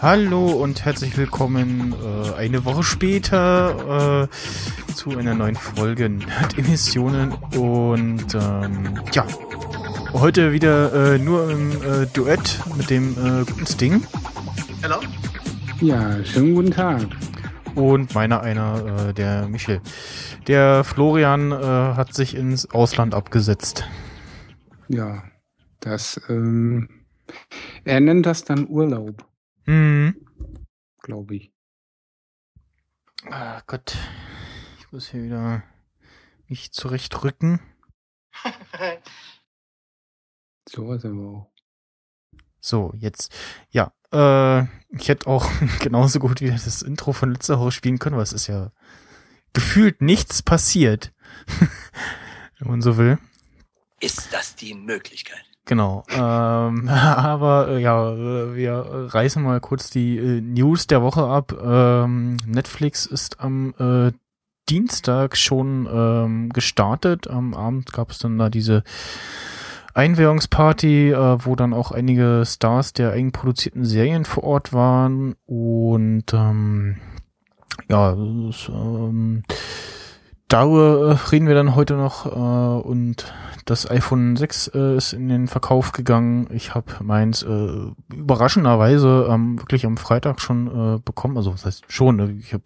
Hallo und herzlich willkommen äh, eine Woche später äh, zu einer neuen Folge Nerd-Emissionen und ähm, ja, heute wieder äh, nur im äh, Duett mit dem äh, guten Sting. Hallo. Ja, schönen guten Tag. Und meiner einer, äh, der Michel. Der Florian äh, hat sich ins Ausland abgesetzt. Ja, das, ähm, er nennt das dann Urlaub. Mhm. Glaube ich. Ah Gott, ich muss hier wieder mich zurechtrücken. so was aber auch. So, jetzt. Ja, äh, ich hätte auch genauso gut wie das Intro von letzter Woche spielen können, weil es ist ja gefühlt nichts passiert. Wenn man so will. Ist das die Möglichkeit? Genau. Ähm, aber äh, ja, wir reißen mal kurz die äh, News der Woche ab. Ähm, Netflix ist am äh, Dienstag schon ähm, gestartet. Am Abend gab es dann da diese Einweihungsparty, äh, wo dann auch einige Stars der eigenproduzierten Serien vor Ort waren. Und ähm, ja, das, ähm, darüber äh, reden wir dann heute noch äh, und das iPhone 6 äh, ist in den Verkauf gegangen. Ich habe meins äh, überraschenderweise ähm, wirklich am Freitag schon äh, bekommen. Also was heißt schon, ne? ich habe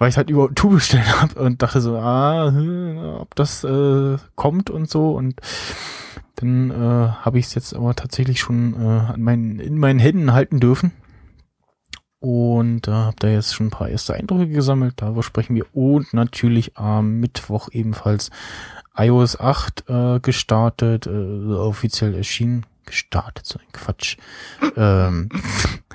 weil ich halt über Tu bestellt habe und dachte so, ah, hm, ob das äh, kommt und so und dann äh, habe ich es jetzt aber tatsächlich schon äh, an meinen, in meinen Händen halten dürfen und äh, habe da jetzt schon ein paar erste Eindrücke gesammelt. Darüber sprechen wir und natürlich am Mittwoch ebenfalls iOS 8 äh, gestartet, äh, offiziell erschienen. Gestartet, so ein Quatsch. ähm,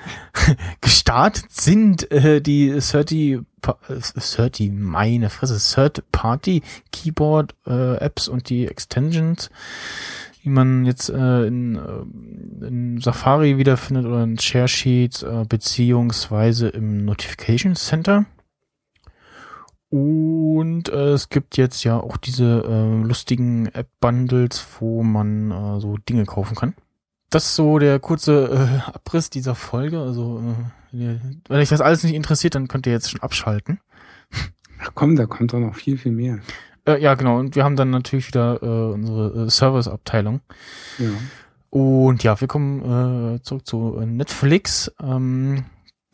gestartet sind äh, die 30, 30, meine Fresse, Third Party Keyboard äh, Apps und die Extensions, die man jetzt äh, in, äh, in Safari wiederfindet oder in Share Sheets äh, beziehungsweise im Notification Center. Und äh, es gibt jetzt ja auch diese äh, lustigen App-Bundles, wo man äh, so Dinge kaufen kann. Das ist so der kurze äh, Abriss dieser Folge. Also, äh, wenn euch das alles nicht interessiert, dann könnt ihr jetzt schon abschalten. Ach komm, da kommt doch noch viel, viel mehr. Äh, ja, genau. Und wir haben dann natürlich wieder äh, unsere äh, Service-Abteilung. Ja. Und ja, wir kommen äh, zurück zu Netflix. Ähm,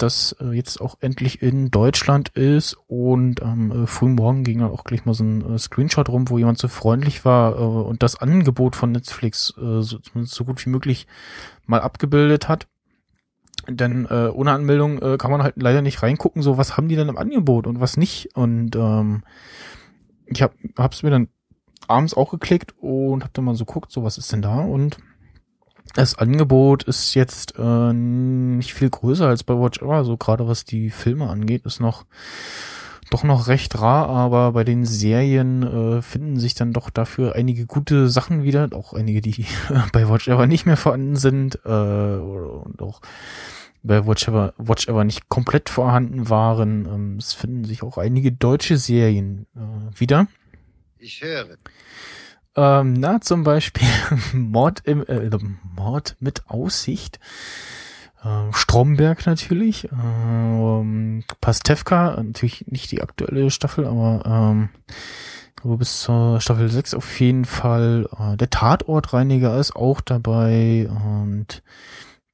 das äh, jetzt auch endlich in Deutschland ist und am äh, frühen Morgen ging dann auch gleich mal so ein äh, Screenshot rum, wo jemand so freundlich war äh, und das Angebot von Netflix äh, so, so gut wie möglich mal abgebildet hat. Denn äh, ohne Anmeldung äh, kann man halt leider nicht reingucken, so was haben die denn im Angebot und was nicht. Und ähm, ich habe hab's mir dann abends auch geklickt und hab dann mal so guckt, so was ist denn da und das Angebot ist jetzt äh, nicht viel größer als bei Watch Ever, so gerade was die Filme angeht, ist noch doch noch recht rar, aber bei den Serien äh, finden sich dann doch dafür einige gute Sachen wieder, auch einige, die bei Watch Ever nicht mehr vorhanden sind äh, und auch bei Watch Ever, Watch Ever nicht komplett vorhanden waren. Ähm, es finden sich auch einige deutsche Serien äh, wieder. Ich höre. Ähm, na, zum Beispiel Mord, im, äh, Mord mit Aussicht. Äh, Stromberg natürlich. Ähm, Pastewka, natürlich nicht die aktuelle Staffel, aber ähm, aber bis zur Staffel 6 auf jeden Fall. Äh, der Tatortreiniger ist auch dabei und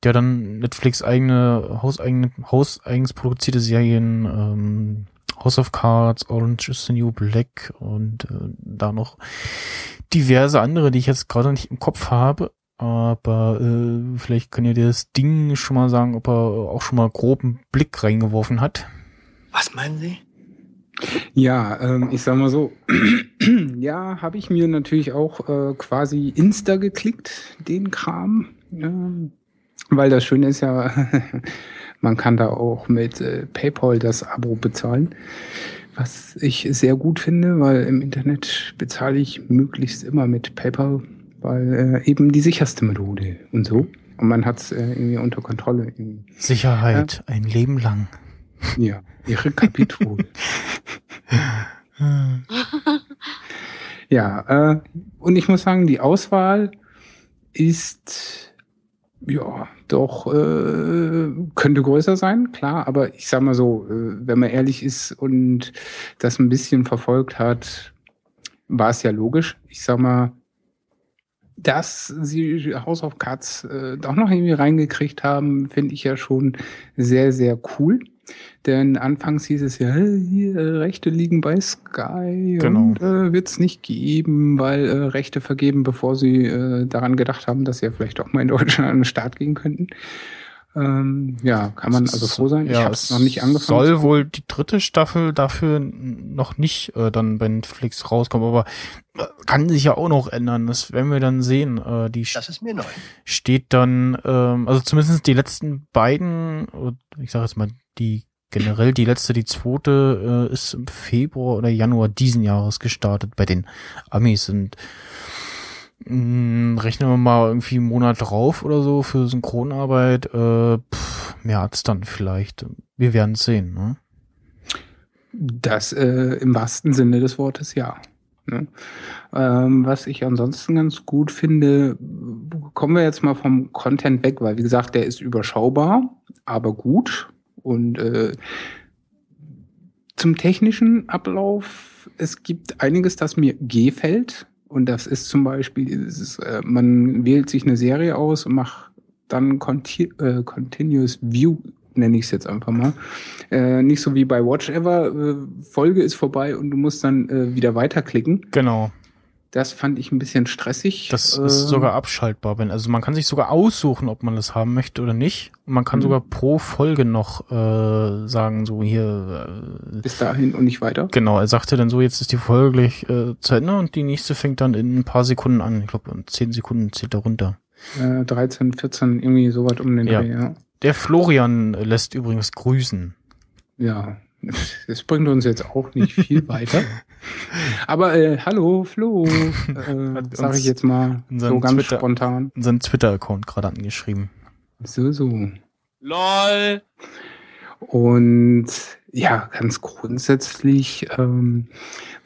der dann Netflix eigene, hauseigene, hauseigens produzierte Serien, ähm, House of Cards, Orange is the New Black und äh, da noch diverse andere, die ich jetzt gerade nicht im Kopf habe. Aber äh, vielleicht könnt ihr dir das Ding schon mal sagen, ob er auch schon mal groben Blick reingeworfen hat. Was meinen Sie? Ja, ähm, ich sag mal so, ja, habe ich mir natürlich auch äh, quasi Insta geklickt, den Kram. Ähm, weil das Schöne ist ja, man kann da auch mit äh, PayPal das Abo bezahlen. Was ich sehr gut finde, weil im Internet bezahle ich möglichst immer mit PayPal, weil äh, eben die sicherste Methode und so. Und man hat es äh, irgendwie unter Kontrolle. Irgendwie. Sicherheit, ein Leben lang. Ja, ihre Kapitol. ja, äh, und ich muss sagen, die Auswahl ist ja doch äh, könnte größer sein, klar, aber ich sag mal so, äh, wenn man ehrlich ist und das ein bisschen verfolgt hat, war es ja logisch. Ich sag mal, dass sie House of Cards äh, doch noch irgendwie reingekriegt haben, finde ich ja schon sehr, sehr cool. Denn anfangs hieß es ja, hier, äh, Rechte liegen bei Sky Genau. und äh, wird es nicht geben, weil äh, Rechte vergeben, bevor sie äh, daran gedacht haben, dass sie ja vielleicht auch mal in Deutschland an den Start gehen könnten. Ähm, ja, kann man also froh sein. ich Ja, habe es noch nicht angefangen. Soll wohl die dritte Staffel dafür noch nicht äh, dann bei Netflix rauskommen, aber äh, kann sich ja auch noch ändern. Das werden wir dann sehen. Äh, die Das ist mir neu. steht dann, ähm, also zumindest die letzten beiden, äh, ich sage jetzt mal die generell die letzte, die zweite äh, ist im Februar oder Januar diesen Jahres gestartet bei den Amis und mh, rechnen wir mal irgendwie einen Monat drauf oder so für Synchronarbeit, äh, pff, März dann vielleicht. Wir werden sehen, ne? Das äh, im wahrsten Sinne des Wortes ja. Ne? Ähm, was ich ansonsten ganz gut finde, kommen wir jetzt mal vom Content weg, weil wie gesagt, der ist überschaubar, aber gut. Und äh, zum technischen Ablauf, es gibt einiges, das mir gefällt. Und das ist zum Beispiel, dieses, äh, man wählt sich eine Serie aus und macht dann Conti äh, Continuous View, nenne ich es jetzt einfach mal. Äh, nicht so wie bei Watch Ever, äh, Folge ist vorbei und du musst dann äh, wieder weiterklicken. Genau. Das fand ich ein bisschen stressig. Das äh, ist sogar abschaltbar, wenn, also man kann sich sogar aussuchen, ob man das haben möchte oder nicht. Und man kann Mhm. sogar pro Folge noch äh, sagen, so hier, äh, bis dahin und nicht weiter. genau, er sagte dann so, jetzt ist die Folge gleich äh, zu Ende und die nächste fängt dann in ein paar Sekunden an. Ich glaube, in zehn Sekunden zählt er runter. Äh, 13, 14, irgendwie sowas um den Ja. Dreh, ja. Der Florian lässt übrigens grüßen. Ja, das bringt uns jetzt auch nicht viel weiter. Aber äh, hallo Flo, äh, Hat sag uns ich jetzt mal so ganz Twitter- spontan. Unseren Twitter-Account gerade angeschrieben. So, so. LOL. Und ja, ganz grundsätzlich, ähm,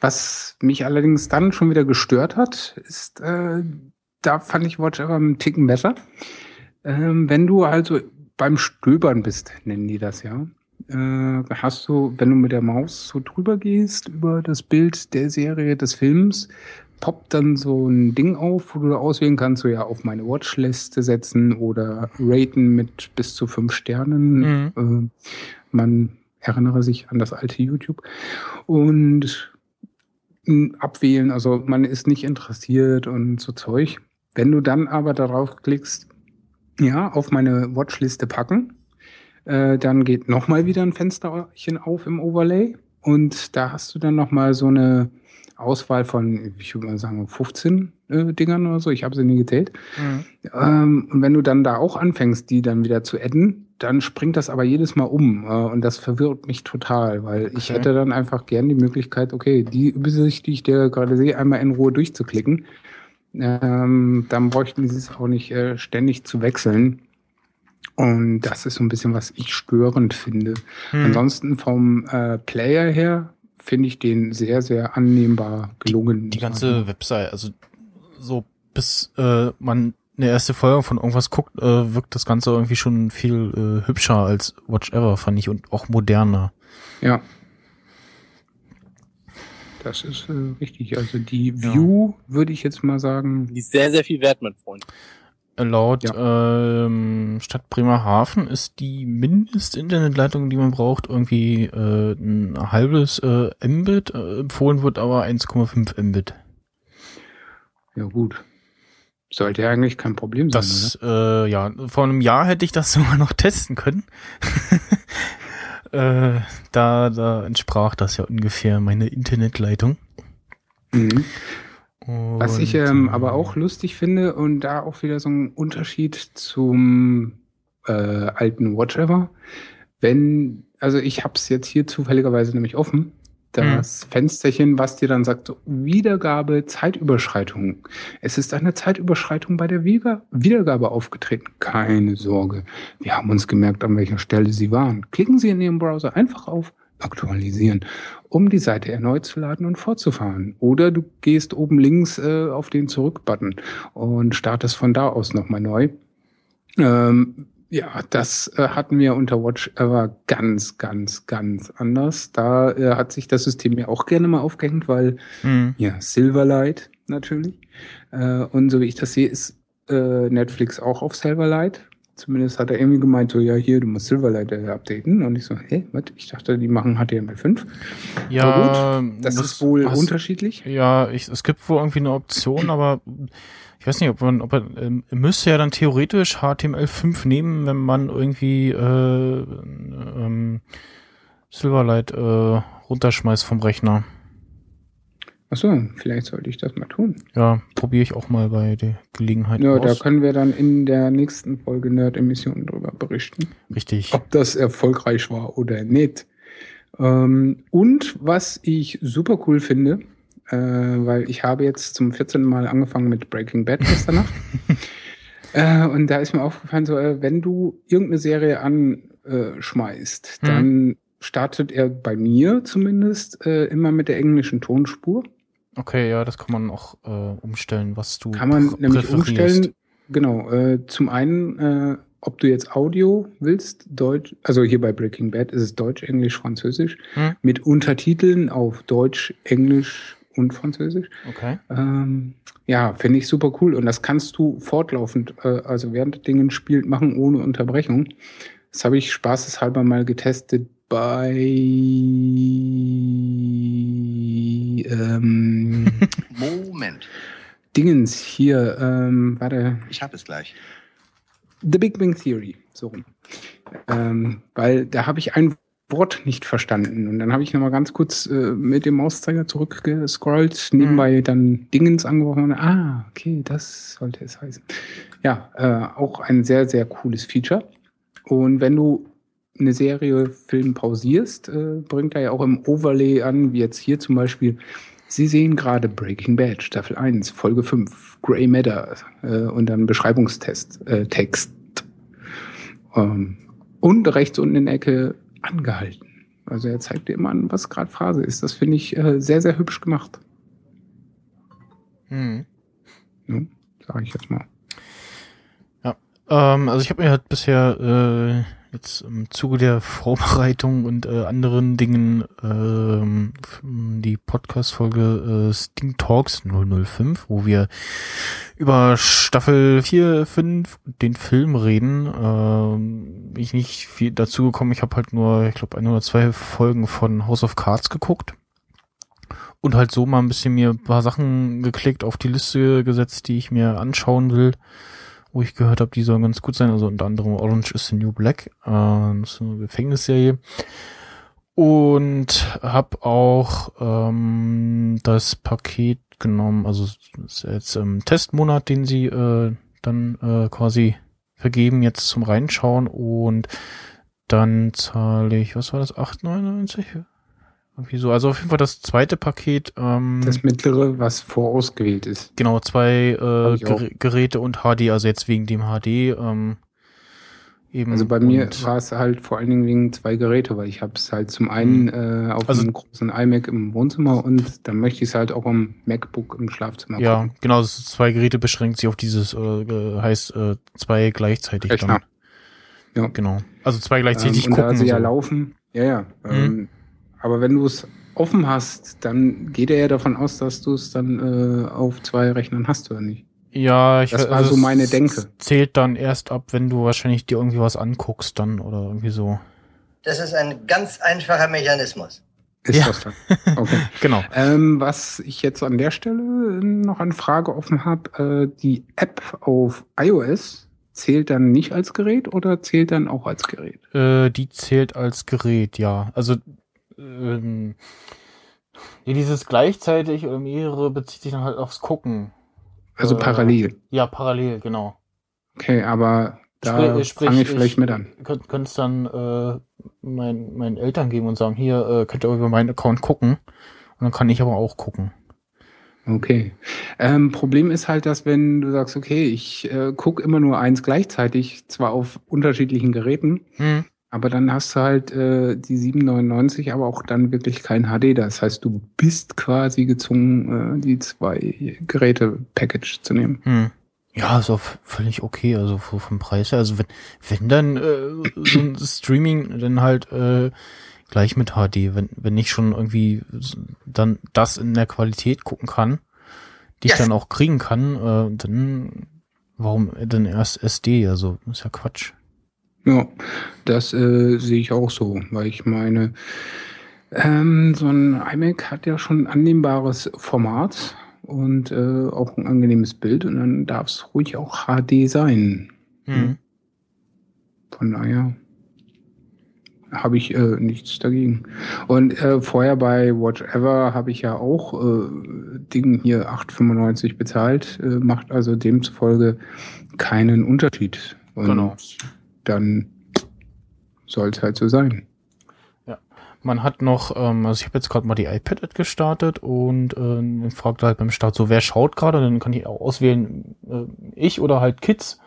was mich allerdings dann schon wieder gestört hat, ist, äh, da fand ich Watch Ever einen Ticken besser. Ähm, wenn du also beim Stöbern bist, nennen die das ja, äh, hast du, wenn du mit der Maus so drüber gehst über das Bild der Serie, des Films, poppt dann so ein Ding auf, wo du auswählen kannst, so ja auf meine Watchliste setzen oder raten mit bis zu fünf Sternen. Mhm. Äh, man erinnere sich an das alte YouTube und mh, abwählen, also man ist nicht interessiert und so Zeug. Wenn du dann aber darauf klickst, ja, auf meine Watchliste packen, äh, dann geht nochmal wieder ein Fensterchen auf im Overlay und da hast du dann nochmal so eine Auswahl von, ich würde mal sagen, 15 äh, Dingern oder so. Ich habe sie nie gezählt. Mhm. Ähm, und wenn du dann da auch anfängst, die dann wieder zu adden, dann springt das aber jedes Mal um. Äh, und das verwirrt mich total, weil ich Okay. hätte dann einfach gern die Möglichkeit, okay, die Übersicht, die ich dir gerade sehe, einmal in Ruhe durchzuklicken. Ähm, dann bräuchten sie es auch nicht äh, ständig zu wechseln. Und das ist so ein bisschen, was ich störend finde. Hm. Ansonsten vom äh, Player her finde ich den sehr, sehr annehmbar gelungen. die man ganze Website, also so bis äh, man eine erste Folge von irgendwas guckt, äh, wirkt das Ganze irgendwie schon viel äh, hübscher als Watch Ever, fand ich, und auch moderner. Ja. Das ist äh, richtig. Also die View würde ich jetzt mal sagen. Die ist sehr, sehr viel wert, mein Freund. Laut ähm, Stadt Bremerhaven ist die Mindest-Internetleitung, die man braucht, irgendwie äh, ein halbes äh, Mbit. Äh, empfohlen wird aber 1,5 Mbit. Ja gut. Sollte ja eigentlich kein Problem sein, Das, äh, ja, vor einem Jahr hätte ich das sogar noch testen können. äh, da, da entsprach das ja ungefähr meine Internetleitung. oder? Mhm. Was ich Und, ähm, äh, aber auch lustig finde und da auch wieder so ein Unterschied zum äh, alten Whatever. Wenn, also ich habe es jetzt hier zufälligerweise nämlich offen. Das Fensterchen, was dir dann sagt, Wiedergabe, Zeitüberschreitung. Es ist eine Zeitüberschreitung bei der Wieder Wiedergabe aufgetreten. Keine Sorge. Wir haben uns gemerkt, an welcher Stelle Sie waren. Klicken Sie in Ihrem Browser einfach auf Aktualisieren, um die Seite erneut zu laden und fortzufahren. Oder du gehst oben links äh, auf den Zurück-Button und startest von da aus nochmal neu. Ähm, ja, das äh, hatten wir unter Watch Ever ganz, ganz, ganz anders. Da äh, hat sich das System ja auch gerne mal aufgehängt, weil Mhm. ja, Silverlight natürlich. Äh, und so wie ich das sehe, ist äh, Netflix auch auf Silverlight. Zumindest hat er irgendwie gemeint, so, ja, hier, du musst Silverlight äh, updaten. Und ich so, hä, was? Ich dachte, die machen HTML5. Ja, Aber Das was- ist wohl hast- unterschiedlich. Ja, ich, es gibt wohl irgendwie eine Option, aber ich weiß nicht, ob man, ob man ähm, müsste ja dann theoretisch HTML5 nehmen, wenn man irgendwie äh, ähm, Silverlight äh, runterschmeißt vom Rechner. Achso, vielleicht sollte ich das mal tun. Ja, probiere ich auch mal bei der Gelegenheit Ja, da aus. können wir dann in der nächsten Folge Nerd-Emissionen drüber berichten. Richtig. ob das erfolgreich war oder nicht. Ähm, und was ich super cool finde, äh, weil ich habe jetzt zum 14. Mal angefangen mit Breaking Bad gestern Nacht. äh, und da ist mir aufgefallen, so, äh, wenn du irgendeine Serie anschmeißt, Hm. dann startet er bei mir zumindest äh, immer mit der englischen Tonspur. Okay, ja, das kann man auch äh, umstellen, was du Kann man nämlich umstellen. Genau. Äh, zum einen, äh, ob du jetzt Audio willst, Deutsch, also hier bei Breaking Bad ist es Deutsch, Englisch, Französisch, Hm. mit Untertiteln auf Deutsch, Englisch und Französisch. Okay. Ähm, ja, finde ich super cool. Und das kannst du fortlaufend, äh, also während das Ding spielt, machen ohne Unterbrechung. Das habe ich spaßeshalber mal getestet bei ähm, Moment. Dingens hier, ähm, warte, Ich habe es gleich. The Big Bang Theory, so rum. Ähm, weil da habe ich ein Wort nicht verstanden. Und dann habe ich nochmal ganz kurz äh, mit dem Mauszeiger zurückgescrollt, nebenbei dann Dingens angeworfen. Und, ah, okay, das sollte es heißen. Ja, äh, auch ein sehr, sehr cooles Feature. Und wenn du eine Serie, Film pausierst, äh, bringt er ja auch im Overlay an, wie jetzt hier zum Beispiel, Sie sehen gerade Breaking Bad, Staffel 1, Folge 5, Grey Matter äh, und dann Beschreibungstest, äh, Text. Ähm, und rechts unten in der Ecke angehalten. Also er zeigt dir immer an, was gerade Phase ist. Das finde ich äh, sehr, sehr hübsch gemacht. Hm. Ne? Sage ich jetzt mal. Ähm, also ich habe mir halt bisher äh, jetzt im Zuge der Vorbereitung und äh, anderen Dingen ähm, die Podcast-Folge äh, Steam Talks 005, wo wir über Staffel 4, 5 und den Film reden. Ähm, ich nicht viel dazu gekommen. Ich habe halt nur, ich glaube, ein oder zwei Folgen von House of Cards geguckt. Und halt so mal ein bisschen mir ein paar Sachen geklickt, auf die Liste gesetzt, die ich mir anschauen will wo ich gehört habe, die sollen ganz gut sein. Also unter anderem Orange is the New Black, äh, das ist eine Gefängnisserie. Und habe auch ähm, das Paket genommen, also ist jetzt im Testmonat, den sie äh, dann äh, quasi vergeben, jetzt zum Reinschauen. Und dann zahle ich, was war das, 8,99? Irgendwie so. Also auf jeden Fall das zweite Paket. Ähm, Das mittlere, was vorausgewählt ist. Genau, zwei äh. Ger Geräte und HD, also jetzt wegen dem HD. Ähm, eben Also bei mir war es halt vor allen Dingen wegen zwei Geräte, weil ich habe es halt zum einen äh, auf Also- einem großen iMac im Wohnzimmer und dann möchte ich es halt auch am MacBook im Schlafzimmer ja, gucken. genau, das zwei Geräte beschränkt sich auf dieses, äh, heißt äh, zwei gleichzeitig Rechner. dann. Ja. Genau. Also zwei gleichzeitig ähm, und da gucken. sie ja so. laufen, ja, ja. Ähm, aber wenn du es offen hast, dann geht er ja davon aus, dass du es dann äh, auf zwei Rechnern hast, oder nicht? Ja, ich Das war also so meine Denke. Zählt dann erst ab, wenn du wahrscheinlich dir irgendwie was anguckst dann oder irgendwie so. Das ist ein ganz einfacher Mechanismus. Ist Ja. das dann? Okay. Genau. ähm, was ich jetzt an der Stelle noch an Frage offen habe, äh, die App auf iOS zählt dann nicht als Gerät oder zählt dann auch als Gerät? Äh, die zählt als Gerät, ja. Also ähm, ja, dieses gleichzeitig oder mehrere bezieht sich dann halt aufs Gucken. Also Äh, parallel. Ja, parallel, genau. Okay, aber Da Sprich- sprich, fange ich vielleicht mit an. Könnt, könnt's dann äh, mein, meinen Eltern geben und sagen, hier äh, könnt ihr über meinen Account gucken. Und dann kann ich aber auch gucken. Okay. Ähm, Problem ist halt, dass wenn du sagst, okay, ich äh, gucke immer nur eins gleichzeitig, zwar auf unterschiedlichen Geräten, Hm. Aber dann hast du halt äh, die 799, aber auch dann wirklich kein HD. Das heißt, du bist quasi gezwungen, äh, die zwei Geräte Package zu nehmen. Hm. Ja, ist auch völlig okay, also vom Preis her. Also wenn, wenn dann äh, so ein Streaming dann halt äh, gleich mit HD, wenn, wenn ich schon irgendwie dann das in der Qualität gucken kann, die ich Yes. dann auch kriegen kann, äh, dann warum denn erst SD? Also ist ja Quatsch. Ja, das äh, sehe ich auch so, weil ich meine, ähm, so ein iMac hat ja schon ein annehmbares Format und äh, auch ein angenehmes Bild und dann darf es ruhig auch HD sein. Hm. Von daher habe ich äh, nichts dagegen. Und äh, vorher bei Watch Ever habe ich ja auch äh, Ding hier 8,95 bezahlt, äh, macht also demzufolge keinen Unterschied. Und Genau. Dann soll es halt so sein. Man hat noch, ähm, also ich habe jetzt gerade mal die iPad-App gestartet und äh, fragt halt beim Start so, wer schaut gerade? Dann kann ich auch auswählen, äh, ich oder halt Kids.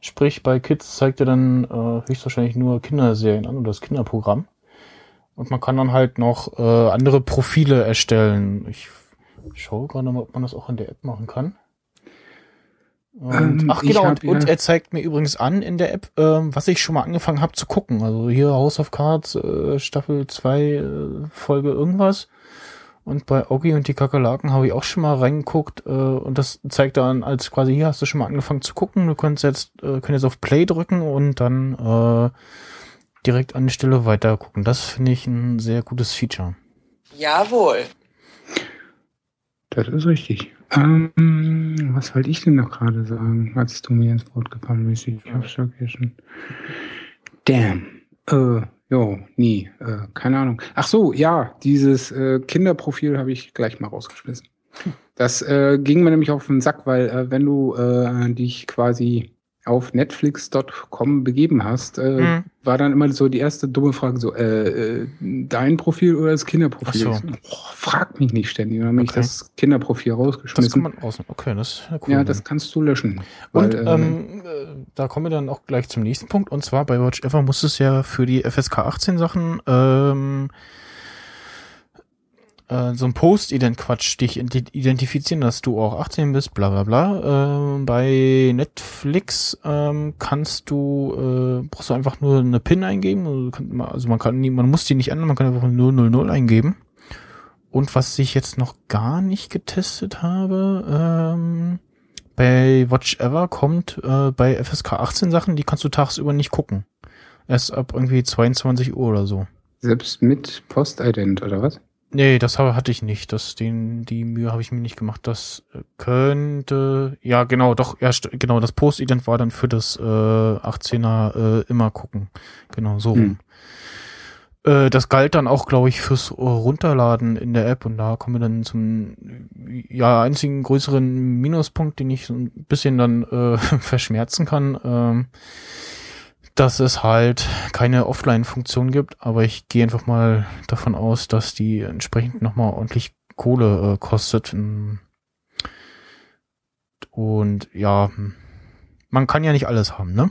Sprich, bei Kids zeigt er dann äh, höchstwahrscheinlich nur Kinderserien an oder das Kinderprogramm. Und man kann dann halt noch äh, andere Profile erstellen. Ich schaue gerade mal, ob man das auch in der App machen kann. Und, Ähm, ach genau, hab und, und ja- er zeigt mir übrigens an in der App, ähm, was ich schon mal angefangen habe zu gucken. Also hier House of Cards, äh, Staffel 2, äh, Folge irgendwas. Und bei Oggi und die Kakerlaken habe ich auch schon mal reingeguckt äh, und das zeigt dann als quasi hier hast du schon mal angefangen zu gucken. Du kannst jetzt, äh, können jetzt auf Play drücken und dann äh, direkt an die Stelle weiter gucken. Das finde ich ein sehr gutes Feature. Jawohl. Das ist richtig. Ähm, was wollte ich denn noch gerade sagen, als du mir ins Wort gefallen bist? Ich hab's vergessen. Damn. Äh, jo, nie. Äh, keine Ahnung. Ach so, ja, dieses äh, Kinderprofil habe ich gleich mal rausgeschmissen. Das äh, ging mir nämlich auf den Sack, weil äh, wenn du äh, dich quasi auf netflix.com begeben hast, äh, Hm. war dann immer so die erste dumme Frage so, äh, äh, dein Profil oder das Kinderprofil? So. Boah, frag mich nicht ständig. Dann habe ich das Kinderprofil Das kann rausgeschmissen. man aus. Okay, das ist ja cool. ja, das kannst du löschen. Und weil, äh, ähm, äh, da kommen wir dann auch gleich zum nächsten Punkt. Und zwar bei Watch Ever muss es ja für die FSK 18 Sachen ähm, äh, so ein Post-Ident-Quatsch dich ident- identifizieren, dass du auch 18 bist, bla bla bla. Ähm, bei Netflix ähm, kannst du, äh, brauchst du einfach nur eine PIN eingeben. Also, also man kann nie, man muss die nicht ändern, man kann einfach 000 eingeben. Und was ich jetzt noch gar nicht getestet habe, ähm, bei Watch Ever kommt äh, bei FSK 18 Sachen, die kannst du tagsüber nicht gucken. Erst ab irgendwie 22 Uhr oder so. selbst mit Postident oder was? Nee, das habe, hatte ich nicht. Das, den, die Mühe habe ich mir nicht gemacht. Das äh, könnte, ja genau, doch, ja, st- genau, das Post-Ident war dann für das äh, 18er äh, immer gucken. Genau, so rum. Äh, das galt dann auch, glaube ich, fürs äh, Runterladen in der App und da kommen wir dann zum ja einzigen größeren Minuspunkt, den ich so ein bisschen dann äh, verschmerzen kann, ähm, dass es halt keine Offline-Funktion gibt, aber ich gehe einfach mal davon aus, dass die entsprechend nochmal ordentlich Kohle äh, kostet. Und ja, man kann ja nicht alles haben, ne?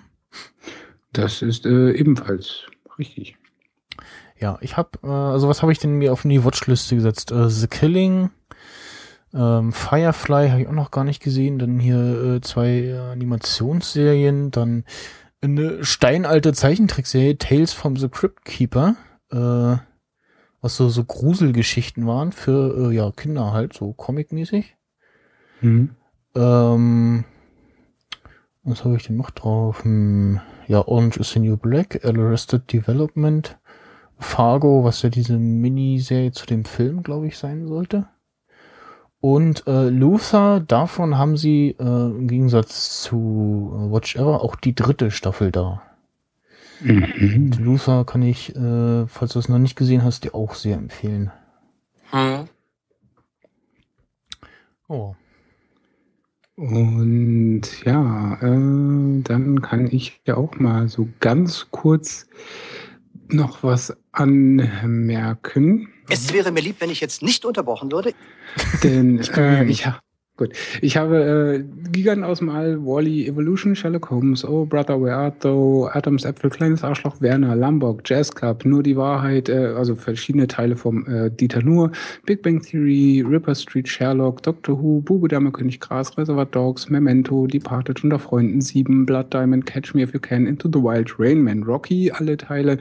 Das ist äh, ebenfalls richtig. Ja, ich habe, äh, also was habe ich denn mir auf die Watchliste gesetzt? Äh, The Killing, ähm, Firefly habe ich auch noch gar nicht gesehen. Dann hier äh, zwei äh, Animationsserien, dann eine steinalte Zeichentrickserie, Tales from the Crypt Keeper, äh, was so, so Gruselgeschichten waren für äh, ja, Kinder halt, so Comic-mäßig. Mhm. Ähm, was habe ich denn noch drauf? Hm, ja, Orange is the New Black, Arrested Development, Fargo, was ja diese Miniserie zu dem Film, glaube ich, sein sollte. Und äh, Luther, davon haben sie äh, im Gegensatz zu äh, Watch Ever auch die dritte Staffel da. Mhm. Luther kann ich, äh, falls du es noch nicht gesehen hast, dir auch sehr empfehlen. Hm. Oh. Und ja, äh, dann kann ich ja auch mal so ganz kurz noch was anmerken. Es wäre mir lieb, wenn ich jetzt nicht unterbrochen würde. Denn äh, ich, gut. ich habe äh, Giganten aus dem All, Wally, Evolution, Sherlock Holmes, Oh Brother, Where Art Thou, Adams Äpfel, Kleines Arschloch, Werner, Lombok, Jazz Club, Nur die Wahrheit, äh, also verschiedene Teile vom äh, Dieter Nuhr, Big Bang Theory, Ripper Street, Sherlock, Doctor Who, Bube, Dame, König Gras, Reservoir Dogs, Memento, Departed, Unter Freunden, Sieben, Blood Diamond, Catch Me If You Can, Into the Wild, Rain Man, Rocky, alle Teile,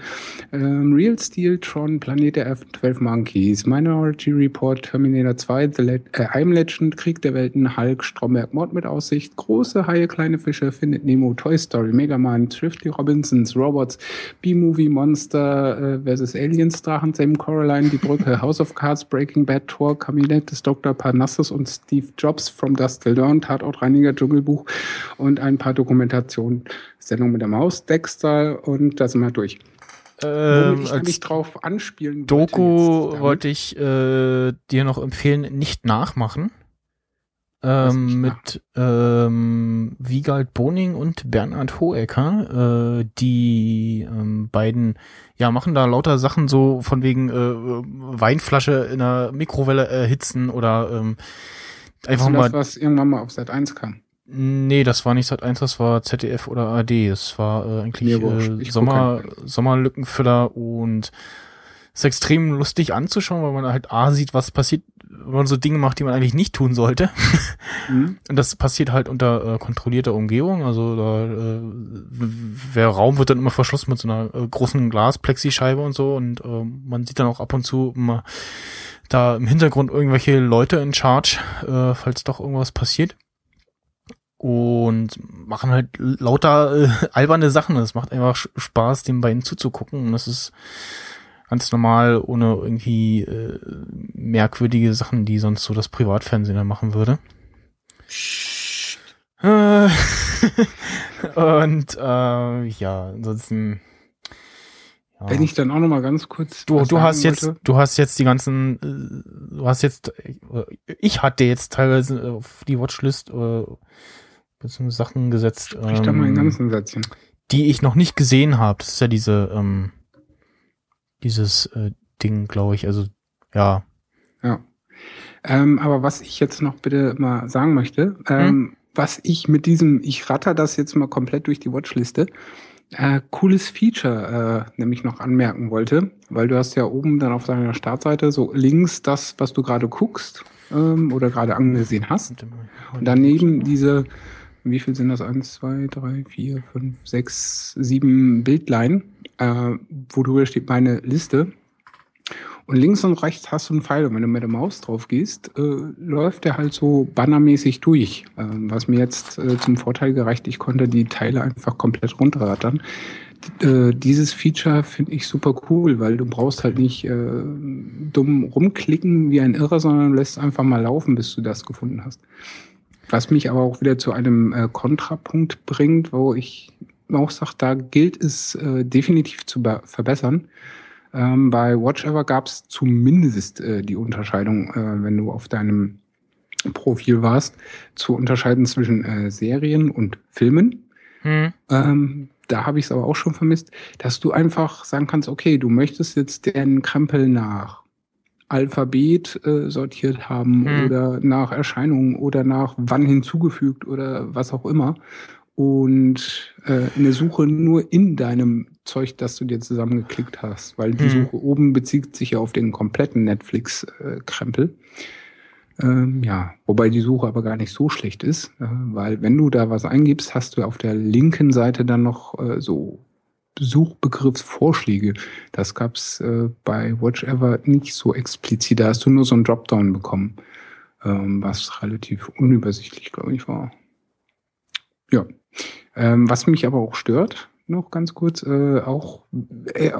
ähm, Real Steel, Tron, Planet der F, 12 Monkeys, Minority Report, Terminator 2, The Le äh, I'm Legend, Krieg der Welten, Hulk, Stromberg, Mord mit Aussicht, Große Haie, kleine Fische, Findet Nemo, Toy Story, Mega Man, Thrifty Robinsons, Robots, B-Movie, Monster äh, vs. Aliens, Drachen, Sam Coraline, Die Brücke, House of Cards, Breaking Bad, Tor, Kabinett des Dr. Parnassus und Steve Jobs, From Dust Till Dawn, Tatortreiniger, Dschungelbuch und ein paar Dokumentationen, Sendung mit der Maus, Dexter und da sind wir durch. Ähm, ich als drauf anspielen Doku wollte ich äh, dir noch empfehlen, nicht nachmachen. Ähm, mit ähm, Wiegald Boning und Bernhard Hohecker. Äh, die ähm, beiden ja machen da lauter Sachen so von wegen äh, Weinflasche in der Mikrowelle erhitzen oder ähm, einfach Also mal. das, was irgendwann mal auf Sat 1 kam. Nee, das war nicht Sat 1, das war ZDF oder AD. Das war äh, eigentlich wurscht. äh, Sommer, Sommerlückenfüller und ist extrem lustig anzuschauen, weil man halt A sieht, was passiert, wenn man so Dinge macht, die man eigentlich nicht tun sollte. Hm? Und das passiert halt unter äh, kontrollierter Umgebung. Also da, äh, der Raum wird dann immer verschlossen mit so einer äh, großen Glasplexi-Scheibe und so. Und äh, man sieht dann auch ab und zu immer da im Hintergrund irgendwelche Leute in Charge, äh, falls doch irgendwas passiert. Und machen halt lauter äh, alberne Sachen. Es macht einfach Spaß, den beiden zuzugucken. Und das ist ganz normal, ohne irgendwie äh, merkwürdige Sachen, die sonst so das Privatfernsehen dann machen würde. Äh, und äh, ja, ansonsten. Ja. Wenn ich dann auch noch mal ganz kurz. du, du hast jetzt, wollte. du hast jetzt die ganzen, äh, du hast jetzt, äh, ich hatte jetzt teilweise auf die Watchlist äh, beziehungsweise Sachen gesetzt, Sprich da mal ähm, ganzen Sätzchen. die ich noch nicht gesehen habe. Das ist ja diese, ähm, dieses äh, Ding, glaube ich. Also ja, Ja. Ähm, aber was ich jetzt noch bitte mal sagen möchte, ähm, was ich mit diesem, ich ratter das jetzt mal komplett durch die Watchliste, äh, cooles Feature äh, nämlich noch anmerken wollte, weil du hast ja oben dann auf deiner Startseite so links das, was du gerade guckst ähm, oder gerade angesehen hast. Und daneben diese, wie viel sind das? Eins, zwei, drei, vier, fünf, sechs, sieben Bildlein, äh, wo drüber steht meine Liste. Und links und rechts hast du einen Pfeil. Und wenn du mit der Maus drauf gehst, äh, läuft der halt so bannermäßig durch. Ähm, was mir jetzt äh, zum Vorteil gereicht, ich konnte die Teile einfach komplett runterrattern. D- Äh, dieses Feature finde ich super cool, weil du brauchst halt nicht äh, dumm rumklicken wie ein Irrer, sondern lässt einfach mal laufen, bis du das gefunden hast. Was mich aber auch wieder zu einem äh, Kontrapunkt bringt, wo ich auch sage, da gilt es äh, definitiv zu be- verbessern. Ähm, bei Watch Ever gab es zumindest äh, die Unterscheidung, äh, wenn du auf deinem Profil warst, zu unterscheiden zwischen äh, Serien und Filmen. Hm. Ähm, da habe ich es aber auch schon vermisst, dass du einfach sagen kannst, okay, du möchtest jetzt den Krempel nach Alphabet äh, sortiert haben Hm. oder nach Erscheinungen oder nach wann hinzugefügt oder was auch immer. Und äh, eine Suche nur in deinem Zeug, das du dir zusammengeklickt hast, weil die Hm. Suche oben bezieht sich ja auf den kompletten Netflix-Krempel. Ähm, ja, wobei die Suche aber gar nicht so schlecht ist, äh, weil wenn du da was eingibst, hast du auf der linken Seite dann noch äh, so Suchbegriffsvorschläge. Das gab's äh, bei Watch Ever nicht so explizit. Da hast du nur so ein Dropdown bekommen, ähm, was relativ unübersichtlich, glaube ich, war. Ja. Ähm, was mich aber auch stört, noch ganz kurz, äh, auch äh,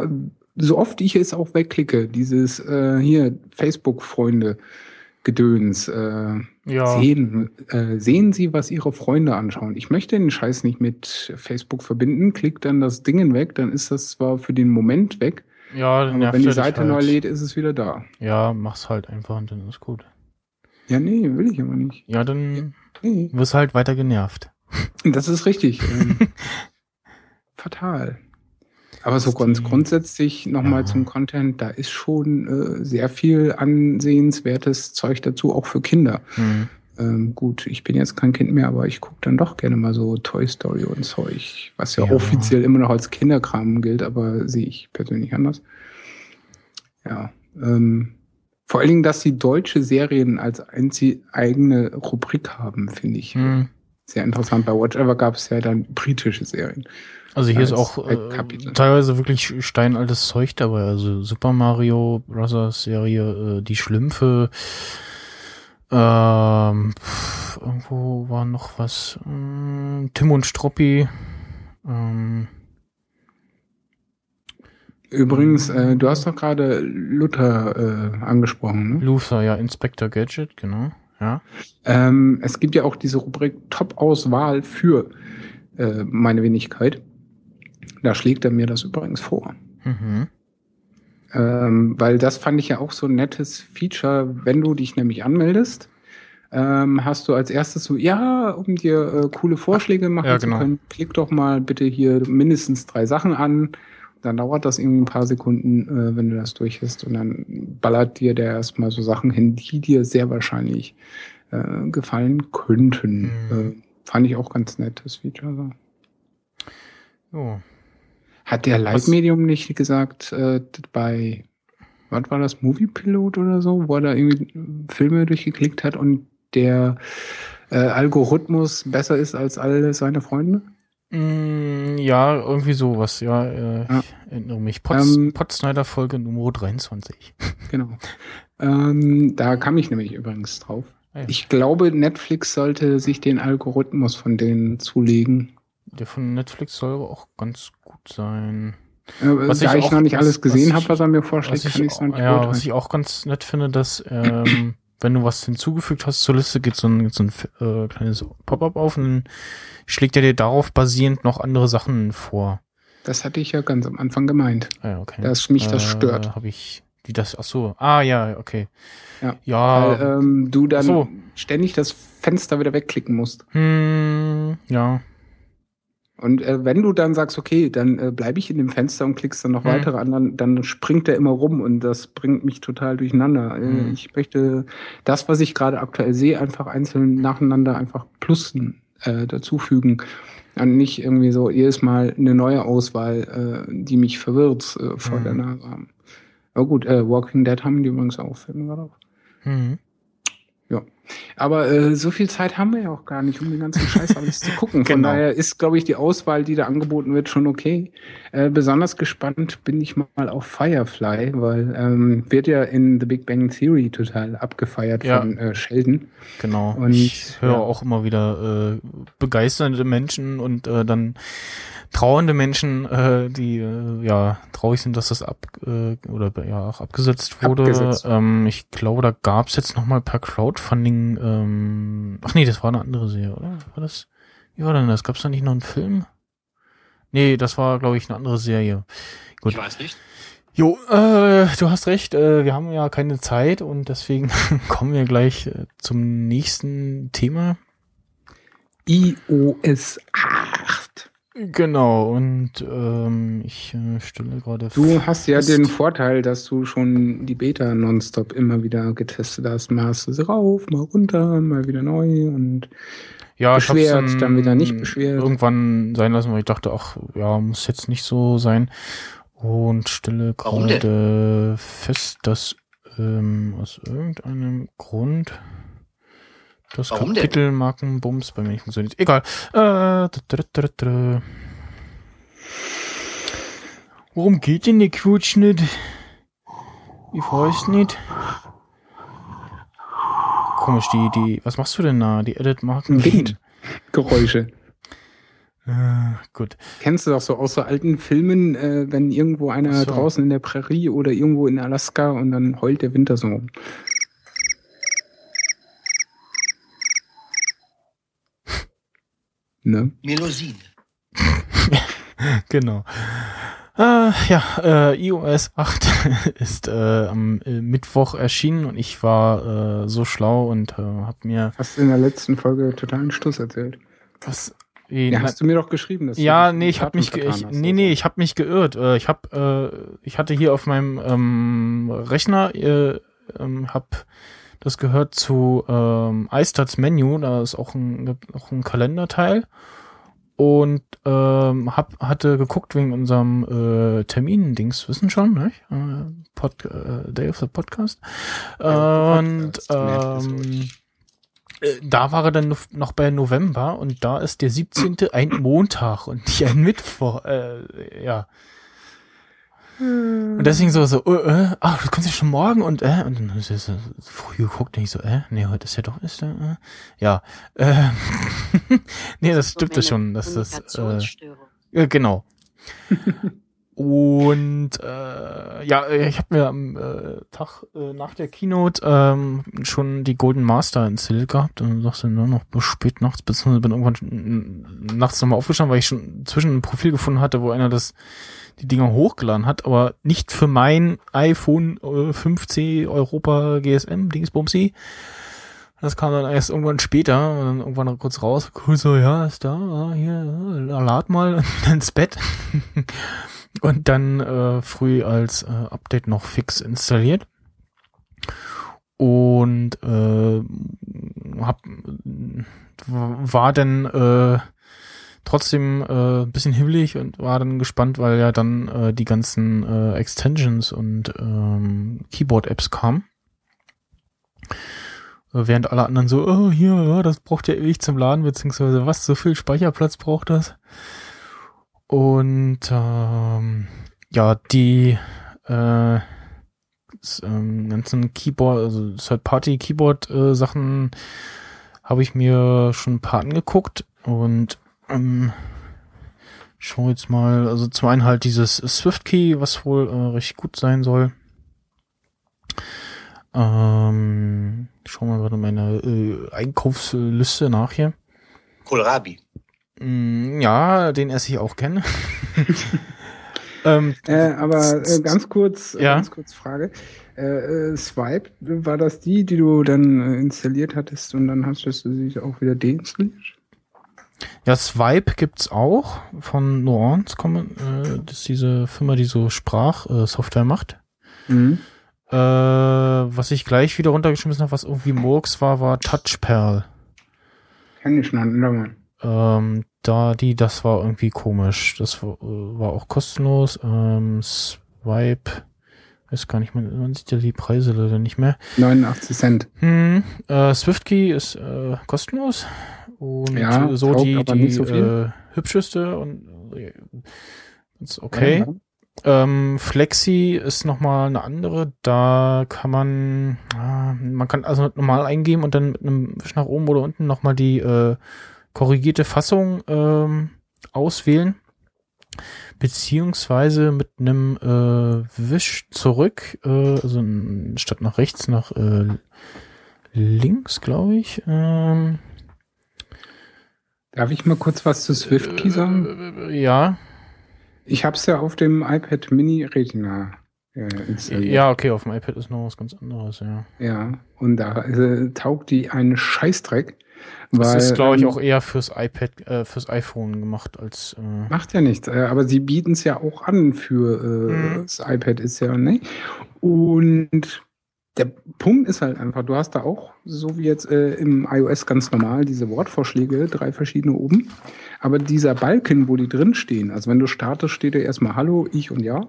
so oft ich es auch wegklicke, dieses äh, hier Facebook-Freunde. Gedöns. Äh, Ja. sehen, äh, sehen Sie, was Ihre Freunde anschauen. Ich möchte den Scheiß nicht mit Facebook verbinden. Klick dann das Ding weg, dann ist das zwar für den Moment weg, Ja, aber wenn die Seite halt. neu lädt, ist es wieder da. Ja, mach's halt einfach und dann ist gut. Ja, nee, will ich aber nicht. Ja, dann Nee. wirst halt weiter genervt. Das ist richtig. ähm, fatal. Aber so ganz grundsätzlich nochmal Ja. zum Content, da ist schon äh, sehr viel ansehenswertes Zeug dazu, auch für Kinder. Hm. Ähm, gut, ich bin jetzt kein Kind mehr, aber ich gucke dann doch gerne mal so Toy Story und Zeug, was ja, Ja. offiziell immer noch als Kinderkram gilt, aber sehe ich persönlich anders. Ja, ähm, vor allen Dingen, dass die deutsche Serien als eigene Rubrik haben, finde ich Hm. Sehr interessant. Bei Whatever gab es ja dann britische Serien. Also hier ist auch äh, teilweise wirklich steinaltes Zeug dabei. Also Super Mario Bros. Serie, äh, die Schlümpfe. Ähm, pff, irgendwo war noch was. Ähm, Tim und Struppi. Ähm, Übrigens, äh, du hast doch gerade Luther äh, angesprochen. Ne? Luther, ja, Inspector Gadget, genau. Ja. Ähm, es gibt ja auch diese Rubrik Top-Auswahl für äh, meine Wenigkeit. Da schlägt er mir das übrigens vor. Mhm. Ähm, weil das fand ich ja auch so ein nettes Feature, wenn du dich nämlich anmeldest. Ähm, hast du als erstes so, ja, um dir äh, coole Vorschläge machen Ja, zu genau. können, klick doch mal bitte hier mindestens drei Sachen an. Dann dauert das irgendwie ein paar Sekunden, äh, wenn du das durch hast. Und dann ballert dir der erstmal so Sachen hin, die dir sehr wahrscheinlich äh, gefallen könnten. Mhm. Äh, fand ich auch ganz nett, das Feature. So. Hat der Was- Live-Medium nicht gesagt, äh, bei, was war das, Movie Pilot oder so, wo er da irgendwie Filme durchgeklickt hat und der äh, Algorithmus besser ist als alle seine Freunde? Mm, ja, irgendwie sowas, ja. Äh, Ja. Ich erinnere mich. Potz, Ähm, Potsnyder Folge Nummer 23. Genau. Ähm, da kam ich nämlich übrigens drauf. Ah ja. Ich glaube, Netflix sollte sich den Algorithmus von denen zulegen. Der von Netflix soll aber auch ganz gut sein. Äh, Was da ich ich, noch nicht was- alles gesehen was habe, was er mir Was vorschlägt, kann ich es noch nicht ja, was beurteilen. ich auch ganz nett finde, dass ähm, wenn du was hinzugefügt hast zur Liste, geht so ein, so ein äh, kleines Pop-up auf und dann schlägt er dir darauf basierend noch andere Sachen vor. Das hatte ich ja ganz am Anfang gemeint, Ah, ja, okay. dass mich das stört. Habe ich die das? Ach so. Ah ja, okay. Ja. Ja. Weil ähm, du dann so. ständig das Fenster wieder wegklicken musst. hm, ja. Und äh, wenn du dann sagst, okay, dann äh, bleibe ich in dem Fenster und klickst dann noch Mhm. weitere an, dann, dann springt der immer rum und das bringt mich total durcheinander. Äh, Mhm. Ich möchte das, was ich gerade aktuell sehe, einfach einzeln nacheinander einfach Plussen äh, dazufügen. Und nicht irgendwie so jedes Mal eine neue Auswahl, äh, die mich verwirrt, äh, vor Mhm. der Nase haben. Aber gut, äh, Walking Dead haben die übrigens auch. Fällt mir gerade auf. Hm. Aber äh, so viel Zeit haben wir ja auch gar nicht, um den ganzen Scheiß alles zu gucken. Von Genau. daher ist, glaube ich, die Auswahl, die da angeboten wird, schon okay. Äh, besonders gespannt bin ich mal auf Firefly, weil ähm, wird ja in The Big Bang Theory total abgefeiert Ja. von äh, Sheldon. Genau. Und, ich höre ja. auch immer wieder äh, begeisternde Menschen und äh, dann trauernde Menschen, äh, die äh, ja traurig sind, dass das ab äh, oder ja auch abgesetzt wurde. Abgesetzt. Ähm, ich glaube, da gab's jetzt noch mal per Crowdfunding. Ähm, ach nee, das war eine andere Serie, oder? War das? Wie war denn das? Gab's da nicht noch einen Film? Nee, das war, glaube ich, eine andere Serie. Gut. Ich weiß nicht. Jo, äh, du hast recht, äh, wir haben ja keine Zeit und deswegen kommen wir gleich äh, zum nächsten Thema. iOS 8. Genau, und ähm, ich äh, stelle gerade Du hast ja den Vorteil, dass du schon die Beta nonstop immer wieder getestet hast. Mal hast du sie rauf, mal runter, mal wieder neu und ja, ich hab's beschwert, dann wieder nicht beschwert. Irgendwann sein lassen, weil ich dachte, ach ja, muss jetzt nicht so sein. Und stelle gerade fest, dass ähm, aus irgendeinem Grund das Warum denn? Kapitelmarkenbums bei mir nicht funktioniert. Egal. Äh, da, da, da, da. Worum geht denn der Quatsch nicht? Ich weiß nicht. Komisch, die, die, was machst du denn da? Die Edit-Marken? Wind. Geräusche. Äh, gut. Kennst du doch so aus so alten Filmen, äh, wenn irgendwo einer so. draußen in der Prärie oder irgendwo in Alaska und dann heult der Winter so Ne? Melusine. Genau. Äh, ja, äh, iOS 8 ist äh, am äh, Mittwoch erschienen und ich war äh, so schlau und äh, hab mir Hast du in der letzten Folge totalen Stuss erzählt. was Wie, Ja, hast du mir doch geschrieben, dass du ja, nee, ich habe Daten mich, ich, hast, nee, also. nee, ich habe mich geirrt. Äh, Ich habe, äh, ich hatte hier auf meinem ähm, Rechner, äh, ähm, hab das gehört zu ähm, iStats Menu, da ist auch ein, auch ein Kalenderteil und ähm, hab, hatte geguckt wegen unserem äh, Termin-Dings, wissen schon, ne? Äh, Pod, äh, Day of the Podcast. Ja, und ähm, äh, da war er dann noch- noch bei November und da ist der 17. ein Montag und nicht ein Mittwoch. Äh, ja. Und deswegen so, so, äh, äh, ach, du kommst ja schon morgen und, äh, und dann ist es so früh geguckt und ich so, äh, nee, heute ist ja doch, ist, äh, ja, äh, nee, das stimmt das schon, dass das, äh, ja, genau. Und äh, ja, ich habe mir am äh, Tag äh, nach der Keynote ähm, schon die Golden Master installiert gehabt und dann sagte nur noch bis spät nachts, beziehungsweise bin irgendwann nachts nochmal aufgestanden, weil ich schon zwischen ein Profil gefunden hatte, wo einer das die Dinger hochgeladen hat, aber nicht für mein iPhone äh, 5C Europa GSM Dingsbumsi. Das kam dann erst irgendwann später, dann irgendwann kurz raus, cool so, ja, ist da, ah, hier, ja, lad mal ins Bett. und dann äh, früh als äh, Update noch fix installiert. Und äh, hab, war dann äh, trotzdem äh, bisschen hibbelig und war dann gespannt, weil ja dann äh, die ganzen äh, Extensions und ähm, Keyboard-Apps kamen. Äh, Während alle anderen so, oh, hier, ja, das braucht ja ewig zum Laden, beziehungsweise was, so viel Speicherplatz braucht das? Und ähm, ja, die äh, s- ähm, ganzen Keyboard, also Third-Party-Keyboard-Sachen habe ich mir schon ein paar angeguckt und ähm, schau jetzt mal, also zum einen halt dieses Swift-Key, was wohl äh, recht gut sein soll. Ähm, schau mal gerade meine äh, Einkaufsliste nach hier. Kohlrabi. Mm, ja, den esse ich auch kenne. ähm, Äh, aber äh, ganz kurz, äh, Ja. ganz kurz Frage. Äh, äh, Swipe, war das die, die du dann äh, installiert hattest und dann hast du sie auch wieder deinstalliert? Ja, Swipe gibt's auch von Nuance, kommen, äh, das ist diese Firma, die so Sprachsoftware äh, macht. Mhm. Äh, was ich gleich wieder runtergeschmissen habe, was irgendwie Murks war, war Touchperl. Kenn ich noch, Mann. Ähm, da die, das war irgendwie komisch. Das war, äh, war auch kostenlos. Ähm, Swipe, weiß gar nicht, man, man sieht ja die Preise leider nicht mehr. 89 Cent. Hm, äh, SwiftKey ist äh, kostenlos und Ja, so taugt die, die so. Äh, hübscheste und äh, ist okay. Ja, Ähm, Flexi ist nochmal eine andere. Da kann man, ah, man kann also normal eingeben und dann mit einem Wisch nach oben oder unten nochmal die äh, korrigierte Fassung ähm, auswählen. Beziehungsweise mit einem äh, Wisch zurück, äh, also statt nach rechts, nach äh, links, glaube ich. Ähm, Darf ich mal kurz was zu SwiftKey sagen? äh, ja, Ich habe es ja auf dem iPad Mini Retina äh, installiert. ja, okay, auf dem iPad ist noch was ganz anderes, ja. Ja, und da äh, taugt die einen Scheißdreck. Das weil, ist, glaube ich, ähm, auch eher fürs iPad, äh, fürs iPhone gemacht als. Äh, Macht ja nichts, äh, aber sie bieten es ja auch an für äh, Mhm. das iPad ist ja, ne? Und der Punkt ist halt einfach, du hast da auch, so wie jetzt äh, im iOS ganz normal, diese Wortvorschläge, drei verschiedene oben. Aber dieser Balken, wo die drin stehen, also wenn du startest, steht da erstmal Hallo, ich und ja.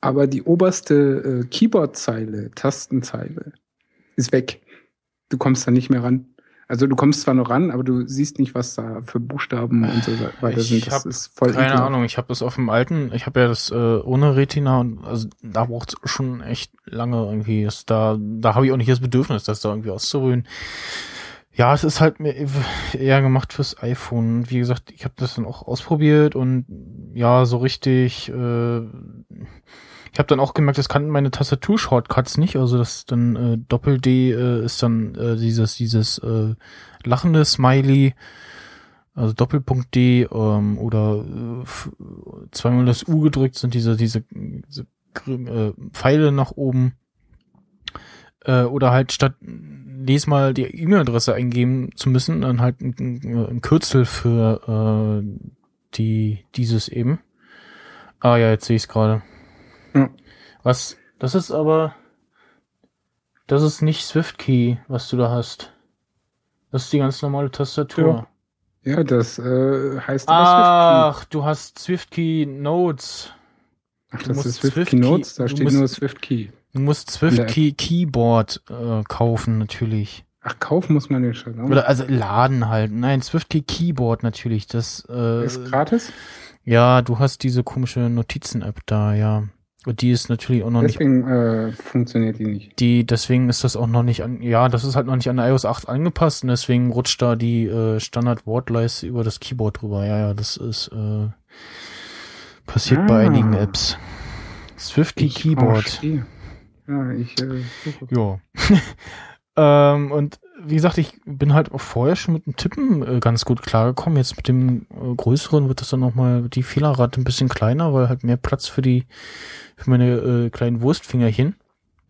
Aber die oberste äh, Keyboard-Zeile, Tastenzeile, ist weg. Du kommst da nicht mehr ran. Also du kommst zwar noch ran, aber du siehst nicht, was da für Buchstaben und so weiter Ich sind. Das ist voll keine. Ahnung, ich habe das auf dem alten, ich habe ja das äh, ohne Retina und also da braucht schon echt lange irgendwie. Das, da da habe ich auch nicht das Bedürfnis, das da irgendwie auszurühren. Ja, es ist halt eher gemacht fürs iPhone. Wie gesagt, ich habe das dann auch ausprobiert und ja, so richtig. Äh, ich habe dann auch gemerkt, das kannten meine Tastatur-Shortcuts nicht. Also das dann äh, Doppel-D äh, ist dann äh, dieses dieses äh, lachende Smiley, also Doppelpunkt D ähm, oder äh, zweimal das U gedrückt sind diese diese, diese äh, Pfeile nach oben äh, oder halt statt jedes Mal die E-Mail-Adresse eingeben zu müssen, dann halt ein, ein, ein Kürzel für äh, die dieses eben. Ah ja, jetzt sehe ich es gerade. Ja. Was? Das ist aber das ist nicht SwiftKey, was du da hast. Das ist die ganz normale Tastatur. Ja, das äh, heißt aber Ach, du hast SwiftKey Notes. Ach, du das ist Swift Swift Key Key- Notes, da steht musst- nur Swift Key. Du musst SwiftKey Keyboard äh, kaufen natürlich. Ach, kaufen muss man den schon. ne? Oder also laden halt. Nein, SwiftKey Keyboard natürlich. Das äh, ist gratis? ja, du hast diese komische Notizen-App da, ja. Die ist natürlich auch noch nicht Deswegen äh, funktioniert die nicht. die, deswegen ist das auch noch nicht an, ja, das ist halt noch nicht an iOS 8 angepasst und deswegen rutscht da die äh, Standard-Wortleiste über das Keyboard drüber. Ja, ja, das ist äh, passiert bei Ah. einigen Apps. SwiftKey Ich Keyboard. Ja, ich äh, suche. Ja. ähm, und wie gesagt, ich bin halt auch vorher schon mit dem Tippen äh, ganz gut klargekommen. Jetzt mit dem äh, größeren wird das dann nochmal die Fehlerrate ein bisschen kleiner, weil halt mehr Platz für die für meine äh, kleinen Wurstfingerchen.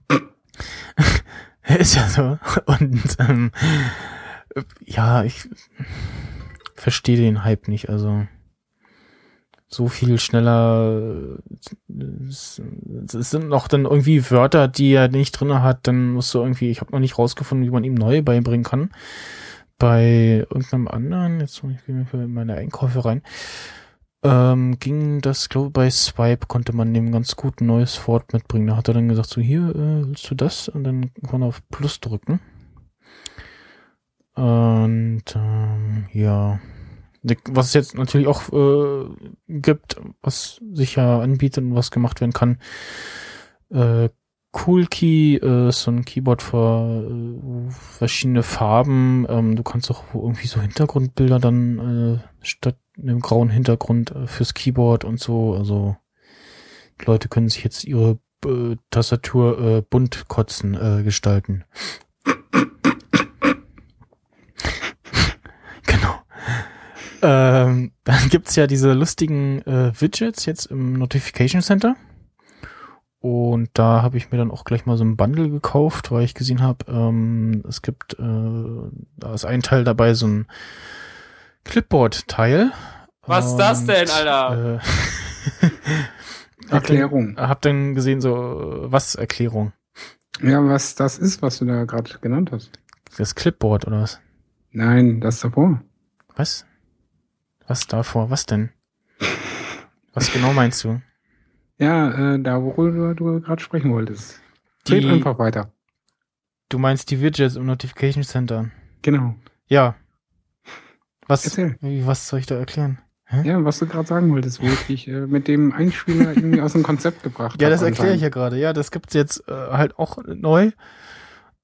Ist ja so. Und ähm, äh, ja, ich verstehe den Hype nicht. Also so viel schneller. äh, Es, sind noch dann irgendwie Wörter, die er nicht drinne hat. Dann musst du irgendwie, ich habe noch nicht rausgefunden, wie man ihm neu beibringen kann. Bei irgendeinem anderen, jetzt muss ich in meine Einkäufe rein, ähm, ging das, glaube bei Swipe konnte man dem ganz gut ein neues Wort mitbringen. Da hat er dann gesagt, so hier, äh, willst du das? Und dann kann man auf Plus drücken. Und ähm, ja, was es jetzt natürlich auch äh, gibt, was sich ja anbietet und was gemacht werden kann. Äh, Cool Key äh, ist so ein Keyboard für äh, verschiedene Farben. Ähm, du kannst auch irgendwie so Hintergrundbilder dann äh, statt einem grauen Hintergrund äh, fürs Keyboard und so. Also Leute können sich jetzt ihre äh, Tastatur äh, bunt kotzen äh, gestalten. genau. Ähm, dann gibt's ja diese lustigen äh, Widgets jetzt im Notification Center. Und da habe ich mir dann auch gleich mal so ein Bundle gekauft, weil ich gesehen habe, ähm, es gibt, äh, da ist ein Teil dabei, so ein Clipboard-Teil. Was ist das denn, Alter? Äh, hab Erklärung. Dann, hab dann gesehen, so, was Erklärung? Ja, was das ist, was du da gerade genannt hast. Das Clipboard oder was? Nein, das davor. Was? Was davor? Was denn? Was genau meinst du? Ja, äh, da worüber du gerade sprechen wolltest. Red Die- einfach weiter. Du meinst die Widgets im Notification Center? Genau. Ja. Was, Erzähl. was soll ich da erklären? Ja, was du gerade sagen wolltest, wo ich dich äh, mit dem Einspieler irgendwie aus dem Konzept gebracht Ja, hab das erkläre ich ja gerade. Ja, das gibt's jetzt äh, halt auch neu.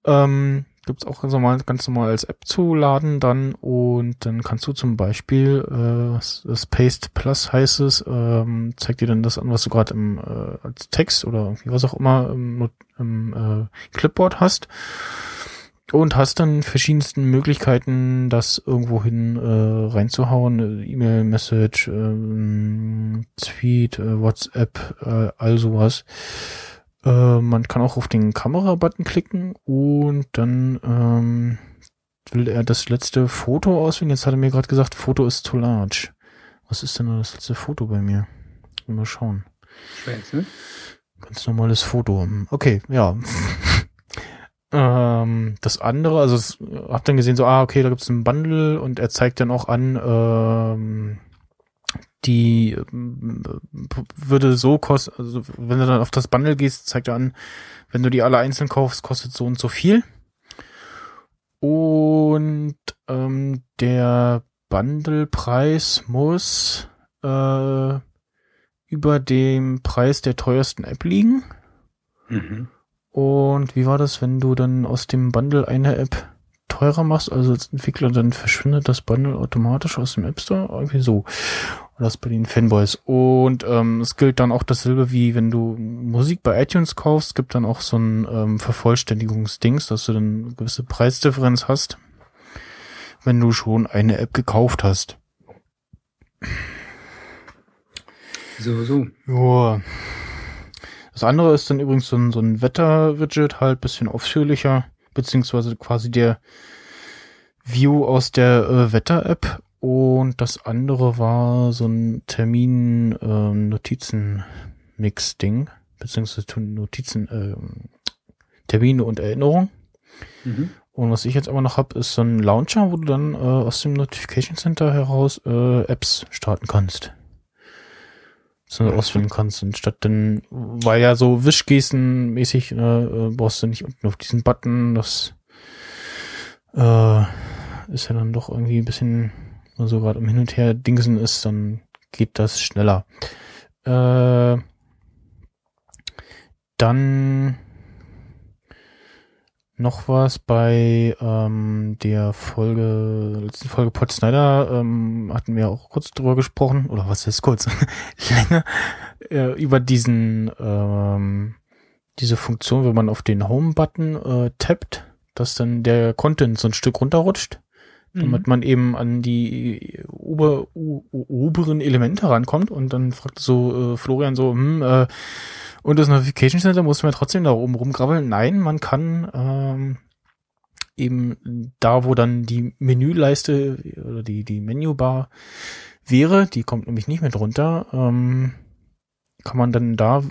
Ähm, gibt's auch ganz normal, ganz normal als App zu laden dann. Und dann kannst du zum Beispiel äh, das- Paste Plus heißt es, ähm, zeigt dir dann das an, was du gerade im äh, als Text oder was auch immer im, im äh, Clipboard hast. Und hast dann verschiedensten Möglichkeiten, das irgendwohin äh, reinzuhauen, äh, E-Mail, Message, ähm, Tweet, äh, WhatsApp, äh, all sowas. Äh, man kann auch auf den Kamera-Button klicken und dann ähm, will er das letzte Foto auswählen. Jetzt hat er mir gerade gesagt, Foto ist too large. Was ist denn das letzte Foto bei mir? Mal schauen. Scheiße. Ganz normales Foto. Okay, ja. ähm, das andere, also hab dann gesehen, so, ah, okay, da gibt's ein Bundle und er zeigt dann auch an, ähm, die ähm, würde so kosten, also wenn du dann auf das Bundle gehst, zeigt er an, wenn du die alle einzeln kaufst, kostet so und so viel. Und ähm, der Bundlepreis muss äh, über dem Preis der teuersten App liegen. Mhm. Und wie war das, wenn du dann aus dem Bundle eine App teurer machst, also als Entwickler, dann verschwindet das Bundle automatisch aus dem App Store? Irgendwie so. Und das bei den Fanboys. Und ähm, es gilt dann auch dasselbe wie wenn du Musik bei iTunes kaufst, gibt dann auch so ein ähm, Vervollständigungsdings, dass du dann eine gewisse Preisdifferenz hast, wenn du schon eine App gekauft hast. So, so. Ja. Das andere ist dann übrigens so ein, so ein Wetter-Widget, halt bisschen ausführlicher. beziehungsweise quasi der View aus der äh, Wetter-App und das andere war so ein Termin-Notizen-Mix-Ding, beziehungsweise Notizen, äh, Termine und Erinnerungen. Mhm. Und was ich jetzt aber noch hab, ist so ein Launcher, wo du dann äh, aus dem Notification Center heraus äh, Apps starten kannst. So auswählen kannst. Und statt dann, weil ja so Wischgesten-mäßig, äh, äh, brauchst du nicht unten auf diesen Button, das äh, ist ja dann doch irgendwie ein bisschen, man so gerade im Hin und Her dingsen ist, dann geht das schneller. Äh, dann noch was bei ähm, der Folge, letzten Folge Pod Snyder, ähm, hatten wir auch kurz drüber gesprochen, oder was ist kurz, länger, äh, über diesen, ähm, diese Funktion, wenn man auf den Home-Button äh, tappt, dass dann der Content so ein Stück runterrutscht, damit man eben an die ober, o, oberen Elemente rankommt und dann fragt so äh, Florian so, hm, äh, und das Notification Center muss man trotzdem da oben rumgrabbeln. Nein, man kann ähm, eben da, wo dann die Menüleiste oder die, die Menübar wäre, die kommt nämlich nicht mehr drunter, ähm, kann man dann da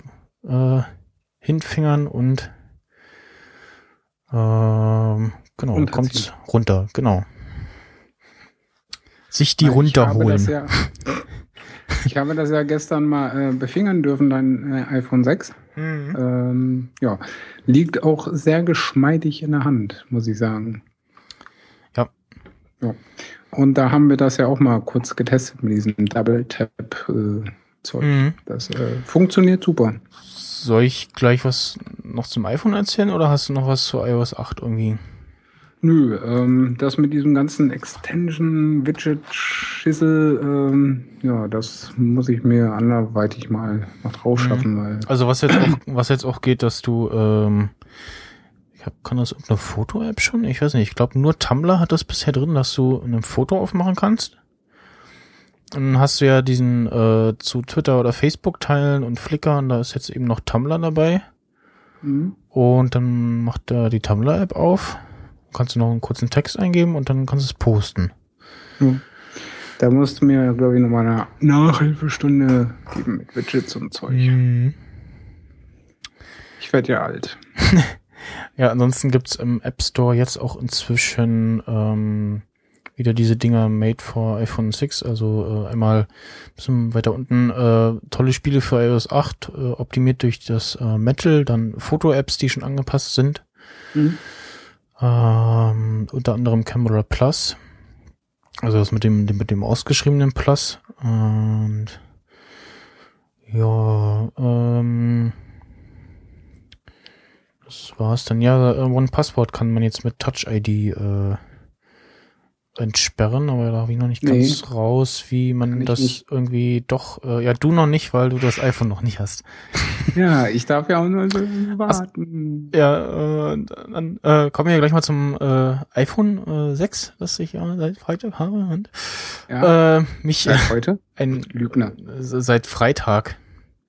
äh, hinfingern und ähm, genau, dann kommt's runter, genau. Sich die Weil ich habe runterholen. das ja- Ich habe das ja gestern mal äh, befingern dürfen, dein äh, iPhone 6. Mhm. Ähm, ja, liegt auch sehr geschmeidig in der Hand, muss ich sagen. Ja. ja. Und da haben wir das ja auch mal kurz getestet mit diesem Double-Tap-Zeug. Mhm. Das äh, funktioniert super. Soll ich gleich was noch zum iPhone erzählen oder hast du noch was zu iOS 8 irgendwie? Nö, ähm, das mit diesem ganzen Extension-Widget-Schissel, ähm, ja, das muss ich mir anderweitig mal noch drauf schaffen, weil Also was jetzt auch, was jetzt auch geht, dass du, ähm, ich hab, kann das irgendeine Foto-App schon? Ich weiß nicht. Ich glaube nur Tumblr hat das bisher drin, dass du ein Foto aufmachen kannst. Dann hast du ja diesen äh, zu Twitter oder Facebook teilen und Flickr und da ist jetzt eben noch Tumblr dabei. Mhm. Und dann macht er die Tumblr-App auf. Kannst du noch einen kurzen Text eingeben und dann kannst du es posten. Da musst du mir, glaube ich, nochmal eine Nachhilfestunde geben mit Widgets und Zeug. Mhm. Ich werde ja alt. Ja, ansonsten gibt's im App Store jetzt auch inzwischen ähm, wieder diese Dinger made for iPhone 6, also äh, einmal ein bisschen weiter unten äh, tolle Spiele für iOS 8, äh, optimiert durch das äh, Metal, dann Foto-Apps, die schon angepasst sind, Mhm. Ähm, unter anderem Camera Plus, also das mit dem, mit dem ausgeschriebenen Plus und ja, ähm, das war's dann. Ja, äh, One Password kann man jetzt mit Touch ID äh, entsperren, aber da habe ich noch nicht Nee. ganz raus, wie man das nicht. irgendwie doch. Äh, ja, du noch nicht, weil du das iPhone noch nicht hast. Ja, ich darf ja auch nur so warten. Ja, äh, dann äh, kommen wir gleich mal zum äh, iPhone äh, 6, das ich ja seit Freitag habe und Ja, äh, mich seit heute? ein Lügner. seit Freitag.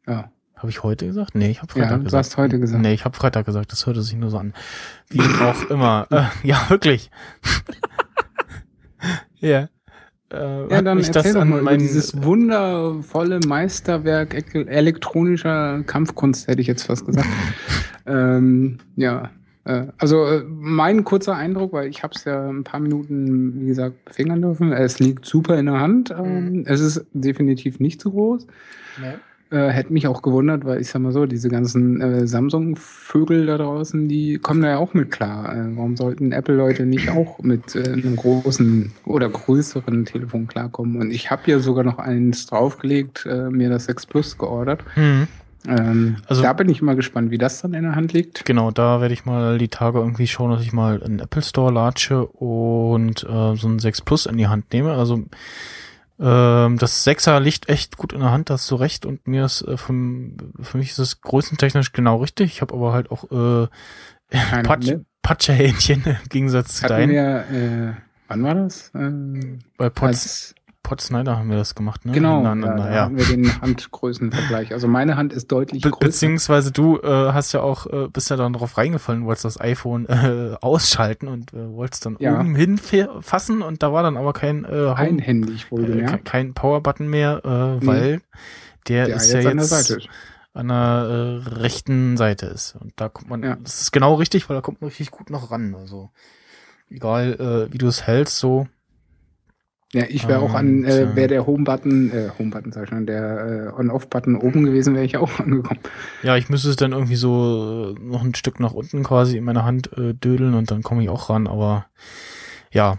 Ja. Habe ich heute gesagt? Nee, ich habe Freitag Ja, du gesagt. hast heute gesagt. Nee, ich habe Freitag gesagt. Das hörte sich nur so an. Wie auch immer. Äh, ja, wirklich. Ja. Äh, Ja, dann erzähl doch mal über dieses wundervolle Meisterwerk ek- elektronischer Kampfkunst, hätte ich jetzt fast gesagt. ähm, ja, äh, also äh, mein kurzer Eindruck, weil ich habe es ja ein paar Minuten, wie gesagt, fingern dürfen. Es liegt super in der Hand. Ähm, Es ist definitiv nicht zu groß. Nee. Äh, hätte mich auch gewundert, weil ich sag mal so, diese ganzen äh, Samsung-Vögel da draußen, die kommen da ja auch mit klar. Äh, warum sollten Apple-Leute nicht auch mit äh, einem großen oder größeren Telefon klarkommen? Und ich habe ja sogar noch eins draufgelegt, äh, mir das 6 Plus geordert. Hm. Ähm, Also- da bin ich mal gespannt, wie das dann in der Hand liegt. Genau, da werde ich mal die Tage irgendwie schauen, dass ich mal einen Apple Store latsche und äh, so ein 6 Plus in die Hand nehme. Also ähm, das 6er liegt echt gut in der Hand, da hast du recht. Und mir ist äh, vom, für mich ist es größentechnisch genau richtig. Ich habe aber halt auch äh, Patsch, Hände. Patschehähnchen im Gegensatz zu deinen. wir, äh, wann war das? Äh, Bei Pots Pod Snyder haben wir das gemacht, ne? Genau, ja, Hintereinander, da haben wir den Handgrößenvergleich. Also meine Hand ist deutlich Be größer. beziehungsweise du äh, hast ja auch, äh, bist ja dann drauf reingefallen, wolltest das iPhone äh, ausschalten und äh, wolltest dann Ja. oben hinfassen und da war dann aber kein äh, Home, Einhändig äh, wohlgemerkt. kein Power-Button mehr, äh, weil der, der ist jetzt ja an der jetzt Seite an der äh, rechten Seite ist. Und da kommt man, Ja. das ist genau richtig, weil da kommt man richtig gut noch ran. Also egal, äh, wie du es hältst, so. Ja, ich wäre auch an, Und, äh, äh, wäre der Home-Button, äh, Home-Button sag ich schon, der äh, On-Off-Button oben gewesen, wäre ich auch angekommen. Ja, ich müsste es dann irgendwie so äh, noch ein Stück nach unten quasi in meiner Hand äh, dödeln und dann komme ich auch ran, aber ja.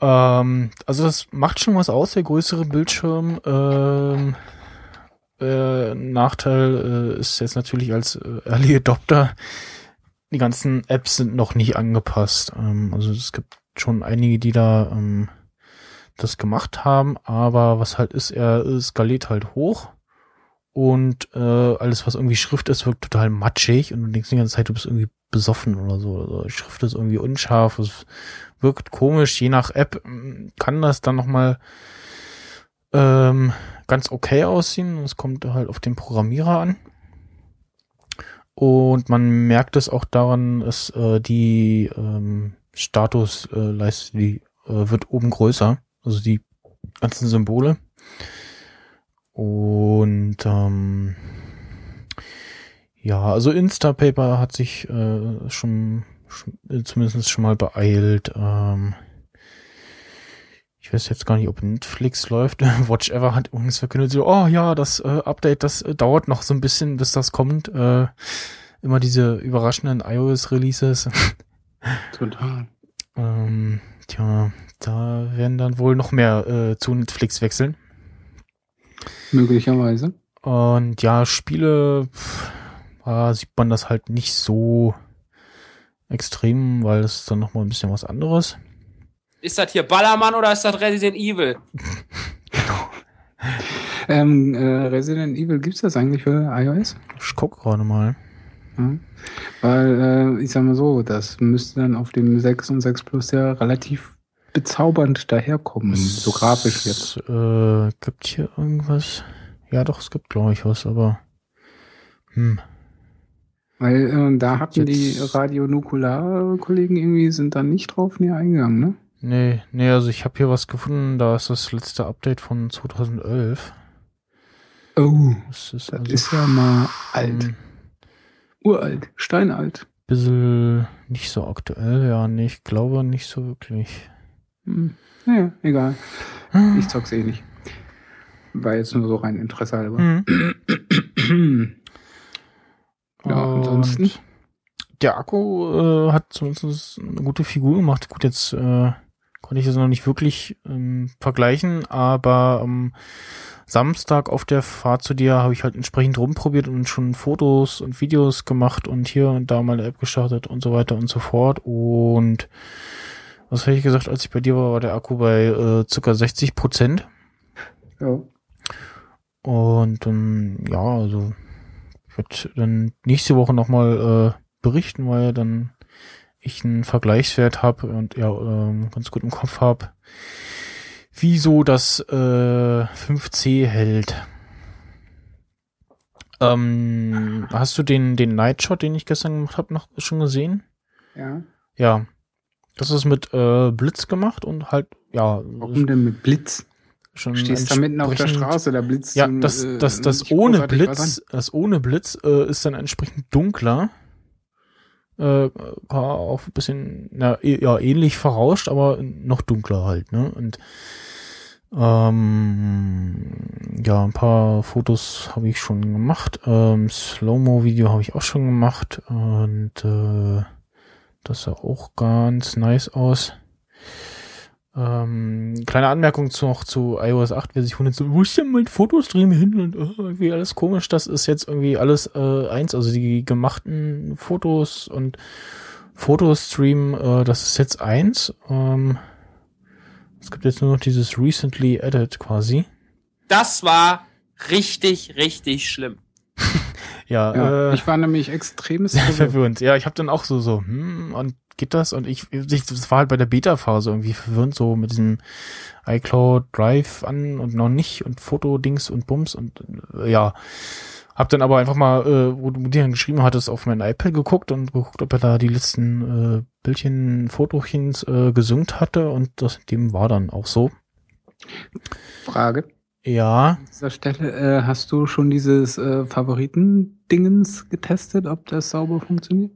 Ähm, also das macht schon was aus, der größere Bildschirm. Ähm, äh, Nachteil äh, ist jetzt natürlich als äh, Early Adopter, die ganzen Apps sind noch nicht angepasst. Ähm, also es gibt schon einige, die da ähm, das gemacht haben, aber was halt ist, er skaliert halt hoch und äh, alles, was irgendwie Schrift ist, wirkt total matschig und du denkst die ganze Zeit, du bist irgendwie besoffen oder so. Also Schrift ist irgendwie unscharf, es wirkt komisch, je nach App ähm, kann das dann nochmal ähm, ganz okay aussehen. Es kommt halt auf den Programmierer an. Und man merkt es auch daran, dass äh, die ähm, Statusleiste, die äh, wird oben größer, also die ganzen Symbole. Und ähm, ja, also Instapaper hat sich äh, schon, schon äh, zumindest schon mal beeilt. Ähm, ich weiß jetzt gar nicht, ob Netflix läuft. Watch Ever hat übrigens verkündet, so, oh ja, das äh, Update, das äh, dauert noch so ein bisschen, bis das kommt. Äh, immer diese überraschenden iOS-Releases. Total. ähm, tja, da werden dann wohl noch mehr äh, zu Netflix wechseln. Möglicherweise. Und ja, Spiele pff, da sieht man das halt nicht so extrem, weil es ist dann noch mal ein bisschen was anderes. Ist das hier Ballermann oder ist das Resident Evil? Ähm, äh, Resident Evil gibt's das eigentlich für iOS? Ich guck gerade mal. Ja. Weil, äh, ich sag mal so, das müsste dann auf dem 6 und 6 Plus ja relativ bezaubernd daherkommen, so grafisch jetzt. Äh, gibt hier irgendwas? Ja, doch, es gibt, glaube ich, was, aber hm. Weil äh, da hatten die Radio Nukular-Kollegen irgendwie, sind da nicht drauf näher eingegangen, ne? Nee, nee, also ich habe hier was gefunden, da ist das letzte Update von 2011. Oh, Das ist das also ist ja mal alt. schon Uralt, steinalt. bisschen nicht so aktuell, ja, nee, ich glaube nicht so wirklich. Hm. Naja, egal. Ich zock's eh nicht. War jetzt nur so rein Interesse halber. Hm. Ja, ansonsten? Der Akku äh, hat zumindest eine gute Figur gemacht. Gut, jetzt äh, konnte ich das noch nicht wirklich ähm, vergleichen, aber am Samstag auf der Fahrt zu dir habe ich halt entsprechend rumprobiert und schon Fotos und Videos gemacht und hier und da mal eine App gestartet und so weiter und so fort. Und was hätte ich gesagt, als ich bei dir war, war der Akku bei äh, circa 60 Prozent. Ja. Und ähm, ja, also ich werde dann nächste Woche nochmal äh, berichten, weil dann ich einen Vergleichswert habe und ja ähm, ganz gut im Kopf habe, wieso das äh, 5C hält. Ähm, hast du den, den Nightshot, den ich gestern gemacht habe, noch schon gesehen? ja. Ja. Das ist mit äh, Blitz gemacht und halt, ja, Warum denn mit Blitz? schon Stehst da mitten auf der Straße, da blitzt Ja, so, das, äh, das, das nicht ohne Blitz, das ohne Blitz äh, ist dann entsprechend dunkler. Äh, auch ein bisschen, na, eh- ja, ähnlich verrauscht, aber noch dunkler halt, ne? Und ähm, ja, ein paar Fotos habe ich schon gemacht. Ähm, Slow-Mo-Video habe ich auch schon gemacht. Und äh, das sah auch ganz nice aus. Ähm, kleine Anmerkung zu, noch zu iOS 8, wer sich wundert, so, wo ist denn mein Fotostream hin und oh, irgendwie alles komisch, das ist jetzt irgendwie alles äh, eins, also die gemachten Fotos und Fotostream, äh, das ist jetzt eins. Ähm, es gibt jetzt nur noch dieses recently added quasi. Das war richtig, richtig schlimm. Ja, Ja, äh, ich war nämlich extrem sehr verwirrend. Ja, ich habe dann auch so so, hm, und geht das? Und ich, ich das war halt bei der Beta-Phase irgendwie verwirrend so mit diesem iCloud Drive an und noch nicht und Fotodings und Bums und äh, ja. Hab dann aber einfach mal, äh, wo du dir dann geschrieben hattest, auf mein iPad geguckt und geguckt, ob er da die letzten äh, Bildchen, Fotochens äh, gesynkt hatte und das dem war dann auch so. Frage. Ja, An dieser Stelle, äh, hast du schon dieses äh, Favoriten-Dingens getestet, ob das sauber funktioniert?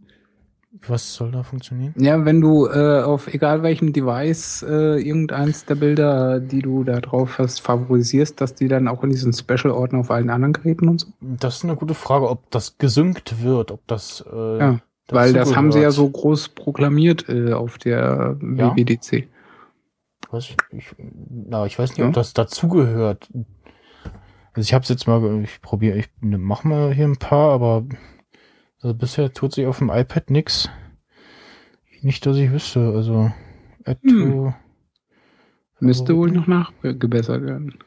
was soll da funktionieren? Ja, wenn du äh, auf egal welchem Device äh, irgendeins der Bilder, die du da drauf hast, favorisierst, dass die dann auch in diesen Special-Ordner auf allen anderen Geräten und so? Das ist eine gute Frage, ob das gesynkt wird, ob das äh, Ja, Weil das haben sie ja so groß proklamiert äh, auf der Ja? WWDC. Was? Ich, na, ich weiß nicht, Ja? ob das dazugehört. Also ich habe jetzt mal, ich probiere, ich ne, mach mal hier ein paar, aber also bisher tut sich auf dem iPad nix. Nicht, dass ich wüsste. Also Add Hm. Müsste wohl noch nachgebessert werden.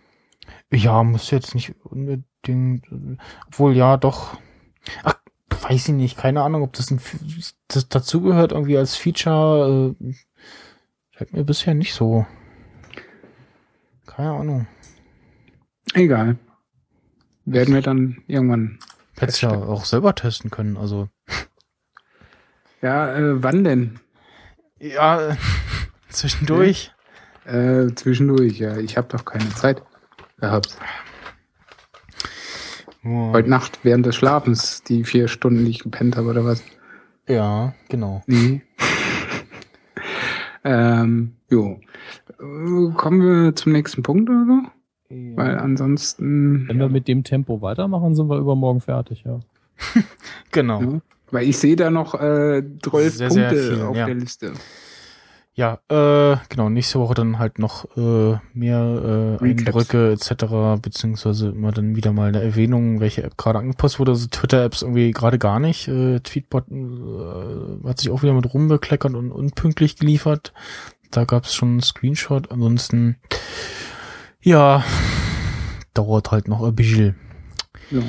Ja, muss jetzt nicht unbedingt. äh, Obwohl ja, doch. Ach, weiß ich nicht. Keine Ahnung, ob das, ein, das dazugehört irgendwie als Feature. Äh, scheint mir bisher nicht so. Keine Ahnung. Egal. Werden wir dann irgendwann. Hättest ja auch selber testen können. Also Ja, äh, wann denn? ja, äh, zwischendurch. Äh, zwischendurch, ja. Ich habe doch keine Zeit gehabt. Ja, Heute Nacht während des Schlafens, die vier Stunden, die ich gepennt habe, oder was? ja, genau. Nee. Ähm, jo. Äh, Kommen wir zum nächsten Punkt oder so? Weil ansonsten, Wenn wir mit dem Tempo weitermachen, sind wir übermorgen fertig, ja. Genau. Ja. weil ich sehe da noch äh, 12 Sehr, sehr Punkte viel, auf ja. der Liste. Ja, äh, genau, nächste Woche dann halt noch äh, mehr äh. Eindrücke etc., beziehungsweise immer dann wieder mal eine Erwähnung, welche App gerade angepasst wurde. Also Twitter-Apps irgendwie gerade gar nicht. Äh, Tweetbot äh, hat sich auch wieder mit rumbekleckert und unpünktlich geliefert. Da gab es schon einen Screenshot. Ansonsten, ja, dauert halt noch ein bisschen. Ja.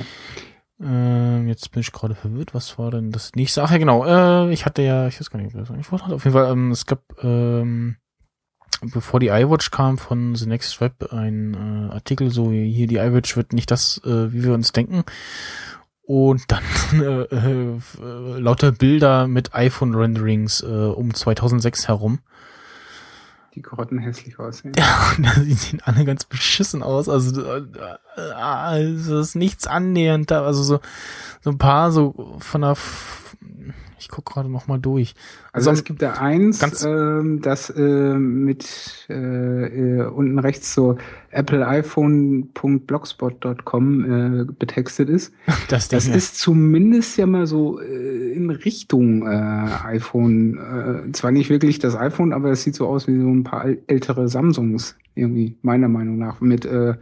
Ähm, jetzt bin ich gerade verwirrt. Was war denn das nächste? Ach ja, genau. Äh, ich hatte ja, ich weiß gar nicht, was ich wollte. Auf jeden Fall, ähm, es gab, ähm, bevor die iWatch kam von The Next Web, ein äh, Artikel, so hier die iWatch wird nicht das, äh, wie wir uns denken. Und dann äh, äh, lauter Bilder mit iPhone-Renderings äh, um 2006 herum. Die grottenhässlich aussehen. Ja, die sehen alle ganz beschissen aus. Also, äh, äh, also das ist nichts annähernd da. Also so, so ein paar so von der, ich guck gerade noch mal durch. Also Also es gibt da eins, ganz- ähm, das äh, mit äh, äh, unten rechts so appleiphone.blogspot.com äh, betextet ist. Das. Das ist zumindest ja mal so äh, in Richtung äh, iPhone. Äh, zwar nicht wirklich das iPhone, aber es sieht so aus wie so ein paar äl- ältere Samsungs irgendwie, meiner Meinung nach, mit äh,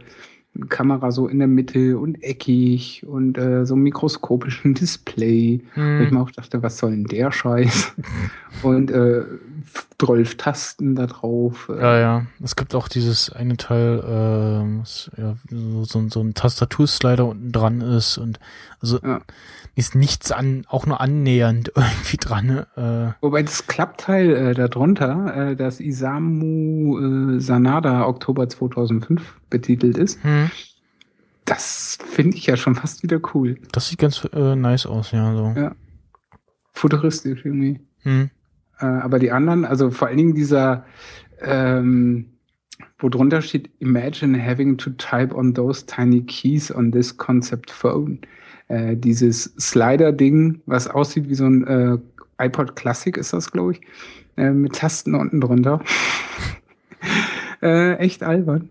Kamera so in der Mitte und eckig und äh, so einem mikroskopischen Display. Wo ich hm, mir auch dachte, was soll denn der Scheiß? Und äh, 12 Tasten da drauf. Äh, ja, ja. Es gibt auch dieses eine Teil, was, ja, so, so, ein Tastaturslider unten dran ist und also Ja. ist nichts an, auch nur annähernd irgendwie dran. Äh, Wobei das Klappteil äh, darunter, äh, das Isamu äh, Sanada Oktober 2005 betitelt ist, hm, das finde ich ja schon fast wieder cool. das sieht ganz äh, nice aus, ja. So. Ja. Futuristisch irgendwie. Hm. Äh, aber die anderen, also vor allen Dingen dieser, ähm, wo drunter steht, Imagine having to type on those tiny keys on this concept phone. Äh, dieses Slider-Ding, was aussieht wie so ein äh, iPod Classic ist das, glaube ich, äh, mit Tasten unten drunter. äh, echt albern.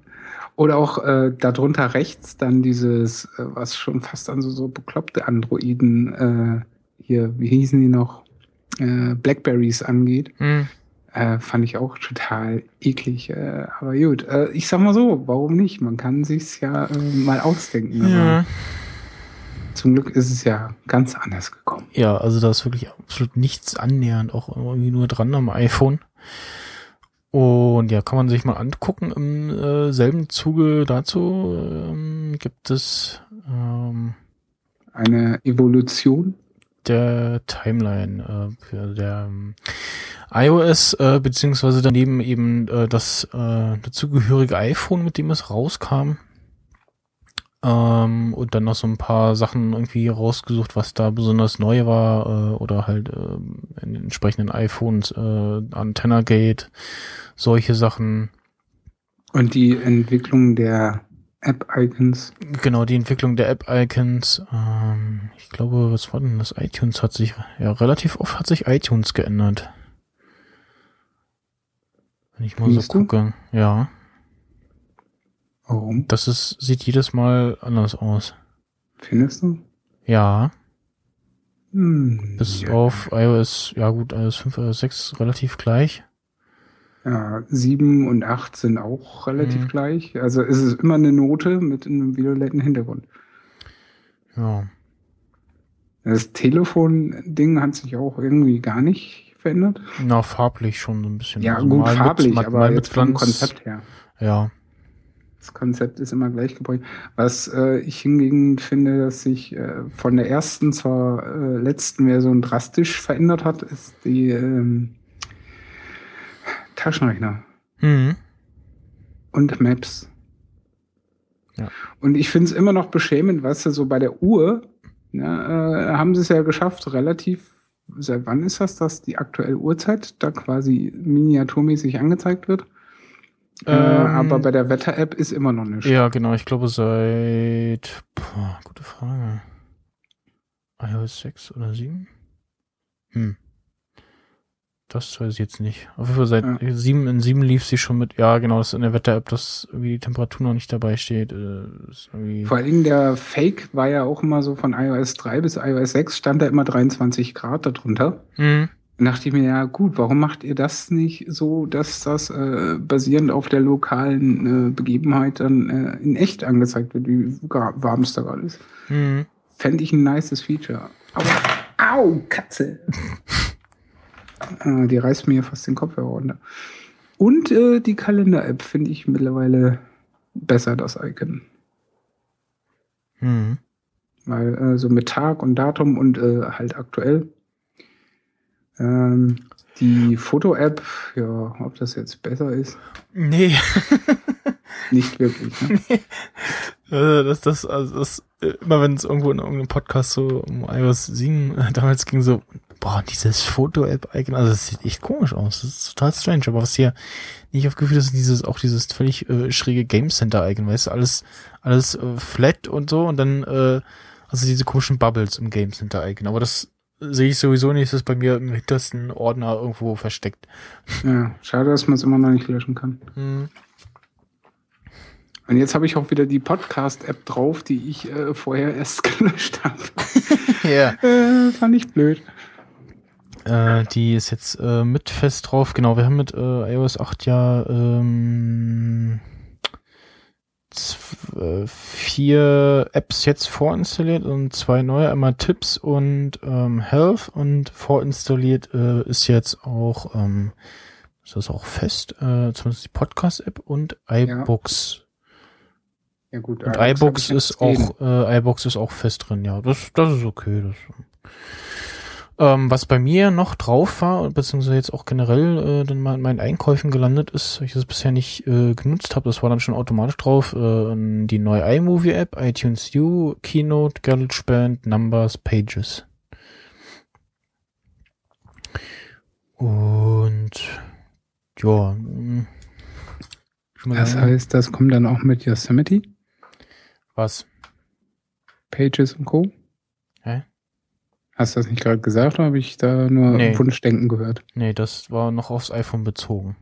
Oder auch äh, darunter rechts dann dieses, äh, was schon fast an so, so bekloppte Androiden äh, hier, wie hießen die noch, äh, Blackberries angeht. Hm. Äh, fand ich auch total eklig. Äh, aber gut, äh, ich sag mal so, warum nicht? Man kann sich's ja äh, mal ausdenken. Aber Ja. zum Glück ist es ja ganz anders gekommen. Ja, also da ist wirklich absolut nichts annähernd, auch irgendwie nur dran am iPhone. Und ja, kann man sich mal angucken. Im äh, selben Zuge dazu ähm, gibt es ähm, eine Evolution. Der Timeline äh, für der ähm, iOS äh, beziehungsweise daneben eben äh, das äh, dazugehörige iPhone, mit dem es rauskam. Ähm, und dann noch so ein paar Sachen irgendwie rausgesucht, was da besonders neu war äh, oder halt äh, in den entsprechenden iPhones, äh, Antenna Gate, solche Sachen. Und die Entwicklung der App-Icons. Genau, die Entwicklung der App-Icons. Ähm, ich glaube, was war denn das? iTunes hat sich, ja, relativ oft hat sich iTunes geändert. Wenn ich mal Findest so du? gucke. Ja, Warum? das ist, sieht jedes Mal anders aus. Findest du? Ja, Hm, ist ja. auf iOS, ja gut, iOS 5, iOS 6 relativ gleich. Ja, 7 und 8 sind auch relativ Mhm. gleich. Also es ist immer eine Note mit einem violetten Hintergrund. Ja. Das Telefon-Ding hat sich auch irgendwie gar nicht verändert. Na, farblich schon so ein bisschen. Ja, Also gut, mit- farblich, mal- aber jetzt vom. Konzept her. Ja. Das Konzept ist immer gleich geblieben. Was äh, ich hingegen finde, dass sich äh, von der ersten zur äh, letzten Version drastisch verändert hat, ist die ähm, Taschenrechner Mhm. und Maps. Ja. Und ich finde es immer noch beschämend, weißt du, so bei der Uhr ne, äh, haben sie es ja geschafft, relativ, seit wann ist das, dass die aktuelle Uhrzeit da quasi miniaturmäßig angezeigt wird? äh, Ähm, aber bei der Wetter-App ist immer noch nicht. Ja, genau, ich glaube seit, boah, gute Frage. iOS 6 oder 7? Hm. Das weiß ich jetzt nicht. Auf jeden Fall seit Ja. 7, in 7 lief sie schon mit, ja genau, das ist in der Wetter-App, dass irgendwie die Temperatur noch nicht dabei steht. Äh, Vor allen Dingen der Fake war ja auch immer so von iOS 3 bis iOS 6 stand da immer 23 Grad darunter. hm. Dann dachte ich mir, ja gut, warum macht ihr das nicht so, dass das äh, basierend auf der lokalen äh, Begebenheit dann äh, in echt angezeigt wird, wie warm es da gerade ist? Hm. Fände ich ein nices Feature. Aber, au, Katze! äh, die reißt mir fast den Kopf herunter. Und äh, die Kalender-App finde ich mittlerweile besser, das Icon. Hm. Weil äh, so mit Tag und Datum und äh, halt aktuell. Ähm, die Foto-App, ja, ob das jetzt besser ist, Nee. nicht wirklich. Ne? Äh, das, das, also das, äh, immer wenn es irgendwo in irgendeinem Podcast so um iOS 7 äh, damals ging, so, boah, dieses Foto-App-Icon, also das sieht echt komisch aus. Das ist total strange. Aber was hier nicht aufgeführt ist, ist dieses, auch dieses völlig äh, schräge Game Center-Icon, weißt du, alles, alles äh, flat und so und dann, äh, also diese komischen Bubbles im Game Center-Icon. Aber das sehe ich sowieso nicht, das ist bei mir im hintersten Ordner irgendwo versteckt. Ja, schade, dass man es immer noch nicht löschen kann. Hm. Und jetzt habe ich auch wieder die Podcast-App drauf, die ich äh, vorher erst gelöscht habe. Ja. äh, fand ich blöd. Äh, die ist jetzt äh, mit fest drauf. Genau, wir haben mit äh, iOS 8 ja ähm, äh, vier Apps jetzt vorinstalliert und zwei neue, einmal Tipps und ähm, Health und vorinstalliert äh, ist jetzt auch, ähm, ist das auch fest, äh, zumindest die Podcast-App und iBooks. Ja gut. Und iBooks ist auch, äh, iBooks ist auch fest drin, ja. Das, das ist okay. Das, ähm, was bei mir noch drauf war, beziehungsweise jetzt auch generell äh, dann mal in meinen Einkäufen gelandet ist, weil ich das bisher nicht äh, genutzt habe, das war dann schon automatisch drauf, äh, die neue iMovie-App, iTunes U, Keynote, GarageBand, Numbers, Pages. Und ja, mal Das heißt, das kommt dann auch mit Yosemite, was? Pages und Co. Hast du das nicht gerade gesagt oder habe ich da nur Nee. Wunschdenken gehört? Nee, das war noch aufs iPhone bezogen.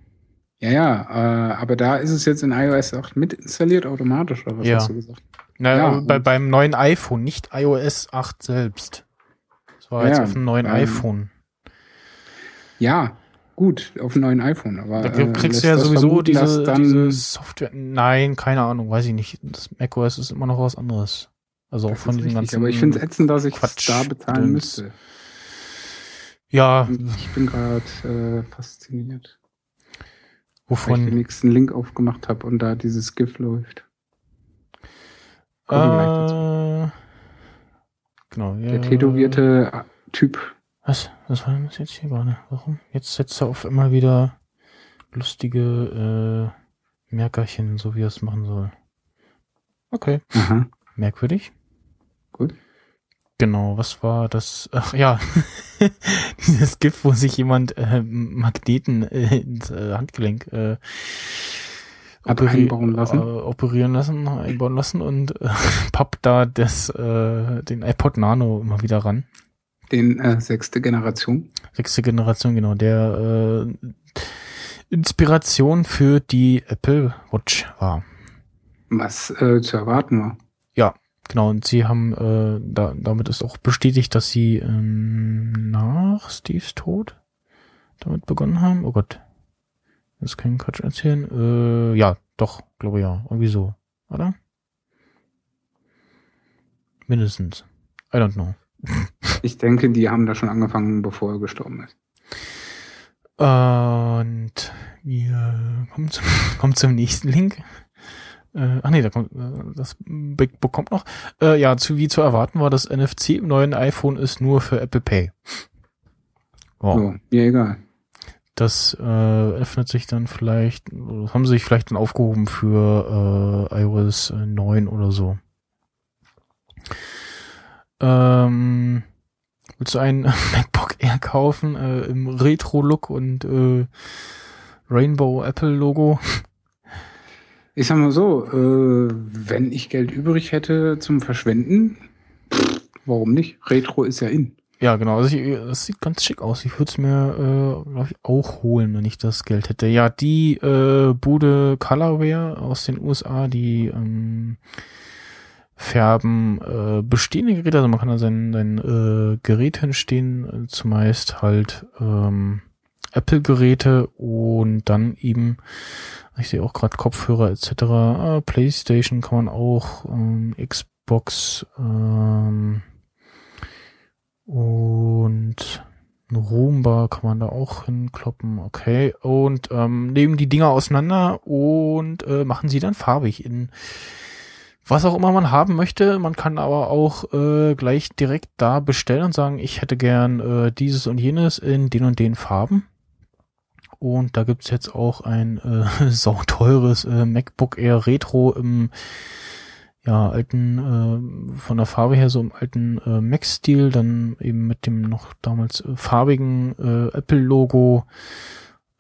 Ja, ja, äh, aber da ist es jetzt in iOS 8 mit installiert automatisch, oder was Ja. hast du gesagt? Na, Ja, bei, und- beim neuen iPhone, nicht iOS 8 selbst. Das war jetzt Ja, auf dem neuen ähm, iPhone. Ja, gut, auf dem neuen iPhone, aber Da äh, kriegst du ja sowieso diese, diese Software. Nein, keine Ahnung, weiß ich nicht. Das macOS ist immer noch was anderes. Also auch das von richtig, ganzen. aber ich finde es ätzend, dass ich Quatsch da bezahlen Gedöns. müsste. Ja, Und Ich bin gerade äh, fasziniert, weil ich den wovon? nächsten Link aufgemacht habe und da dieses GIF läuft. Äh, Genau. Der ja. tätowierte äh, Typ. Was? Was war denn das jetzt hier gerade? Warum? Jetzt setzt er auf immer wieder lustige äh, Merkerchen, so wie er es machen soll. Okay. Aha. Merkwürdig. Genau, was war das? Ach ja, dieses Gift, wo sich jemand äh, Magneten äh, ins äh, Handgelenk äh, operi- einbauen lassen. Äh, operieren lassen, einbauen lassen und äh, pappt da das, äh, den iPod Nano immer wieder ran. Den äh, sechste Generation. Sechste Generation, genau, der äh, Inspiration für die Apple Watch war. Was äh, zu erwarten war. Genau, und sie haben, äh, da, damit ist auch bestätigt, dass sie ähm, nach Steves Tod damit begonnen haben. Oh Gott. Das kann ich Quatsch erzählen. Äh, ja, doch, glaube ja. Irgendwie so. Oder? Mindestens. I don't know. Ich denke, die haben da schon angefangen, bevor er gestorben ist. Und wir kommen zum, kommen zum nächsten Link. Äh, ach nee, da kommt, äh, das Big Book kommt noch. Äh, ja, zu, wie zu erwarten war, das NFC im neuen iPhone ist nur für Apple Pay. Wow. So, mir egal. Das äh, öffnet sich dann vielleicht, haben sie sich vielleicht dann aufgehoben für äh, iOS 9 oder so. Ähm, willst du einen MacBook Air kaufen äh, im Retro-Look und äh, Rainbow Apple Logo? Ich sag mal so, äh, wenn ich Geld übrig hätte zum Verschwenden, warum nicht? Retro ist ja in. Ja, genau. Also ich, das sieht ganz schick aus. Ich würde es mir, äh, glaube ich, auch holen, wenn ich das Geld hätte. Ja, die äh, Bude Colorware aus den USA, die ähm, färben äh, bestehende Geräte. Also man kann da sein, sein äh, Gerät hinstehen, äh, zumeist halt ähm, Apple-Geräte und dann eben, ich sehe auch gerade Kopfhörer etc. Äh, PlayStation kann man auch, ähm, Xbox, ähm, und Roomba kann man da auch hinkloppen, okay. Und ähm, nehmen die Dinger auseinander und äh, machen sie dann farbig in was auch immer man haben möchte. Man kann aber auch äh, gleich direkt da bestellen und sagen, ich hätte gern äh, dieses und jenes in den und den Farben. Und da gibt's jetzt auch ein äh, sauteures äh, MacBook Air Retro im ja, alten, äh, von der Farbe her so im alten äh, Mac-Stil, dann eben mit dem noch damals äh, farbigen äh, Apple-Logo.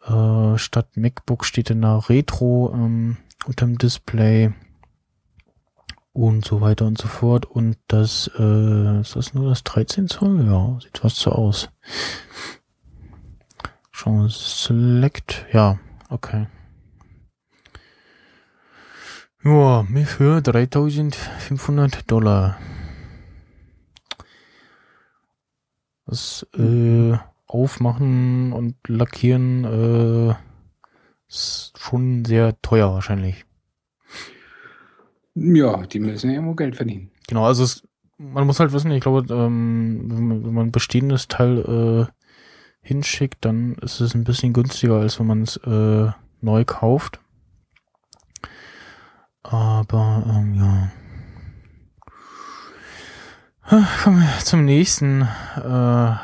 Äh, statt MacBook steht dann da Retro ähm, unterm Display und so weiter und so fort. Und das, äh, ist das nur das 13 Zoll? Ja, sieht fast so aus. Wir, Select, ja, okay. Ja, mir für 3500 Dollar. Das äh, Aufmachen und Lackieren äh, ist schon sehr teuer wahrscheinlich. Ja, die müssen ja irgendwo Geld verdienen. Genau, also es, man muss halt wissen, ich glaube, ähm, wenn, man, wenn man ein bestehendes Teil äh, hinschickt, dann ist es ein bisschen günstiger, als wenn man es äh, neu kauft. Aber ähm, ja. Kommen wir zum nächsten. Äh,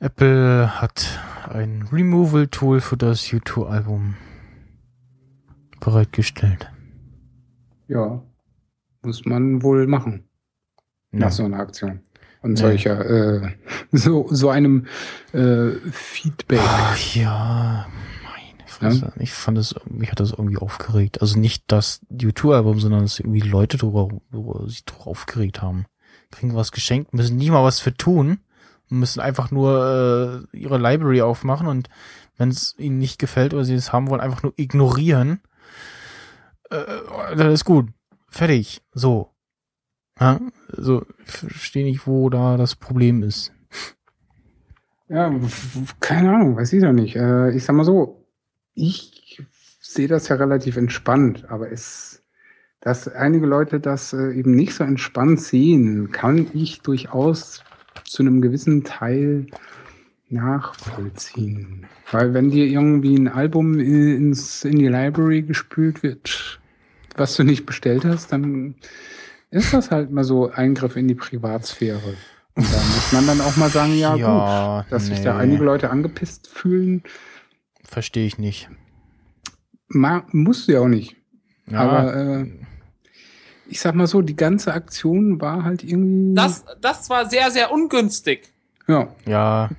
Apple hat ein Removal-Tool für das U2-Album bereitgestellt. Ja, muss man wohl machen. Ja. Nach so einer Aktion. Und Nee. solcher, äh, so, so einem äh, Feedback. Ach, ja, meine Fresse. Ich fand es, mich hat das irgendwie aufgeregt. Also nicht das U2-Album, sondern dass irgendwie Leute drüber, drüber, sich drüber aufgeregt haben. Kriegen was geschenkt, müssen nicht mal was für tun, müssen einfach nur äh, ihre Library aufmachen und wenn es ihnen nicht gefällt oder sie es haben wollen, einfach nur ignorieren. Äh, dann ist gut. Fertig. So. Ja, also, verstehe nicht, wo da das Problem ist. Ja, keine Ahnung, weiß ich doch nicht. Äh, ich sag mal so, ich sehe das ja relativ entspannt, aber es, dass einige Leute das äh, eben nicht so entspannt sehen, kann ich durchaus zu einem gewissen Teil nachvollziehen. Weil wenn dir irgendwie ein Album ins, in die Library gespült wird, was du nicht bestellt hast, dann ist das halt mal so Eingriff in die Privatsphäre. Und da muss man dann auch mal sagen, ja, Ja, gut, dass sich nee. da einige Leute angepisst fühlen, Verstehe ich nicht. ma, musst du ja auch nicht. Ja, Aber äh, ich sag mal so, die ganze Aktion war halt irgendwie. Das, das war sehr, sehr ungünstig. Ja, ja,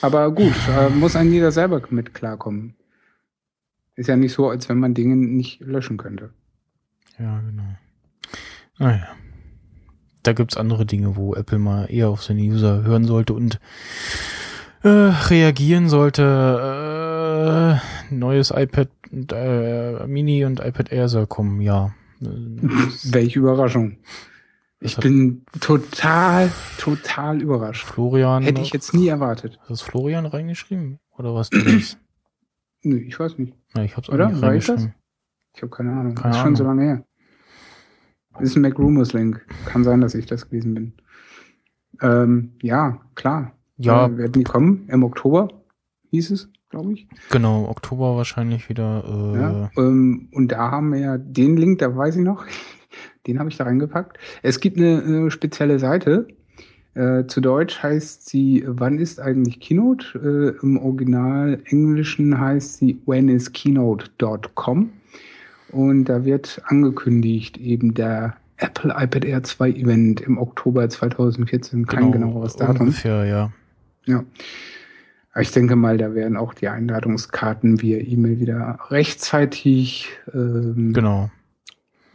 aber gut, äh, muss ein jeder selber mit klarkommen. Ist ja nicht so, als wenn man Dinge nicht löschen könnte. ja, genau. Naja. Da gibt's andere Dinge, wo Apple mal eher auf seine User hören sollte und äh, reagieren sollte. Äh, neues iPad und, äh, Mini und iPad Air soll kommen, ja. Welche Überraschung. Ich hat- bin total, total überrascht. Florian. Hätte ich jetzt nie erwartet. Hast du das Florian reingeschrieben? Oder was du das? Nö, ich weiß nicht. Ja, ich hab's auch Oder? nicht War ich das? reingeschrieben. Ich habe keine Ahnung. Keine ist schon so Ahnung. lange her. Ist ein MacRumors-Link. Kann sein, dass ich das gewesen bin. Ähm, ja, klar. Ja, Äh, werden die kommen? Im Oktober hieß es, glaube ich. genau, Oktober wahrscheinlich wieder. Äh, Ja, ähm, und da haben wir ja den Link, da weiß ich noch, den habe ich da reingepackt. Es gibt eine, eine spezielle Seite. Äh, zu Deutsch heißt sie Wann ist eigentlich Keynote? Äh, Im Original Englischen heißt sie whenisKeynote.com. Und da wird angekündigt, eben der Apple iPad Air 2 Event im Oktober 2014. Kein genau, genaueres Datum. Ungefähr, ja. Ja. Aber ich denke mal, da werden auch die Einladungskarten via E-Mail wieder rechtzeitig ähm, Genau.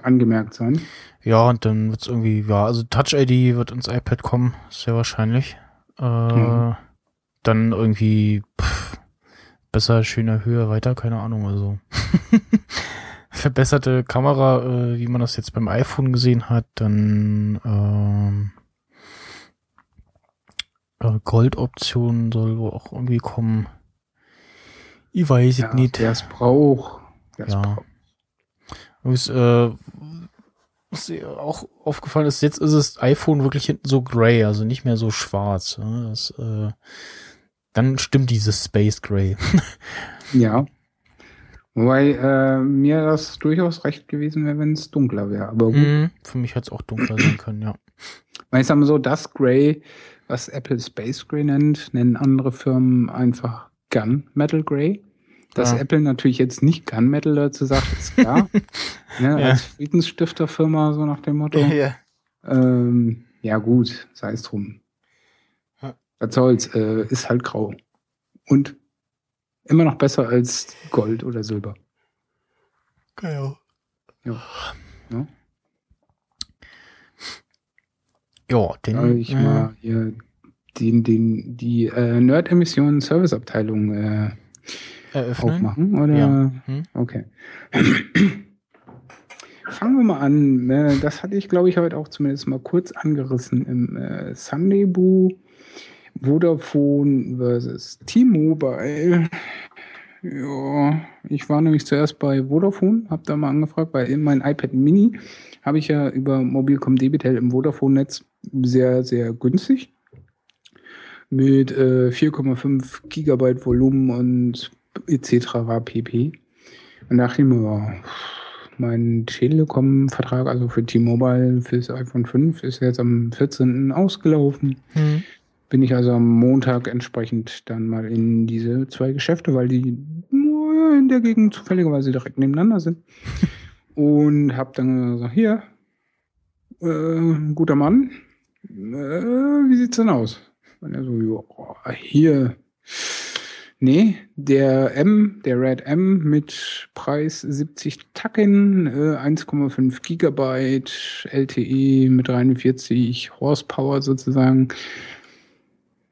angemerkt sein. Ja, und dann wird's irgendwie, ja, also Touch ID wird ins iPad kommen, sehr wahrscheinlich. Äh, Mhm. Dann irgendwie pff, besser, schöner, höher, weiter, keine Ahnung, also. Verbesserte Kamera, äh, wie man das jetzt beim iPhone gesehen hat, dann ähm, äh, Goldoption soll wohl auch irgendwie kommen. Ich weiß Ja, es nicht. wer es braucht. Ja. braucht. Was, äh, was auch aufgefallen ist, jetzt ist das iPhone wirklich hinten so grey, also nicht mehr so schwarz. Ja, das, äh, dann stimmt dieses Space Gray. Ja. Wobei äh, mir das durchaus recht gewesen wäre, wenn es dunkler wäre. Aber gut, Mhm. Für mich hätte es auch dunkler sein können, ja. weil ich sag mal so, das Gray, was Apple Space Gray nennt, nennen andere Firmen einfach Gunmetal Gray. Dass Ja. Apple natürlich jetzt nicht Gunmetal dazu sagt, ist klar. ne, Ja. Als Friedensstifterfirma, so nach dem Motto. ja. Ähm, ja, gut, sei es drum. Was soll's, äh, ist halt grau. Und immer noch besser als Gold oder Silber. Genau. Ja. Ja. Ja, den. Soll ich äh, mal hier den, den, die äh, Nerd-Emissionen Serviceabteilung äh, eröffnen. aufmachen? Oder? Ja. Hm? Okay. Fangen wir mal an. Äh, Das hatte ich, glaube ich, heute auch zumindest mal kurz angerissen im äh, Sunday Boo. Vodafone versus T-Mobile. Ja, ich war nämlich zuerst bei Vodafone, habe da mal angefragt, weil in mein iPad Mini habe ich ja über Mobilcom Debitel im Vodafone-Netz sehr, sehr günstig. Mit äh, 4,5 Gigabyte Volumen und etc. war pp. Und dachte ich mir, mein Telekom-Vertrag, also für T-Mobile fürs iPhone 5, ist jetzt am 14. ausgelaufen. Hm. Bin ich also am Montag entsprechend dann mal in diese zwei Geschäfte, weil die in der Gegend zufälligerweise direkt nebeneinander sind. Und habe dann gesagt, hier, äh, guter Mann, äh, wie sieht's denn aus? Und er so, ja, hier, nee, der M, der Red M mit Preis 70 Tacken, äh, 1,5 Gigabyte, LTE mit 43 Horsepower sozusagen.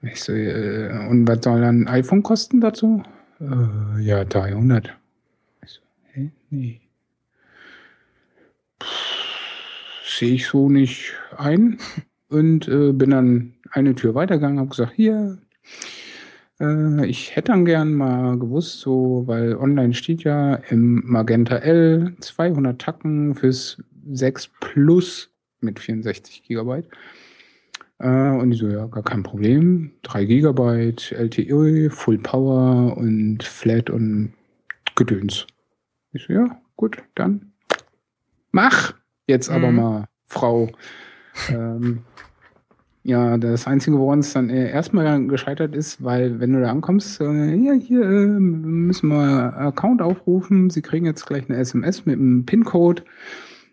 Ich so, äh, und was soll dann ein iPhone kosten dazu? Äh, ja, 300. Ich so, hä? Nee. Sehe ich so nicht ein. Und äh, bin dann eine Tür weitergegangen, habe gesagt, hier, äh, ich hätte dann gern mal gewusst, so, weil online steht ja im Magenta L 200 Tacken fürs 6 Plus mit 64 Gigabyte. Äh, und ich so, ja, gar kein Problem. 3 Gigabyte, LTE, Full Power und Flat und Gedöns. Ich so, ja, gut, dann mach. Jetzt aber Mhm. mal Frau. Ähm, ja, das Einzige, woran es dann äh, erstmal gescheitert ist, weil wenn du da ankommst, äh, ja, hier äh, müssen wir Account aufrufen. Sie kriegen jetzt gleich eine SMS mit einem PIN-Code,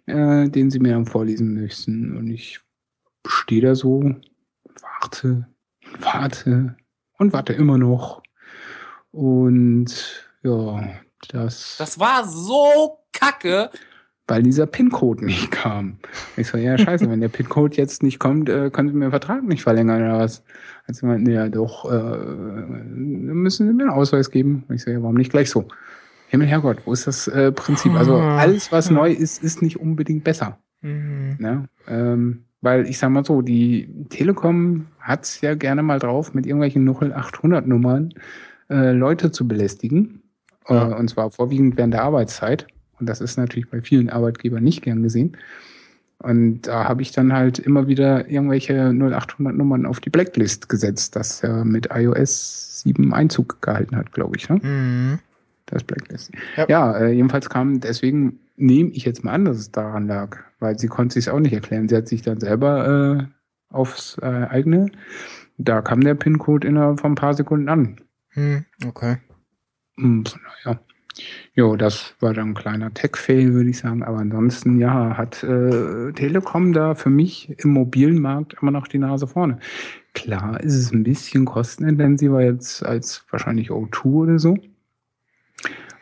äh, den Sie mir dann vorlesen möchten. Und ich stehe da so, warte, warte und warte immer noch. Und ja, das, Das war so kacke. weil dieser PIN-Code nicht kam. Ich so, ja, scheiße, wenn der PIN-Code jetzt nicht kommt, äh, können Sie mir den Vertrag nicht verlängern oder was? Also meinten, ja doch, äh, müssen Sie mir einen Ausweis geben. Ich so, ja, warum nicht gleich so? Himmel, Herrgott, wo ist das äh, Prinzip? Also alles, was neu ist, ist nicht unbedingt besser. Mhm. Ne? Ähm, weil ich sag mal so, die Telekom hat's ja gerne mal drauf, mit irgendwelchen 0800 Nummern äh, Leute zu belästigen. Ja. Äh, und zwar vorwiegend während der Arbeitszeit. Und das ist natürlich bei vielen Arbeitgebern nicht gern gesehen. Und da habe ich dann halt immer wieder irgendwelche 0800 Nummern auf die Blacklist gesetzt, das ja mit iOS 7 Einzug gehalten hat, glaube ich. Ne? Mhm. Das Blacklist. Ja. Ja, äh, jedenfalls kam, deswegen nehme ich jetzt mal an, dass es daran lag, weil sie konnte sich auch nicht erklären. Sie hat sich dann selber äh, aufs äh, eigene, da kam der PIN-Code innerhalb von ein paar Sekunden an. Mhm. Okay. Hm, daher. Jo, das war dann ein kleiner Tech-Fail, würde ich sagen. Aber ansonsten, ja, hat äh, Telekom da für mich im mobilen Markt immer noch die Nase vorne. Klar ist es ein bisschen kostenintensiver jetzt als wahrscheinlich O2 oder so.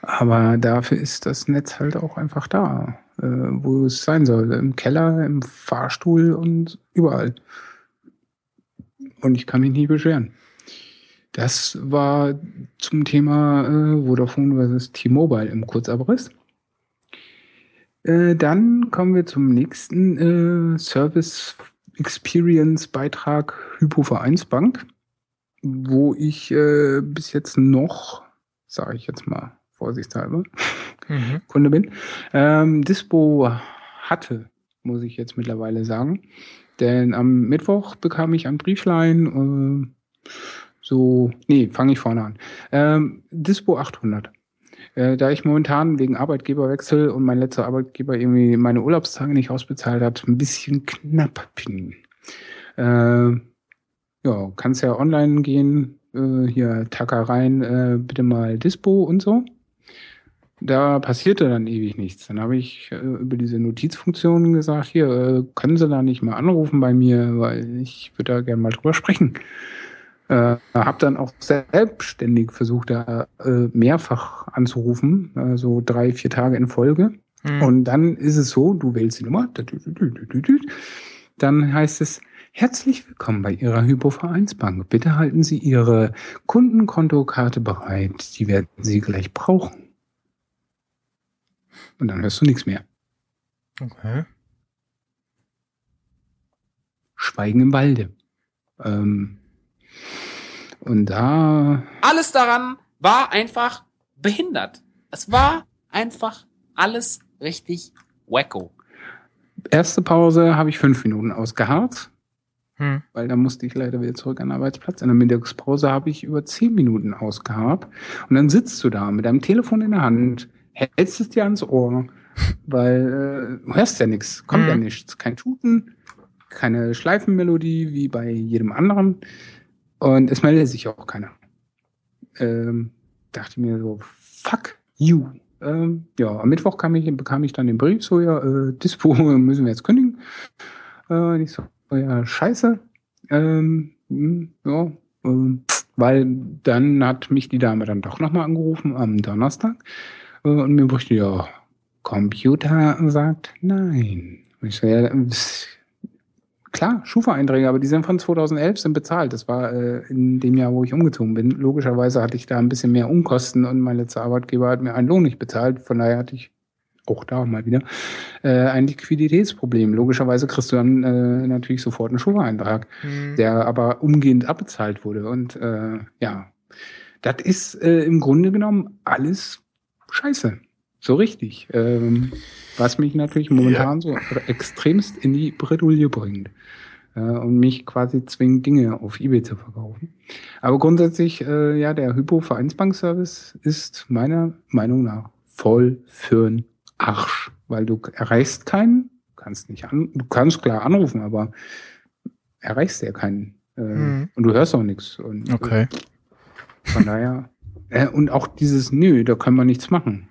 Aber dafür ist das Netz halt auch einfach da, äh, wo es sein soll. Im Keller, im Fahrstuhl und überall. Und ich kann mich nie beschweren. Das war zum Thema äh, Vodafone versus T-Mobile im Kurzabriss. Äh, dann kommen wir zum nächsten äh, Service Experience Beitrag Hypo Vereinsbank, wo ich äh, bis jetzt noch, sage ich jetzt mal vorsichtshalber, Mhm. Kunde bin. Ähm, Dispo hatte, muss ich jetzt mittlerweile sagen. Denn am Mittwoch bekam ich ein Brieflein, äh, so, nee, fange ich vorne an. Ähm, Dispo 800. Äh, da ich momentan wegen Arbeitgeberwechsel und mein letzter Arbeitgeber irgendwie meine Urlaubstage nicht ausbezahlt hat, ein bisschen knapp bin. Äh, ja, kannst ja online gehen, äh, hier Tacker rein, äh, bitte mal Dispo und so. Da passierte dann ewig nichts. Dann habe ich äh, über diese Notizfunktion gesagt, hier, äh, können Sie da nicht mal anrufen bei mir, weil ich würde da gerne mal drüber sprechen. Äh, habe dann auch selbstständig versucht, da äh, mehrfach anzurufen, äh, so drei, vier Tage in Folge. Mhm. Und dann ist es so, du wählst die Nummer, dann heißt es, herzlich willkommen bei Ihrer Hypovereinsbank. Bitte halten Sie Ihre Kundenkontokarte bereit, die werden Sie gleich brauchen. Und dann hörst du nichts mehr. Okay. Schweigen im Walde. Ähm, und da, Alles daran war einfach behindert. Es war einfach alles richtig wacko. erste Pause habe ich fünf Minuten ausgeharrt, Hm. weil dann musste ich leider wieder zurück an den Arbeitsplatz. In der Mittagspause habe ich über zehn Minuten ausgeharrt. Und dann sitzt du da mit deinem Telefon in der Hand, hältst es dir ans Ohr, weil äh, du hörst ja nichts, kommt Mhm. ja nichts. Kein Tuten, keine Schleifenmelodie wie bei jedem anderen. Und es meldet sich auch keiner. Ähm, dachte mir so, fuck you. Ähm, ja, am Mittwoch kam ich, bekam ich dann den Brief, so ja, äh, Dispo müssen wir jetzt kündigen. Äh, und ich so, ja, scheiße. Ähm, hm, ja, ähm, weil dann hat mich die Dame dann doch nochmal angerufen am Donnerstag und mir bräuchte ja, Computer sagt nein. Und ich so, ja, klar, Schufa-Einträge, aber die sind von 2011, sind bezahlt. Das war äh, in dem Jahr, wo ich umgezogen bin. Logischerweise hatte ich da ein bisschen mehr Unkosten und mein letzter Arbeitgeber hat mir einen Lohn nicht bezahlt. Von daher hatte ich auch da mal wieder äh, ein Liquiditätsproblem. Logischerweise kriegst du dann äh, natürlich sofort einen Schufa-Eintrag, Mhm. der aber umgehend abbezahlt wurde. Und äh, ja, das ist äh, im Grunde genommen alles scheiße. So richtig. Ähm, was mich natürlich momentan so extremst in die Bredouille bringt. Äh, und mich quasi zwingt, Dinge auf Ebay zu verkaufen. Aber grundsätzlich, äh, ja, der Hypo-Vereinsbankservice ist meiner Meinung nach voll für'n Arsch. Weil du erreichst keinen, kannst nicht an, du kannst klar anrufen, aber erreichst ja keinen. Äh, Mhm. Und du hörst auch nichts. Und, Okay. Äh, von daher. Äh, und auch dieses, nö, da können wir nichts machen.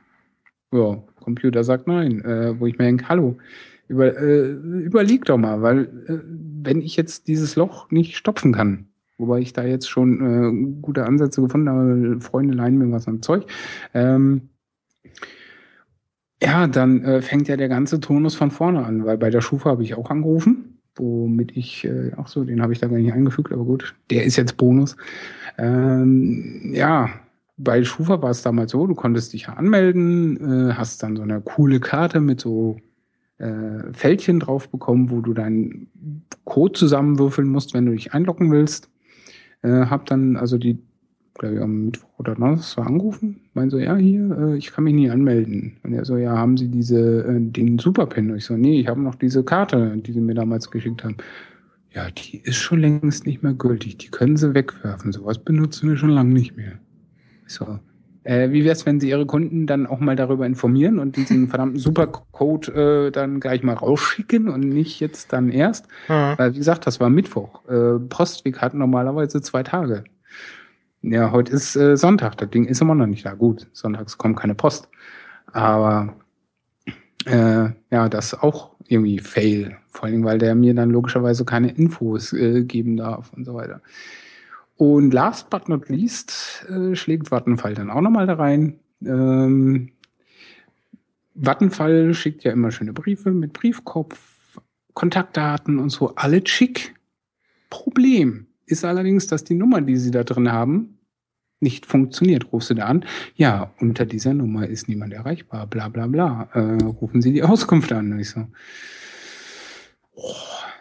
Ja, Computer sagt nein. Äh, wo ich mir denke, hallo, über, äh, überleg doch mal, weil äh, wenn ich jetzt dieses Loch nicht stopfen kann, wobei ich da jetzt schon äh, gute Ansätze gefunden habe, Freunde leihen mir was am Zeug, ähm, ja, dann äh, fängt ja der ganze Tonus von vorne an, weil bei der Schufa habe ich auch angerufen, womit ich, äh, ach so, den habe ich da gar nicht eingefügt, aber gut, der ist jetzt Bonus. Ähm, ja, bei Schufa war es damals so, du konntest dich ja anmelden, äh, hast dann so eine coole Karte mit so äh, Fältchen drauf bekommen, wo du deinen Code zusammenwürfeln musst, wenn du dich einloggen willst. Äh, hab dann also die, glaube ich, am Mittwoch oder Donnerstag angerufen. Meinen so, ja, hier, äh, ich kann mich nie anmelden. Und er so, ja, haben Sie diese, äh, den Superpin? Und ich so, nee, ich habe noch diese Karte, die Sie mir damals geschickt haben. Ja, die ist schon längst nicht mehr gültig. Die können Sie wegwerfen. Sowas benutzen wir schon lange nicht mehr. So, äh, wie wär's, wenn Sie Ihre Kunden dann auch mal darüber informieren und diesen verdammten Supercode äh, dann gleich mal rausschicken und nicht jetzt dann erst? Ja. Weil, wie gesagt, das war Mittwoch. Äh, Postweg hat normalerweise zwei Tage. Ja, heute ist äh, Sonntag. Das Ding ist immer noch nicht da. Gut, sonntags kommt keine Post. Aber äh, ja, das ist auch irgendwie Fail. Vor allem, weil der mir dann logischerweise keine Infos äh, geben darf und so weiter. Und last but not least äh, schlägt Vattenfall dann auch nochmal da rein. Ähm, Vattenfall schickt ja immer schöne Briefe mit Briefkopf, Kontaktdaten und so, alle schick. Problem ist allerdings, dass die Nummer, die sie da drin haben, nicht funktioniert. Rufst du da an? Ja, unter dieser Nummer ist niemand erreichbar, bla bla bla. Äh, rufen Sie die Auskunft an. Und ich so, oh,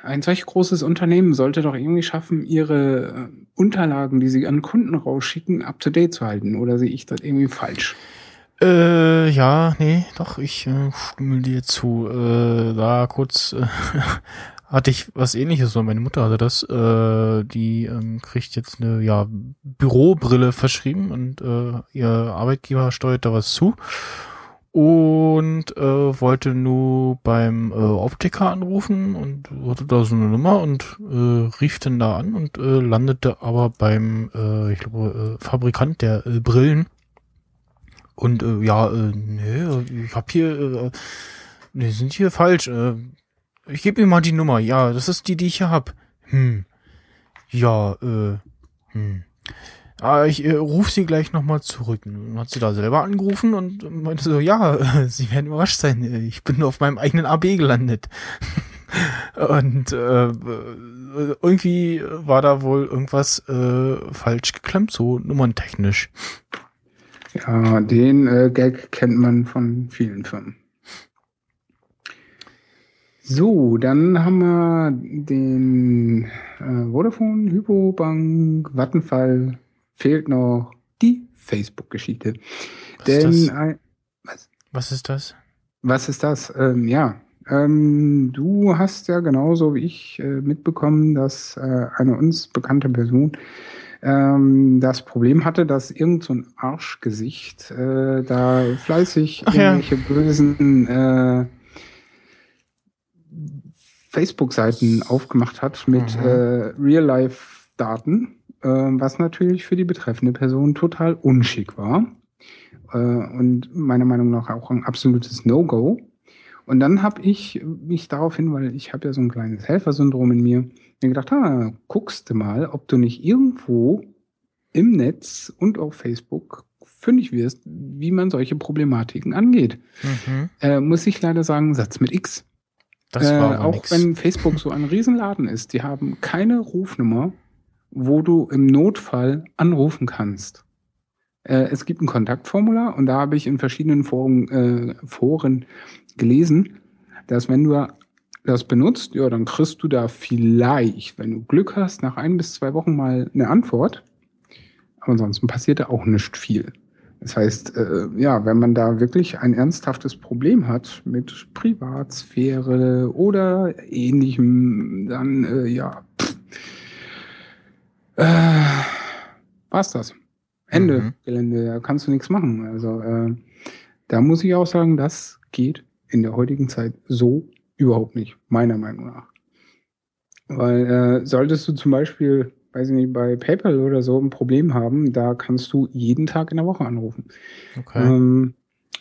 ein solch großes Unternehmen sollte doch irgendwie schaffen, ihre äh, Unterlagen, die sie an Kunden rausschicken, up to date zu halten. Oder sehe ich das irgendwie falsch? Äh, ja, nee, doch, ich äh, stimme dir zu. Äh, da kurz äh, hatte ich was ähnliches, weil meine Mutter hatte das. Äh, die ähm, kriegt jetzt eine ja, Bürobrille verschrieben und äh, ihr Arbeitgeber steuert da was zu. Und äh, wollte nur beim äh, Optiker anrufen und hatte da so eine Nummer und äh, rief dann da an und äh, landete aber beim, äh, ich glaube, äh, Fabrikant der äh, Brillen. Und äh, ja, äh, nee, ich hab hier, äh, nee, sind hier falsch. Äh, ich gebe mir mal die Nummer. Ja, das ist die, die ich hier hab. Hm. Ja, äh, hm. Ah, ich äh, rufe sie gleich nochmal zurück. Dann hat sie da selber angerufen und meinte so, ja, äh, sie werden überrascht sein. Ich bin auf meinem eigenen AB gelandet. und äh, irgendwie war da wohl irgendwas äh, falsch geklemmt, so nummerntechnisch. Ja, den äh, Gag kennt man von vielen Firmen. So, dann haben wir den äh, Vodafone, Hypobank, Vattenfall, fehlt noch die Facebook-Geschichte. Was Denn ist das? ein, Was ist das? was ist das? Ähm, ja, ähm, du hast ja genauso wie ich äh, mitbekommen, dass äh, eine uns bekannte Person ähm, das Problem hatte, dass irgend so ein Arschgesicht äh, da fleißig Ach ja. irgendwelche bösen äh, Facebook-Seiten aufgemacht hat mit Mhm. äh, Real-Life-Daten, was natürlich für die betreffende Person total unschick war äh, und meiner Meinung nach auch ein absolutes No-Go. Und dann habe ich mich daraufhin, weil ich habe ja so ein kleines Helfersyndrom in mir, mir gedacht, ah, guckst du mal, ob du nicht irgendwo im Netz und auf Facebook fündig wirst, wie man solche Problematiken angeht. Mhm. Äh, muss ich leider sagen, Satz mit X. Das äh, war aber auch nix. wenn Facebook so ein Riesenladen ist, die haben keine Rufnummer, wo du im Notfall anrufen kannst. Äh, es gibt ein Kontaktformular und da habe ich in verschiedenen Foren, äh, Foren gelesen, dass wenn du das benutzt, ja, dann kriegst du da vielleicht, wenn du Glück hast, nach ein bis zwei Wochen mal eine Antwort. Aber ansonsten passiert da auch nicht viel. Das heißt, äh, ja, wenn man da wirklich ein ernsthaftes Problem hat mit Privatsphäre oder ähnlichem, dann äh, ja, äh, war's das. Ende Mhm. Gelände, da kannst du nichts machen. Also äh, da muss ich auch sagen, das geht in der heutigen Zeit so überhaupt nicht, meiner Meinung nach. Weil äh, solltest du zum Beispiel, weiß ich nicht, bei PayPal oder so ein Problem haben, da kannst du jeden Tag in der Woche anrufen. Okay. Ähm,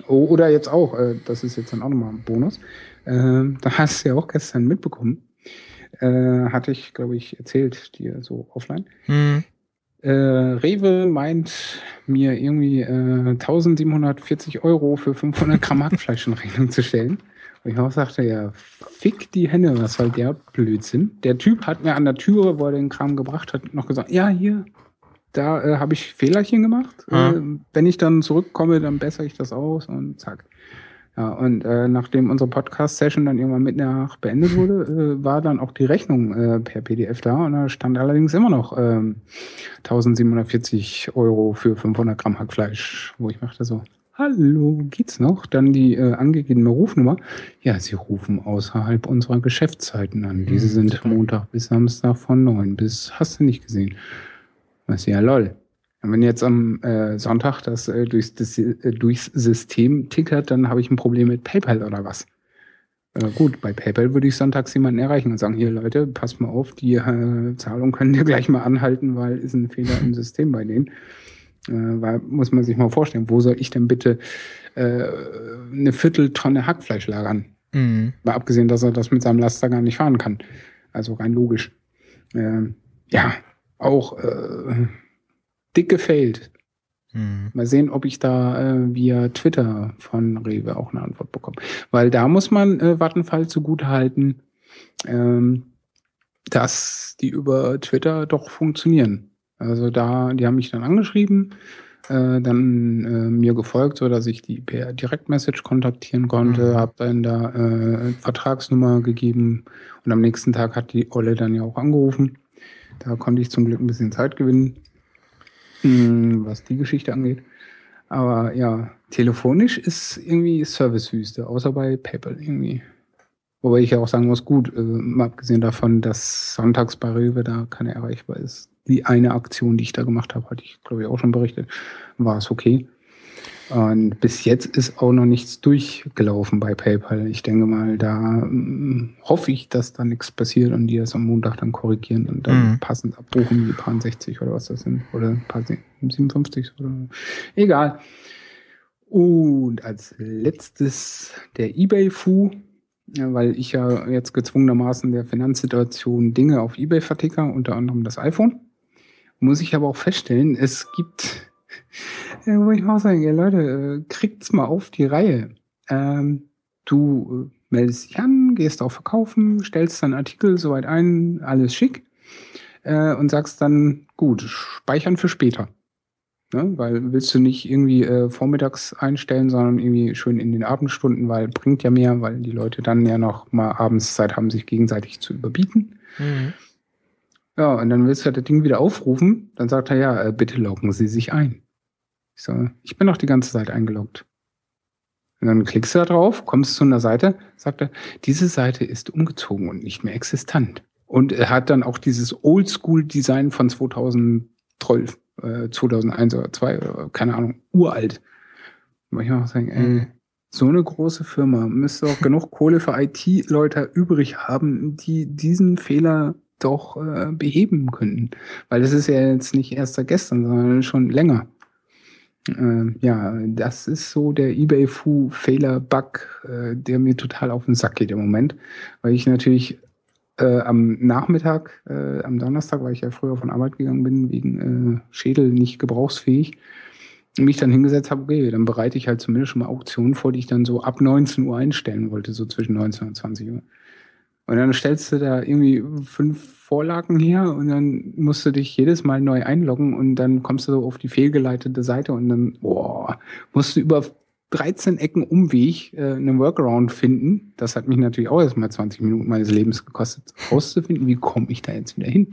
oder jetzt auch, äh, das ist jetzt dann auch nochmal ein Bonus. Ähm, da hast du ja auch gestern mitbekommen. Äh, hatte ich, glaube ich, erzählt dir so offline. Hm. Äh, Rewe meint mir irgendwie äh, 1740 Euro für 500 Gramm Hackfleisch in Rechnung zu stellen. Und ich auch sagte, ja, fick die Henne, was soll der Blödsinn? Der Typ hat mir an der Türe, wo er den Kram gebracht hat, noch gesagt, ja, hier, da äh, habe ich Fehlerchen gemacht. Äh, wenn ich dann zurückkomme, dann bessere ich das aus und zack. Ja, und äh, nachdem unsere Podcast-Session dann irgendwann mit nach beendet wurde, äh, war dann auch die Rechnung äh, per PDF da und da stand allerdings immer noch ähm, 1740 Euro für 500 Gramm Hackfleisch, wo ich machte so, hallo, geht's noch? Dann die äh, angegebene Rufnummer. Ja, Sie rufen außerhalb unserer Geschäftszeiten an. Diese Hm, sind. Montag bis Samstag von 9 bis, hast du nicht gesehen. Was ja lol. Wenn jetzt am äh, Sonntag das, äh, durchs, das äh, durchs System tickert, dann habe ich ein Problem mit PayPal oder was. Äh, gut, bei PayPal würde ich sonntags jemanden erreichen und sagen, hier Leute, passt mal auf, die äh, Zahlung können wir gleich mal anhalten, weil ist ein Fehler im System bei denen. Äh, weil muss man sich mal vorstellen, wo soll ich denn bitte äh, eine Vierteltonne Hackfleisch lagern? Hm. Mal abgesehen, dass er das mit seinem Laster gar nicht fahren kann. Also rein logisch. Ähm, ja, auch äh, dick gefailt. Hm. Mal sehen, ob ich da äh, via Twitter von Rewe auch eine Antwort bekomme. Weil da muss man äh, Vattenfall zugute halten, ähm, dass die über Twitter doch funktionieren. Also da, die haben mich dann angeschrieben, äh, dann äh, mir gefolgt, so dass ich die per Direktmessage kontaktieren konnte, Mhm. habe dann da äh, Vertragsnummer gegeben und am nächsten Tag hat die Olle dann ja auch angerufen. Da konnte ich zum Glück ein bisschen Zeit gewinnen, was die Geschichte angeht. Aber ja, telefonisch ist irgendwie Servicewüste, außer bei PayPal irgendwie. Wobei ich ja auch sagen muss, gut, äh, abgesehen davon, dass sonntags bei Rewe da keine erreichbar ist. Die eine Aktion, die ich da gemacht habe, hatte ich, glaube ich, auch schon berichtet, war es okay. Und bis jetzt ist auch noch nichts durchgelaufen bei PayPal. Ich denke mal, da mm, hoffe ich, dass da nichts passiert und die das am Montag dann korrigieren und dann Mhm. passend abbuchen, die paar 60 oder was das sind. Oder ein paar 57 oder egal. Und als letztes der eBay-Fu, weil ich ja jetzt gezwungenermaßen der Finanzsituation Dinge auf eBay verticker, unter anderem das iPhone. Muss ich aber auch feststellen, es gibt, ja, wo ich auch sagen, ja, Leute, äh, kriegt's mal auf die Reihe. Ähm, du äh, meldest dich an, gehst auf Verkaufen, stellst dann Artikel soweit ein, alles schick, äh, und sagst dann, gut, speichern für später. Ne? Weil willst du nicht irgendwie äh, vormittags einstellen, sondern irgendwie schön in den Abendstunden, weil bringt ja mehr, weil die Leute dann ja noch mal abends Zeit haben, sich gegenseitig zu überbieten. Mhm. Ja, und dann willst du das Ding wieder aufrufen, dann sagt er, ja, äh, bitte loggen Sie sich ein. Ich so, ich bin doch die ganze Zeit eingeloggt. Und dann klickst du da drauf, kommst zu einer Seite, sagt er, diese Seite ist umgezogen und nicht mehr existent. Und er hat dann auch dieses Oldschool-Design von 2012, äh, 2001 oder 2, oder keine Ahnung, uralt. Und ich auch sagen, ey, Mhm. so eine große Firma müsste auch genug Kohle für IT-Leute übrig haben, die diesen Fehler doch äh, beheben könnten. Weil das ist ja jetzt nicht erst seit gestern, sondern schon länger. Äh, ja, das ist so der eBay-Fu-Fehler-Bug, äh, der mir total auf den Sack geht im Moment. Weil ich natürlich äh, am Nachmittag, äh, am Donnerstag, weil ich ja früher von Arbeit gegangen bin, wegen äh, Schädel nicht gebrauchsfähig, mich dann hingesetzt habe, okay, dann bereite ich halt zumindest schon mal Auktionen vor, die ich dann so ab 19 Uhr einstellen wollte, so zwischen 19 und 20 Uhr. Und dann stellst du da irgendwie fünf Vorlagen her und dann musst du dich jedes Mal neu einloggen und dann kommst du so auf die fehlgeleitete Seite und dann, boah, musst du über 13 Ecken Umweg äh, einen Workaround finden. Das hat mich natürlich auch erstmal 20 Minuten meines Lebens gekostet, rauszufinden, wie komme ich da jetzt wieder hin.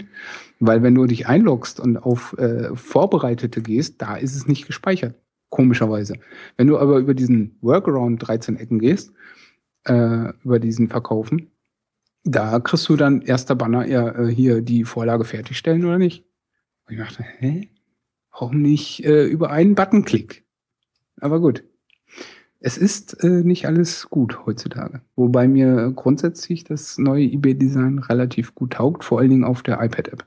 Weil wenn du dich einloggst und auf äh, Vorbereitete gehst, da ist es nicht gespeichert. Komischerweise. Wenn du aber über diesen Workaround 13 Ecken gehst, äh, über diesen Verkaufen, da kriegst du dann erster Banner, ja, äh, hier die Vorlage fertigstellen oder nicht. Und ich dachte, hä? Warum nicht äh, über einen Buttonklick? Aber gut. es ist äh, nicht alles gut heutzutage. Wobei mir grundsätzlich das neue eBay-Design relativ gut taugt, vor allen Dingen auf der iPad-App.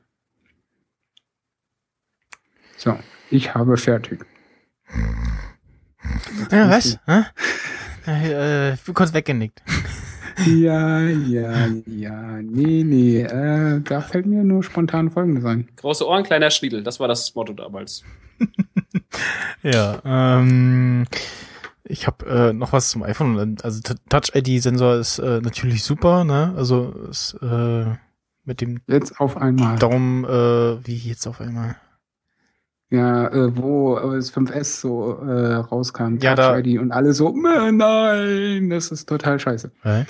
So, ich habe fertig. Ja, was? Hä? Äh, kurz weggenickt. Ja, ja, ja, nee, nee, äh, da fällt mir nur spontan Folgendes ein. Große Ohren, kleiner Schniedel. Das war das Motto damals. Ja, ähm, ich habe äh, noch was zum iPhone. Also Touch-ID-Sensor ist äh, natürlich super, ne? Also ist äh, mit dem Jetzt auf einmal. Daumen, äh, wie jetzt auf einmal. Ja, äh, wo äh, das 5S so äh, rauskam, Ja, da- und alle so, "Äh, nein, das ist total scheiße. Hä?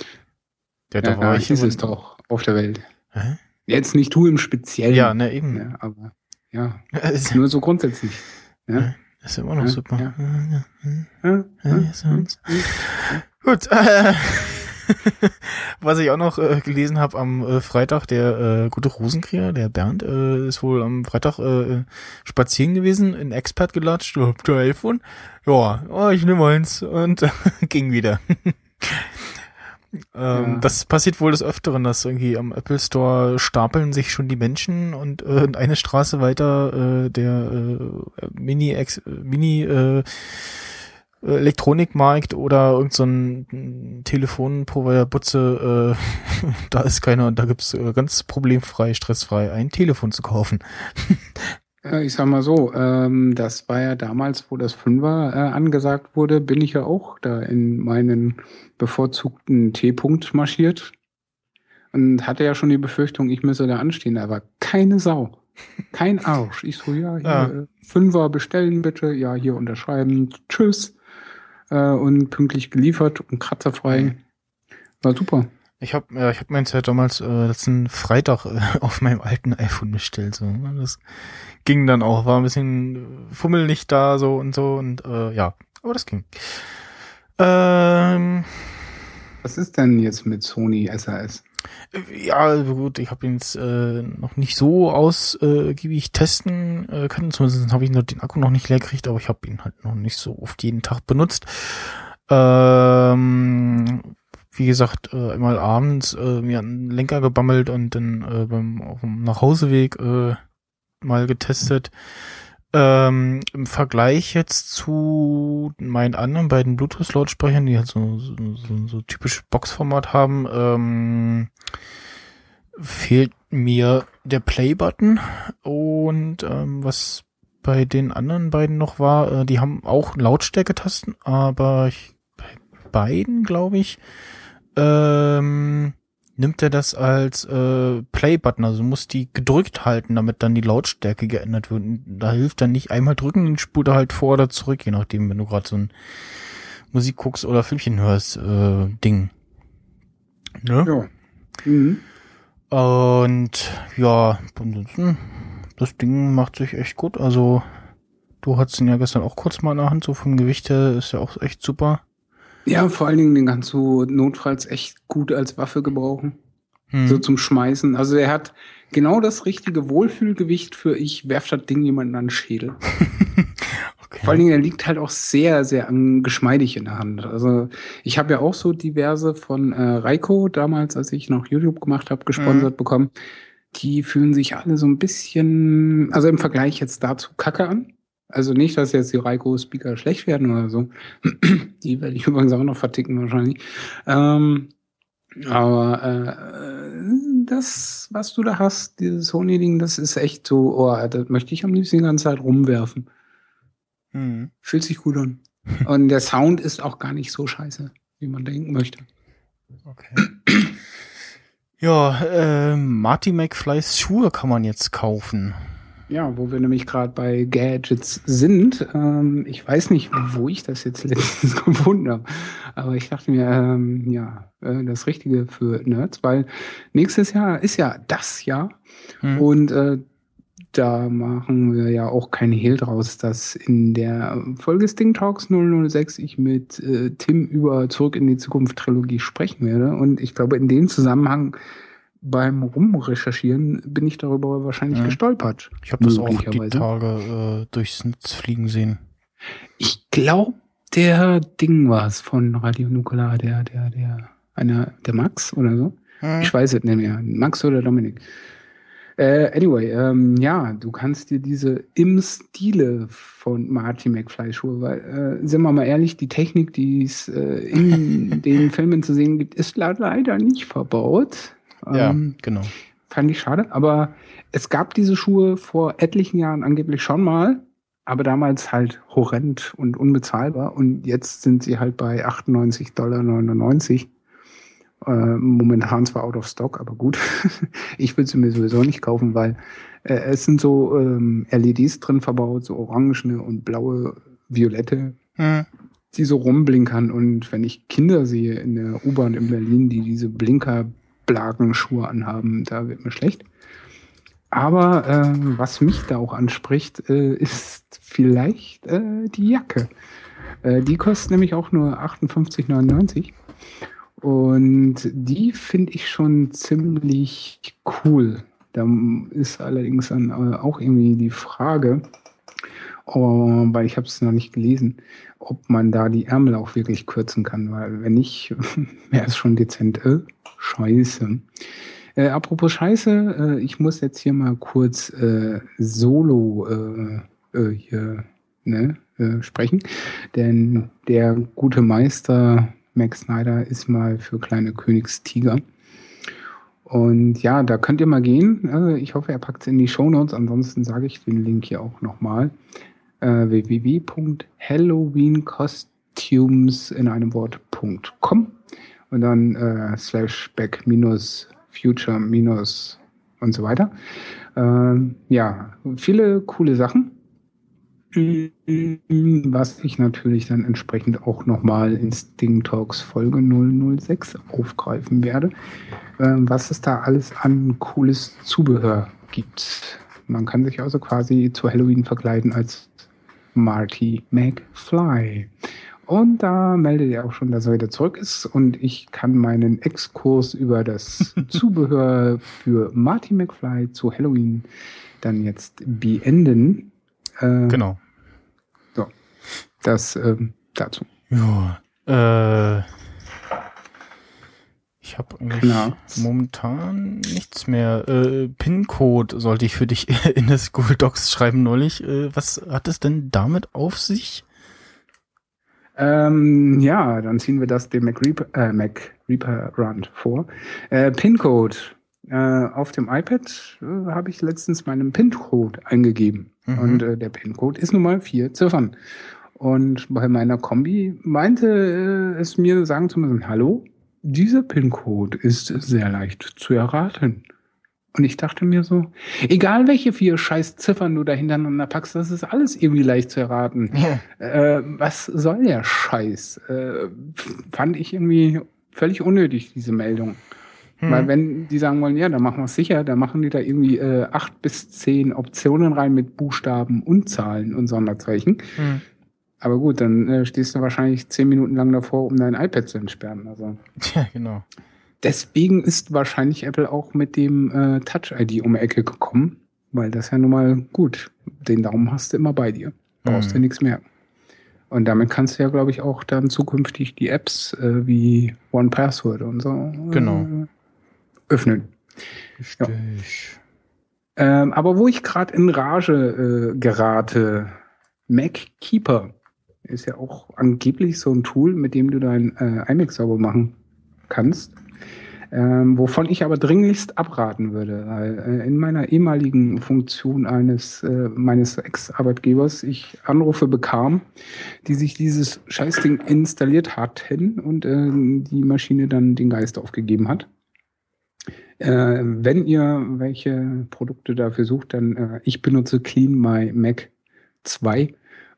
Ja, da Ja, war ja, ich ist immer- es doch auf der Welt. Hä? Jetzt nicht du im Speziellen. Ja, ne, eben. Ja, aber ja, ist, nur so grundsätzlich. Ja, ist immer noch Ja, super. ja. Ja, ja. ja, Ja, ja, uns. Gut. Äh, was ich auch noch äh, gelesen habe am äh, Freitag, der äh, gute Rosenkrieger, der Bernd, äh, ist wohl am Freitag äh, spazieren gewesen, in Expert gelatscht, habt ihr iPhone? Ja, oh, ich nehme eins und ging wieder. ähm, Ja. Das passiert wohl des Öfteren, dass irgendwie am Apple Store stapeln sich schon die Menschen und äh, eine Straße weiter äh, der äh, Mini, -Ex Mini äh, Elektronikmarkt oder irgend so Telefonprovider Butze, äh, da ist keiner und da gibt's äh, ganz problemfrei, stressfrei ein Telefon zu kaufen. Ich sag mal so, ähm, das war ja damals, wo das Fünfer äh, angesagt wurde, bin ich ja auch da in meinen bevorzugten T-Punkt marschiert und hatte ja schon die Befürchtung, ich müsse da anstehen, aber keine Sau. Kein Arsch. Ich so, ja, hier, Ja. äh, Fünfer bestellen bitte, ja, hier unterschreiben, tschüss. Äh, und pünktlich geliefert und kratzerfrei. War super. Ich habe ja, ich hab meins ja damals äh, letzten Freitag äh, auf meinem alten iPhone bestellt. So. Das ging dann auch, war ein bisschen fummelig da so und so und äh, ja, aber das ging. Ähm, Was ist denn jetzt mit Sony SAS? Ja, also gut, ich habe ihn jetzt äh, noch nicht so ausgiebig testen äh, können. Zumindest habe ich nur den Akku noch nicht leer gekriegt, aber ich habe ihn halt noch nicht so oft jeden Tag benutzt. Ähm, wie gesagt, äh, einmal abends äh, mir einen Lenker gebammelt und dann äh, beim auf dem Nachhauseweg äh, mal getestet. Ähm, Im Vergleich jetzt zu meinen anderen beiden Bluetooth-Lautsprechern, die halt so, so, so, so typisch Boxformat haben, ähm, fehlt mir der Play-Button. Und ähm, was bei den anderen beiden noch war, äh, die haben auch Lautstärketasten, aber ich, bei beiden, glaube ich, ähm, nimmt er das als äh, Play-Button, also du musst die gedrückt halten, damit dann die Lautstärke geändert wird. Und da hilft dann nicht einmal drücken, dann spult er halt vor oder zurück, je nachdem, wenn du gerade so ein Musik guckst oder Filmchen hörst, äh, Ding. Ne? Ja. Mhm. Und ja, ansonsten, das Ding macht sich echt gut. Also, du hattest ihn ja gestern auch kurz mal in der Hand, so vom Gewicht her ist ja auch echt super. Ja, vor allen Dingen den kannst du notfalls echt gut als Waffe gebrauchen. Hm. So zum Schmeißen. Also er hat genau das richtige Wohlfühlgewicht für ich werf das Ding jemanden an den Schädel. okay. Vor allen Dingen, er liegt halt auch sehr, sehr geschmeidig in der Hand. Also ich habe ja auch so diverse von äh, Reiko, damals, als ich noch YouTube gemacht habe, gesponsert bekommen. Die fühlen sich alle so ein bisschen, also im Vergleich jetzt dazu kacke an. Also nicht, dass jetzt die Reiko-Speaker schlecht werden oder so. die werde ich übrigens auch noch verticken wahrscheinlich. Ähm, aber äh, das, was du da hast, dieses Sony-Ding, das ist echt so, oh, das möchte ich am liebsten die ganze Zeit rumwerfen. Hm. Fühlt sich gut an. Und der Sound ist auch gar nicht so scheiße, wie man denken möchte. Okay. Ja, äh, Marty McFlys Schuhe kann man jetzt kaufen. Ja, wo wir nämlich gerade bei Gadgets sind. Ähm, ich weiß nicht, wo ich das jetzt letztens gefunden habe. Aber ich dachte mir, ähm, ja, äh, das Richtige für Nerds, weil nächstes Jahr ist ja das Jahr. Hm. Und äh, da machen wir ja auch kein Hehl draus, dass in der Folge Sting Talks 006 ich mit äh, Tim über Zurück in die Zukunft Trilogie sprechen werde. Und ich glaube, in dem Zusammenhang beim Rumrecherchieren bin ich darüber wahrscheinlich Mhm. gestolpert. Ich habe das auch die. Tage äh, durchs Netz fliegen sehen. Ich glaube, der Ding war's von Radio Nukular, der, der, der, einer, der Max oder so. Hm. Ich weiß es nicht mehr. Max oder Dominik. Äh, anyway, ähm, ja, du kannst dir diese im Stile von Marty McFly Schuhe, weil, äh, sind wir mal ehrlich, die Technik, die es äh, in den Filmen zu sehen gibt, ist le- leider nicht verbaut. Ja, Ähm, genau. Fand ich schade, aber es gab diese Schuhe vor etlichen Jahren angeblich schon mal, aber damals halt horrend und unbezahlbar und jetzt sind sie halt bei 98,99 Dollar. Äh, momentan zwar out of stock, aber gut. ich will sie mir sowieso nicht kaufen, weil äh, es sind so ähm, LEDs drin verbaut, so orangene und blaue, violette, Hm. die so rumblinkern. Und wenn ich Kinder sehe in der U-Bahn in Berlin, die diese Blinkerblagen-Schuhe anhaben, da wird mir schlecht. Aber ähm, was mich da auch anspricht, äh, ist vielleicht äh, die Jacke. Äh, die kostet nämlich auch nur 58,99. Und die finde ich schon ziemlich cool. Da ist allerdings dann äh, auch irgendwie die Frage, weil ich habe es noch nicht gelesen, ob man da die Ärmel auch wirklich kürzen kann, weil wenn nicht, wäre es schon dezent. Äh, scheiße. Äh, apropos Scheiße, äh, ich muss jetzt hier mal kurz äh, solo äh, äh, hier ne, äh, sprechen, denn der gute Meister Max Snyder ist mal für kleine Königstiger. Und ja, da könnt ihr mal gehen. Also ich hoffe, er packt es in die Shownotes. Ansonsten sage ich den Link hier auch nochmal. Äh, www.halloweencostumes in einem Wort.com und dann äh, slash back minus future minus und so weiter. Ähm, ja, viele coole Sachen. Was ich natürlich dann entsprechend auch nochmal in Sting Talks Folge 006 aufgreifen werde, ähm, was es da alles an cooles Zubehör gibt. Man kann sich also quasi zu Halloween verkleiden als Marty McFly. Und da meldet er auch schon, dass er wieder zurück ist und ich kann meinen Exkurs über das Zubehör für Marty McFly zu Halloween dann jetzt beenden. Äh, Genau. Das ähm, dazu. Ja. Äh, ich habe momentan nichts mehr. Äh, PIN-Code sollte ich für dich in das Google Docs schreiben neulich. Äh, was hat es denn damit auf sich? Ähm, ja, dann ziehen wir das dem Mac Reaper, äh, Mac Reaper Run vor. Äh, PIN-Code. Äh, auf dem iPad äh, habe ich letztens meinen PIN-Code eingegeben. Mhm. Und äh, der PIN-Code ist nun mal vier Ziffern. Und bei meiner Kombi meinte äh, es mir sagen zu müssen, hallo, dieser PIN-Code ist sehr leicht zu erraten. Und ich dachte mir so, egal welche vier scheiß Ziffern du da hintereinander packst, das ist alles irgendwie leicht zu erraten. Äh, was soll der Scheiß? Äh, fand ich irgendwie völlig unnötig, diese Meldung. Hm. Weil wenn die sagen wollen, ja, dann machen wir es sicher, dann machen die da irgendwie äh, acht bis zehn Optionen rein mit Buchstaben und Zahlen und Sonderzeichen. Hm. Aber gut, dann äh, stehst du wahrscheinlich zehn Minuten lang davor, um dein iPad zu entsperren. Also Tja, genau. Deswegen ist wahrscheinlich Apple auch mit dem äh, Touch-ID um die Ecke gekommen, weil das ja nun mal gut. Den Daumen hast du immer bei dir. Brauchst Mhm. dir nichts mehr. Und damit kannst du ja, glaube ich, auch dann zukünftig die Apps äh, wie One Password und so Genau. äh, öffnen. Richtig. Ähm, aber wo ich gerade in Rage äh, gerate, MacKeeper ist ja auch angeblich so ein Tool, mit dem du dein äh, iMac sauber machen kannst. Ähm, wovon ich aber dringlichst abraten würde, weil äh, in meiner ehemaligen Funktion eines äh, meines Ex-Arbeitgebers ich Anrufe bekam, die sich dieses Scheißding installiert hatten und äh, die Maschine dann den Geist aufgegeben hat. Äh, wenn ihr welche Produkte dafür sucht, dann äh, ich benutze Clean My Mac 2.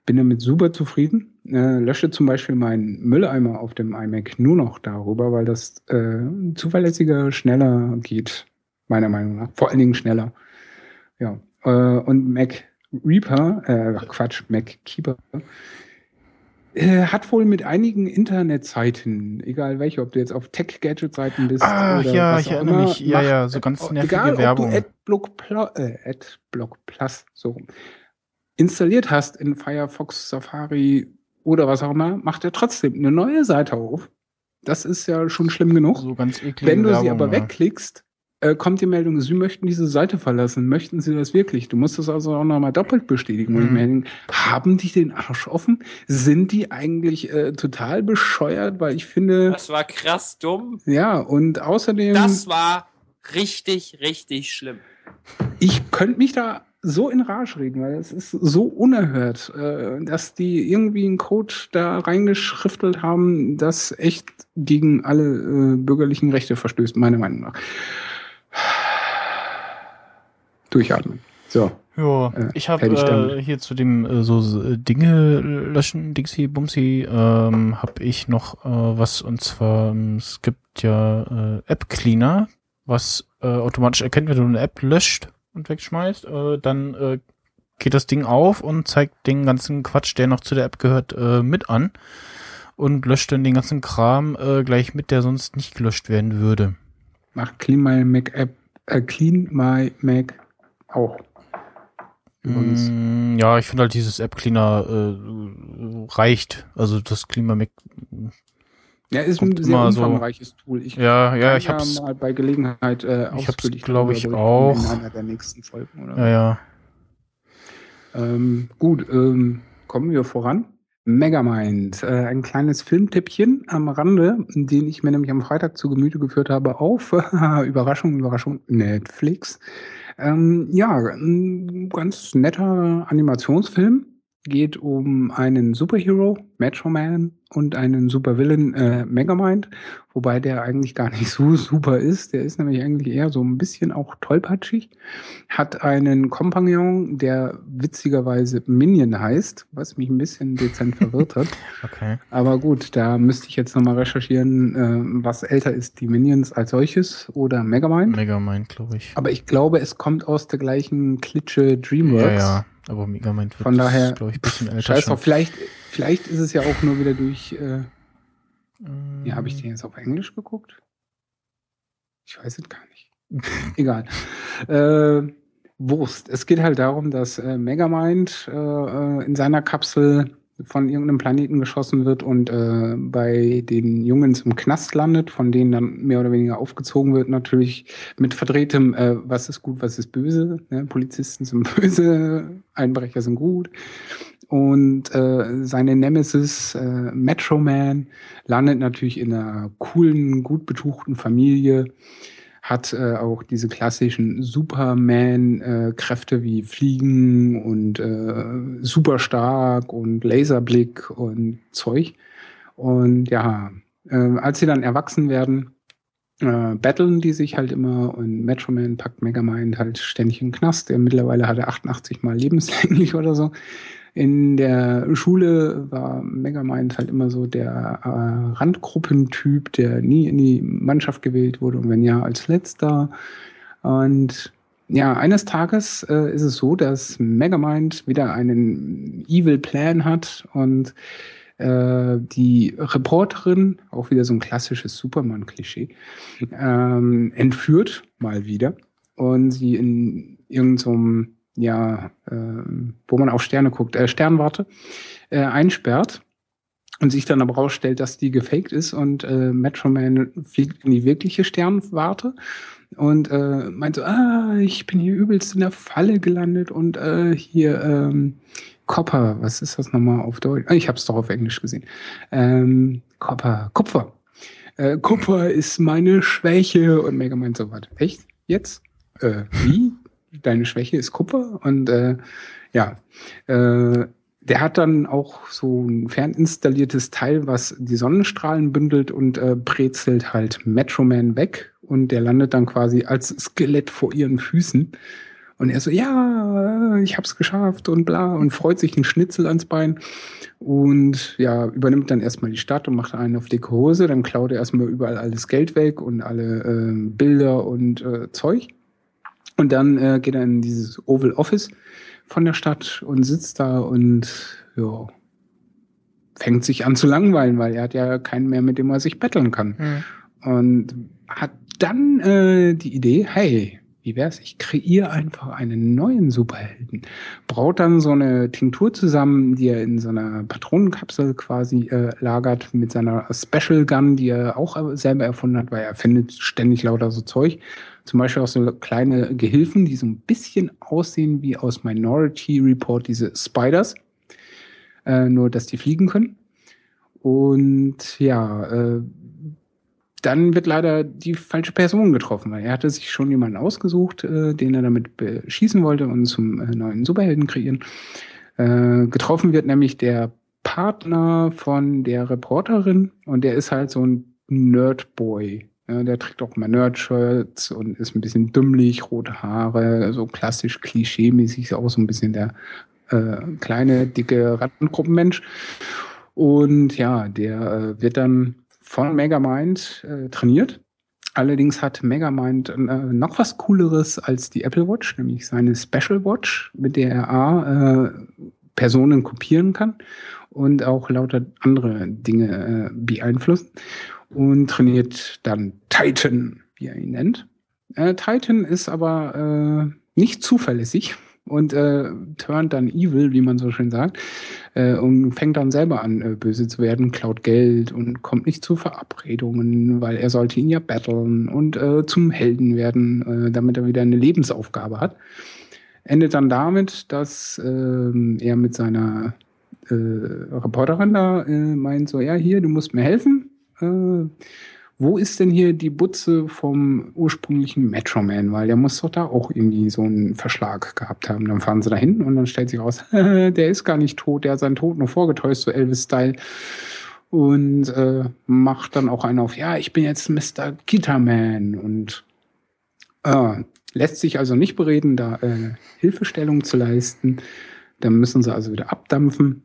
Bin damit super zufrieden. Äh, lösche zum Beispiel meinen Mülleimer auf dem iMac nur noch darüber, weil das äh, zuverlässiger, schneller geht, meiner Meinung nach. Vor allen Dingen schneller. Ja. Äh, und Mac Reaper, äh, Quatsch, Mac Keeper, äh, hat wohl mit einigen Internetseiten, egal welche, ob du jetzt auf Tech-Gadget-Seiten bist Ah, oder ja, was ich auch erinnere immer, mich. Ja, macht- ja, so ganz nervige egal, Werbung. Ob du AdBlock, Pl äh, AdBlock Plus so rum installiert hast in Firefox, Safari, oder was auch immer, macht er trotzdem eine neue Seite auf. Das ist ja schon schlimm genug. So ganz eklig. Wenn du sie aber wegklickst, äh, kommt die Meldung, Sie möchten diese Seite verlassen. Möchten Sie das wirklich? Du musst das also auch nochmal doppelt bestätigen. Und ich Mhm. mir denke, haben die den Arsch offen? Sind die eigentlich äh, total bescheuert? Weil ich finde, Das war krass dumm. ja, und außerdem, Das war richtig, richtig schlimm. ich könnte mich da so in Rage reden, weil es ist so unerhört, äh, dass die irgendwie einen Code da reingeschriftelt haben, das echt gegen alle äh, bürgerlichen Rechte verstößt, meiner Meinung nach. Durchatmen. So. Ja, Äh, ich habe äh, hier zu dem äh, so äh, Dinge löschen, Dixie, Bumsy, ähm, habe ich noch äh, was und zwar ähm, es gibt ja äh, App Cleaner, was äh, automatisch erkennt, wenn du eine App löscht und wegschmeißt, äh, dann äh, geht das Ding auf und zeigt den ganzen Quatsch, der noch zu der App gehört, äh, mit an und löscht dann den ganzen Kram äh, gleich mit, der sonst nicht gelöscht werden würde. Macht Clean My Mac App, äh, Clean My Mac auch. Übrigens. Mm, ja, ich finde halt dieses App Cleaner äh, reicht. Also das Klima Mac. Ja, ist ein sehr immer so- umfangreiches Tool. Ich Ja, ja, ich hab's. mal bei Gelegenheit äh, Ich hab's, ausführlich glaub darüber ich, auch. in einer der nächsten Folgen. Oder? Ja, ja. Ähm, gut, ähm, kommen wir voran. Megamind, äh, ein kleines Filmtippchen am Rande, den ich mir nämlich am Freitag zu Gemüte geführt habe auf Überraschung, Überraschung, Netflix. Ähm, ja, ein ganz netter Animationsfilm. Geht um einen Superhero, Metro Man, und einen Supervillain, äh, Megamind, wobei der eigentlich gar nicht so super ist. Der ist nämlich eigentlich eher so ein bisschen auch tollpatschig. Hat einen Kompagnon, der witzigerweise Minion heißt, was mich ein bisschen dezent verwirrt hat. Okay. Aber gut, da müsste ich jetzt nochmal recherchieren, äh, was älter ist, die Minions als solches oder Megamind. Megamind, glaube ich. Aber ich glaube, es kommt aus der gleichen Klitsche DreamWorks. Ja, ja. Aber Megamind wird, Von daher, glaube ich, ein bisschen älter Scheiß drauf, vielleicht, vielleicht ist es ja auch nur wieder durch. Äh, Ähm, ja, habe ich den jetzt auf Englisch geguckt? Ich weiß es gar nicht. Egal. Äh, Wurst. Es geht halt darum, dass äh, Megamind äh, äh, in seiner Kapsel von irgendeinem Planeten geschossen wird und äh, bei den Jungs im Knast landet, von denen dann mehr oder weniger aufgezogen wird, natürlich mit verdrehtem, äh, was ist gut, was ist böse. Ne? Polizisten sind böse, Einbrecher sind gut. Und äh, seine Nemesis, äh, Metro Man, landet natürlich in einer coolen, gut betuchten Familie, hat äh, auch diese klassischen Superman-Kräfte wie Fliegen und äh, super stark und Laserblick und Zeug. Und ja, äh, als sie dann erwachsen werden, äh, battlen die sich halt immer und Metro Man packt Megamind halt ständig den Knast. Der mittlerweile hat er 88 Mal lebenslänglich oder so. In der Schule war Megamind halt immer so der äh, Randgruppentyp, der nie in die Mannschaft gewählt wurde und wenn ja, als letzter. Und ja, eines Tages äh, ist es so, dass Megamind wieder einen Evil Plan hat und äh, die Reporterin, auch wieder so ein klassisches Superman-Klischee, ähm, entführt mal wieder und sie in irgendeinem ja, äh, wo man auf Sterne guckt, äh, Sternwarte, äh, einsperrt und sich dann aber rausstellt, dass die gefaked ist und äh, Metro Man fliegt in die wirkliche Sternwarte und äh, meint so, ah, ich bin hier übelst in der Falle gelandet und äh, hier ähm, Copper, was ist das nochmal auf Deutsch? Ah, Ich habe es doch auf Englisch gesehen. Ähm, Copper, Kupfer. Äh, Kupfer ist meine Schwäche und Mega meint so, was, echt? Jetzt? Äh, wie? Deine Schwäche ist Kupfer? Und äh, ja, äh, der hat dann auch so ein ferninstalliertes Teil, was die Sonnenstrahlen bündelt und äh, brezelt halt Metro Man weg und der landet dann quasi als Skelett vor ihren Füßen. Und er so, ja, ich hab's geschafft und bla und freut sich ein Schnitzel ans Bein und ja, übernimmt dann erstmal die Stadt und macht einen auf dicke Hose, dann klaut er erstmal überall alles Geld weg und alle äh, Bilder und äh, Zeug. Und dann äh, geht er in dieses Oval Office von der Stadt und sitzt da und ja, fängt sich an zu langweilen, weil er hat ja keinen mehr, mit dem er sich betteln kann. Hm. Und hat dann äh, die Idee, hey, wie wär's? Ich kreiere einfach einen neuen Superhelden. Braut dann so eine Tinktur zusammen, die er in so einer Patronenkapsel quasi äh, lagert mit seiner Special Gun, die er auch selber erfunden hat, weil er findet ständig lauter so Zeug. Zum Beispiel auch so kleine Gehilfen, die so ein bisschen aussehen wie aus Minority Report, diese Spiders. Äh, nur, dass die fliegen können. Und ja, äh, dann wird leider die falsche Person getroffen, weil er hatte sich schon jemanden ausgesucht, äh, den er damit beschießen wollte und zum äh, neuen Superhelden kreieren. Äh, getroffen wird nämlich der Partner von der Reporterin und der ist halt so ein Nerdboy. Ja, der trägt auch immer Nerdshirts und ist ein bisschen dümmlich, rote Haare, so klassisch klischee-mäßig, auch so ein bisschen der äh, kleine, dicke Rattengruppenmensch. Und ja, der äh, wird dann von Megamind äh, trainiert. Allerdings hat Megamind äh, noch was Cooleres als die Apple Watch, nämlich seine Special Watch, mit der er A, äh, Personen kopieren kann und auch lauter andere Dinge äh, beeinflussen und trainiert dann Titan, wie er ihn nennt. Äh, Titan ist aber äh, nicht zuverlässig und äh, turnt dann evil, wie man so schön sagt, äh, und fängt dann selber an, äh, böse zu werden, klaut Geld und kommt nicht zu Verabredungen, weil er sollte ihn ja battlen und äh, zum Helden werden, äh, damit er wieder eine Lebensaufgabe hat. Endet dann damit, dass äh, er mit seiner äh, Reporterin da äh, meint, so, ja, hier, du musst mir helfen. Äh, wo ist denn hier die Butze vom ursprünglichen Metro Man? Weil der muss doch da auch irgendwie so einen Verschlag gehabt haben. Dann fahren sie da hin und dann stellt sich raus, der ist gar nicht tot, der hat seinen Tod nur vorgetäuscht, so Elvis-Style. Und äh, macht dann auch einen auf, ja, ich bin jetzt Mr. Guitarman und äh, lässt sich also nicht bereden, da äh, Hilfestellung zu leisten. Dann müssen sie also wieder abdampfen.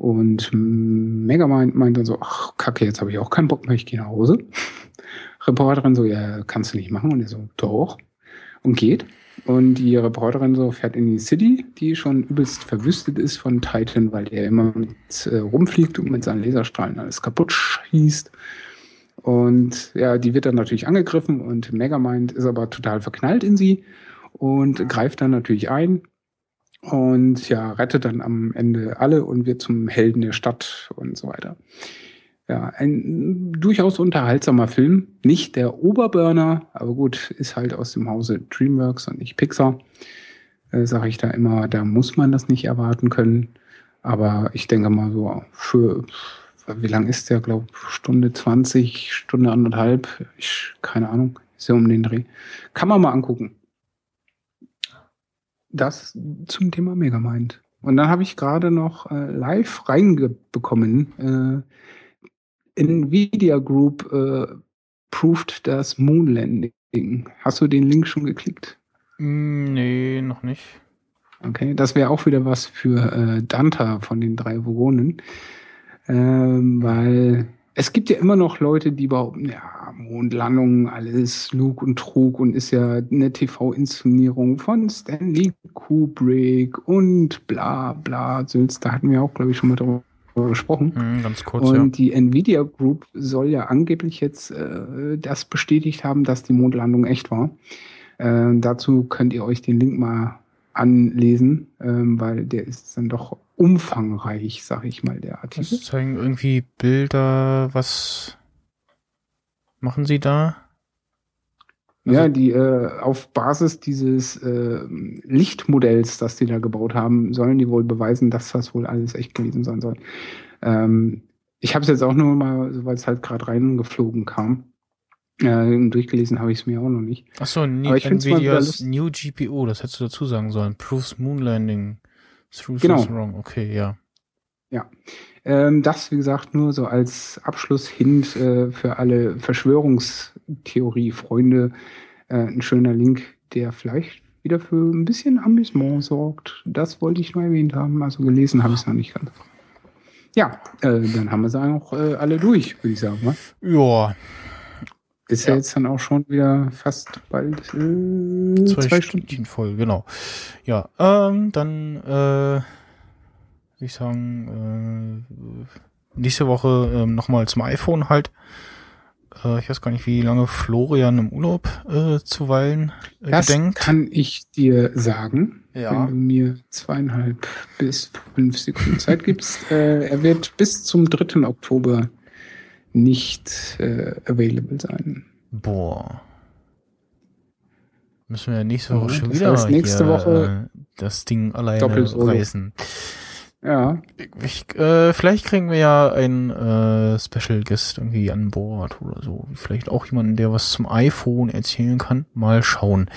Und Megamind meint dann so, ach, kacke, jetzt habe ich auch keinen Bock mehr, ich gehe nach Hause. Reporterin so, ja, kannst du nicht machen. Und er so, doch. Und geht. Und die Reporterin so fährt in die City, die schon übelst verwüstet ist von Titan, weil er immer mit, äh, rumfliegt und mit seinen Laserstrahlen alles kaputt schießt. Und ja, die wird dann natürlich angegriffen und Megamind ist aber total verknallt in sie und greift dann natürlich ein und ja, rettet dann am Ende alle und wird zum Helden der Stadt und so weiter. Ja, ein durchaus unterhaltsamer Film. Nicht der Oberburner, aber gut, ist halt aus dem Hause DreamWorks und nicht Pixar. Äh, Sage ich da immer, da muss man das nicht erwarten können. Aber ich denke mal so, für, wie lang ist der, glaube Stunde 20, Stunde anderthalb, ich, keine Ahnung, ist ja um den Dreh. Kann man mal angucken. Das zum Thema Megamind. Und dann habe ich gerade noch äh, live reinbekommen. Äh, Nvidia Group äh, proved das Moonlanding. Hast du den Link schon geklickt? Mm, Nee, noch nicht. Okay, das wäre auch wieder was für äh, Danta von den drei Vogonen. Ähm, weil es gibt ja immer noch Leute, die behaupten, ja, Mondlandung, alles Lug und Trug und ist ja eine TV-Inszenierung von Stanley Kubrick und bla bla. Da hatten wir auch, glaube ich, schon mal darüber gesprochen. Mm, ganz kurz, Und ja. die Nvidia Group soll ja angeblich jetzt äh, das bestätigt haben, dass die Mondlandung echt war. Äh, dazu könnt ihr euch den Link mal anlesen, ähm, weil der ist dann doch umfangreich, sag ich mal, der Artikel. Das zeigen irgendwie Bilder, was machen sie da? Ja, die äh, auf Basis dieses äh, Lichtmodells, das die da gebaut haben, sollen die wohl beweisen, dass das wohl alles echt gewesen sein soll. Ähm, ich habe es jetzt auch nur mal, weil es halt gerade reingeflogen kam. Äh, durchgelesen habe ich es mir auch noch nicht. Achso, Nvidias New GPO, das hättest du dazu sagen sollen. Proves Moon Landing. Through Genau. wrong. Okay, ja. Ähm, das, wie gesagt, nur so als Abschlusshint äh, für alle Verschwörungstheorie-Freunde. Äh, ein schöner Link, der vielleicht wieder für ein bisschen Amüsement sorgt. Das wollte ich nur erwähnt haben. Also gelesen habe ich es noch nicht ganz. Ja, äh, dann haben wir sie auch äh, alle durch, würde ich sagen. wa? Ja, Ist ja. Ja. jetzt dann auch schon wieder fast bald äh, zwei, zwei, Stunden. Stunden. voll, genau. Ja, ähm, dann äh, würde ich sagen, äh, nächste Woche ähm, nochmal zum iPhone halt. Äh, ich weiß gar nicht, wie lange Florian im Urlaub äh, zuweilen äh, Das gedenkt. kann ich dir sagen, Ja. wenn du mir zweieinhalb bis fünf Sekunden Zeit gibst. äh, er wird bis zum 3. Oktober nicht äh, available sein. Boah. Müssen wir ja nächste Woche Ja, schon wieder heißt, nächste hier, Woche äh, das Ding alleine reißen. Ja, Ich, äh, vielleicht kriegen wir ja einen äh, Special Guest irgendwie an Bord oder so. Vielleicht auch jemanden, der was zum iPhone erzählen kann. Mal schauen.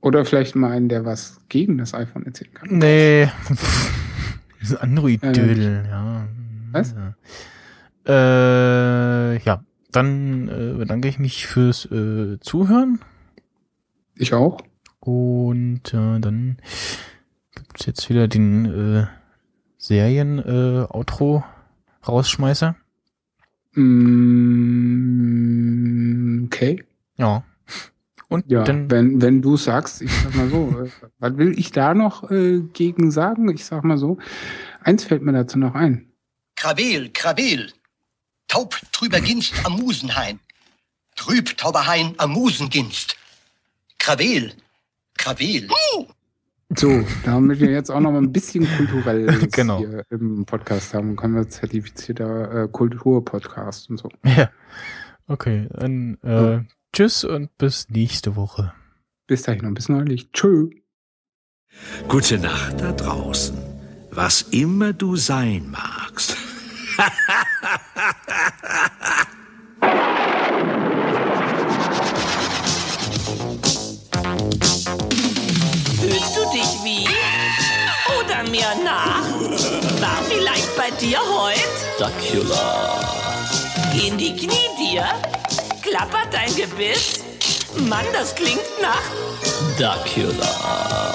oder vielleicht mal einen, der was gegen das iPhone erzählen kann. Nee. Diese Android-Dödel, ja. Was? Ja. Äh, ja. Dann äh, bedanke ich mich fürs äh, Zuhören. Ich auch. Und äh, dann gibt's jetzt wieder den äh, Serien-Outro-Rausschmeißer. Mm, okay. Ja. Und Ja, dann wenn, wenn du sagst, ich sag mal so, äh, was will ich da noch äh, gegen sagen? Ich sag mal so, eins fällt mir dazu noch ein. Krawel, Krawel. Taub trüber Ginst am Musenhain. Trüb Tauberhain am Musenginst. Krawel, Krawel. So, damit wir jetzt auch noch mal ein bisschen kulturell Genau. hier im Podcast haben, können wir zertifizierter äh, Kulturpodcast und so. Ja. Okay, dann äh, tschüss und bis nächste Woche. Bis dahin und bis neulich. Tschö. Gute Nacht da draußen. Was immer du sein magst. Fühlst du dich wie? Oder mir nach? War vielleicht bei dir heut? Dracula. Gehen die Knie dir? Klappert dein Gebiss? Mann, das klingt nach. Dracula.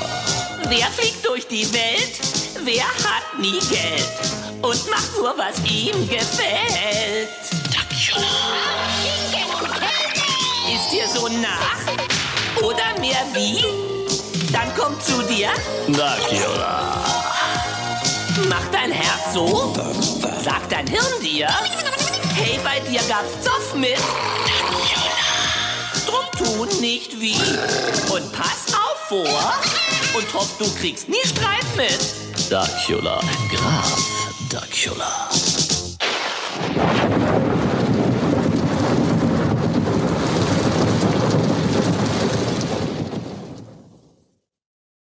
Wer fliegt durch die Welt? Wer hat nie Geld? Und macht nur, was ihm gefällt. Dracula. Ist dir so nach? Oder mehr wie? Dann komm zu dir, Dracula. mach dein Herz so, sag dein Hirn dir, hey, bei dir gab's Zoff mit. Drum tu nicht wie und pass auf vor und hoff, du kriegst nie Streit mit. Dracula. Graf Dracula.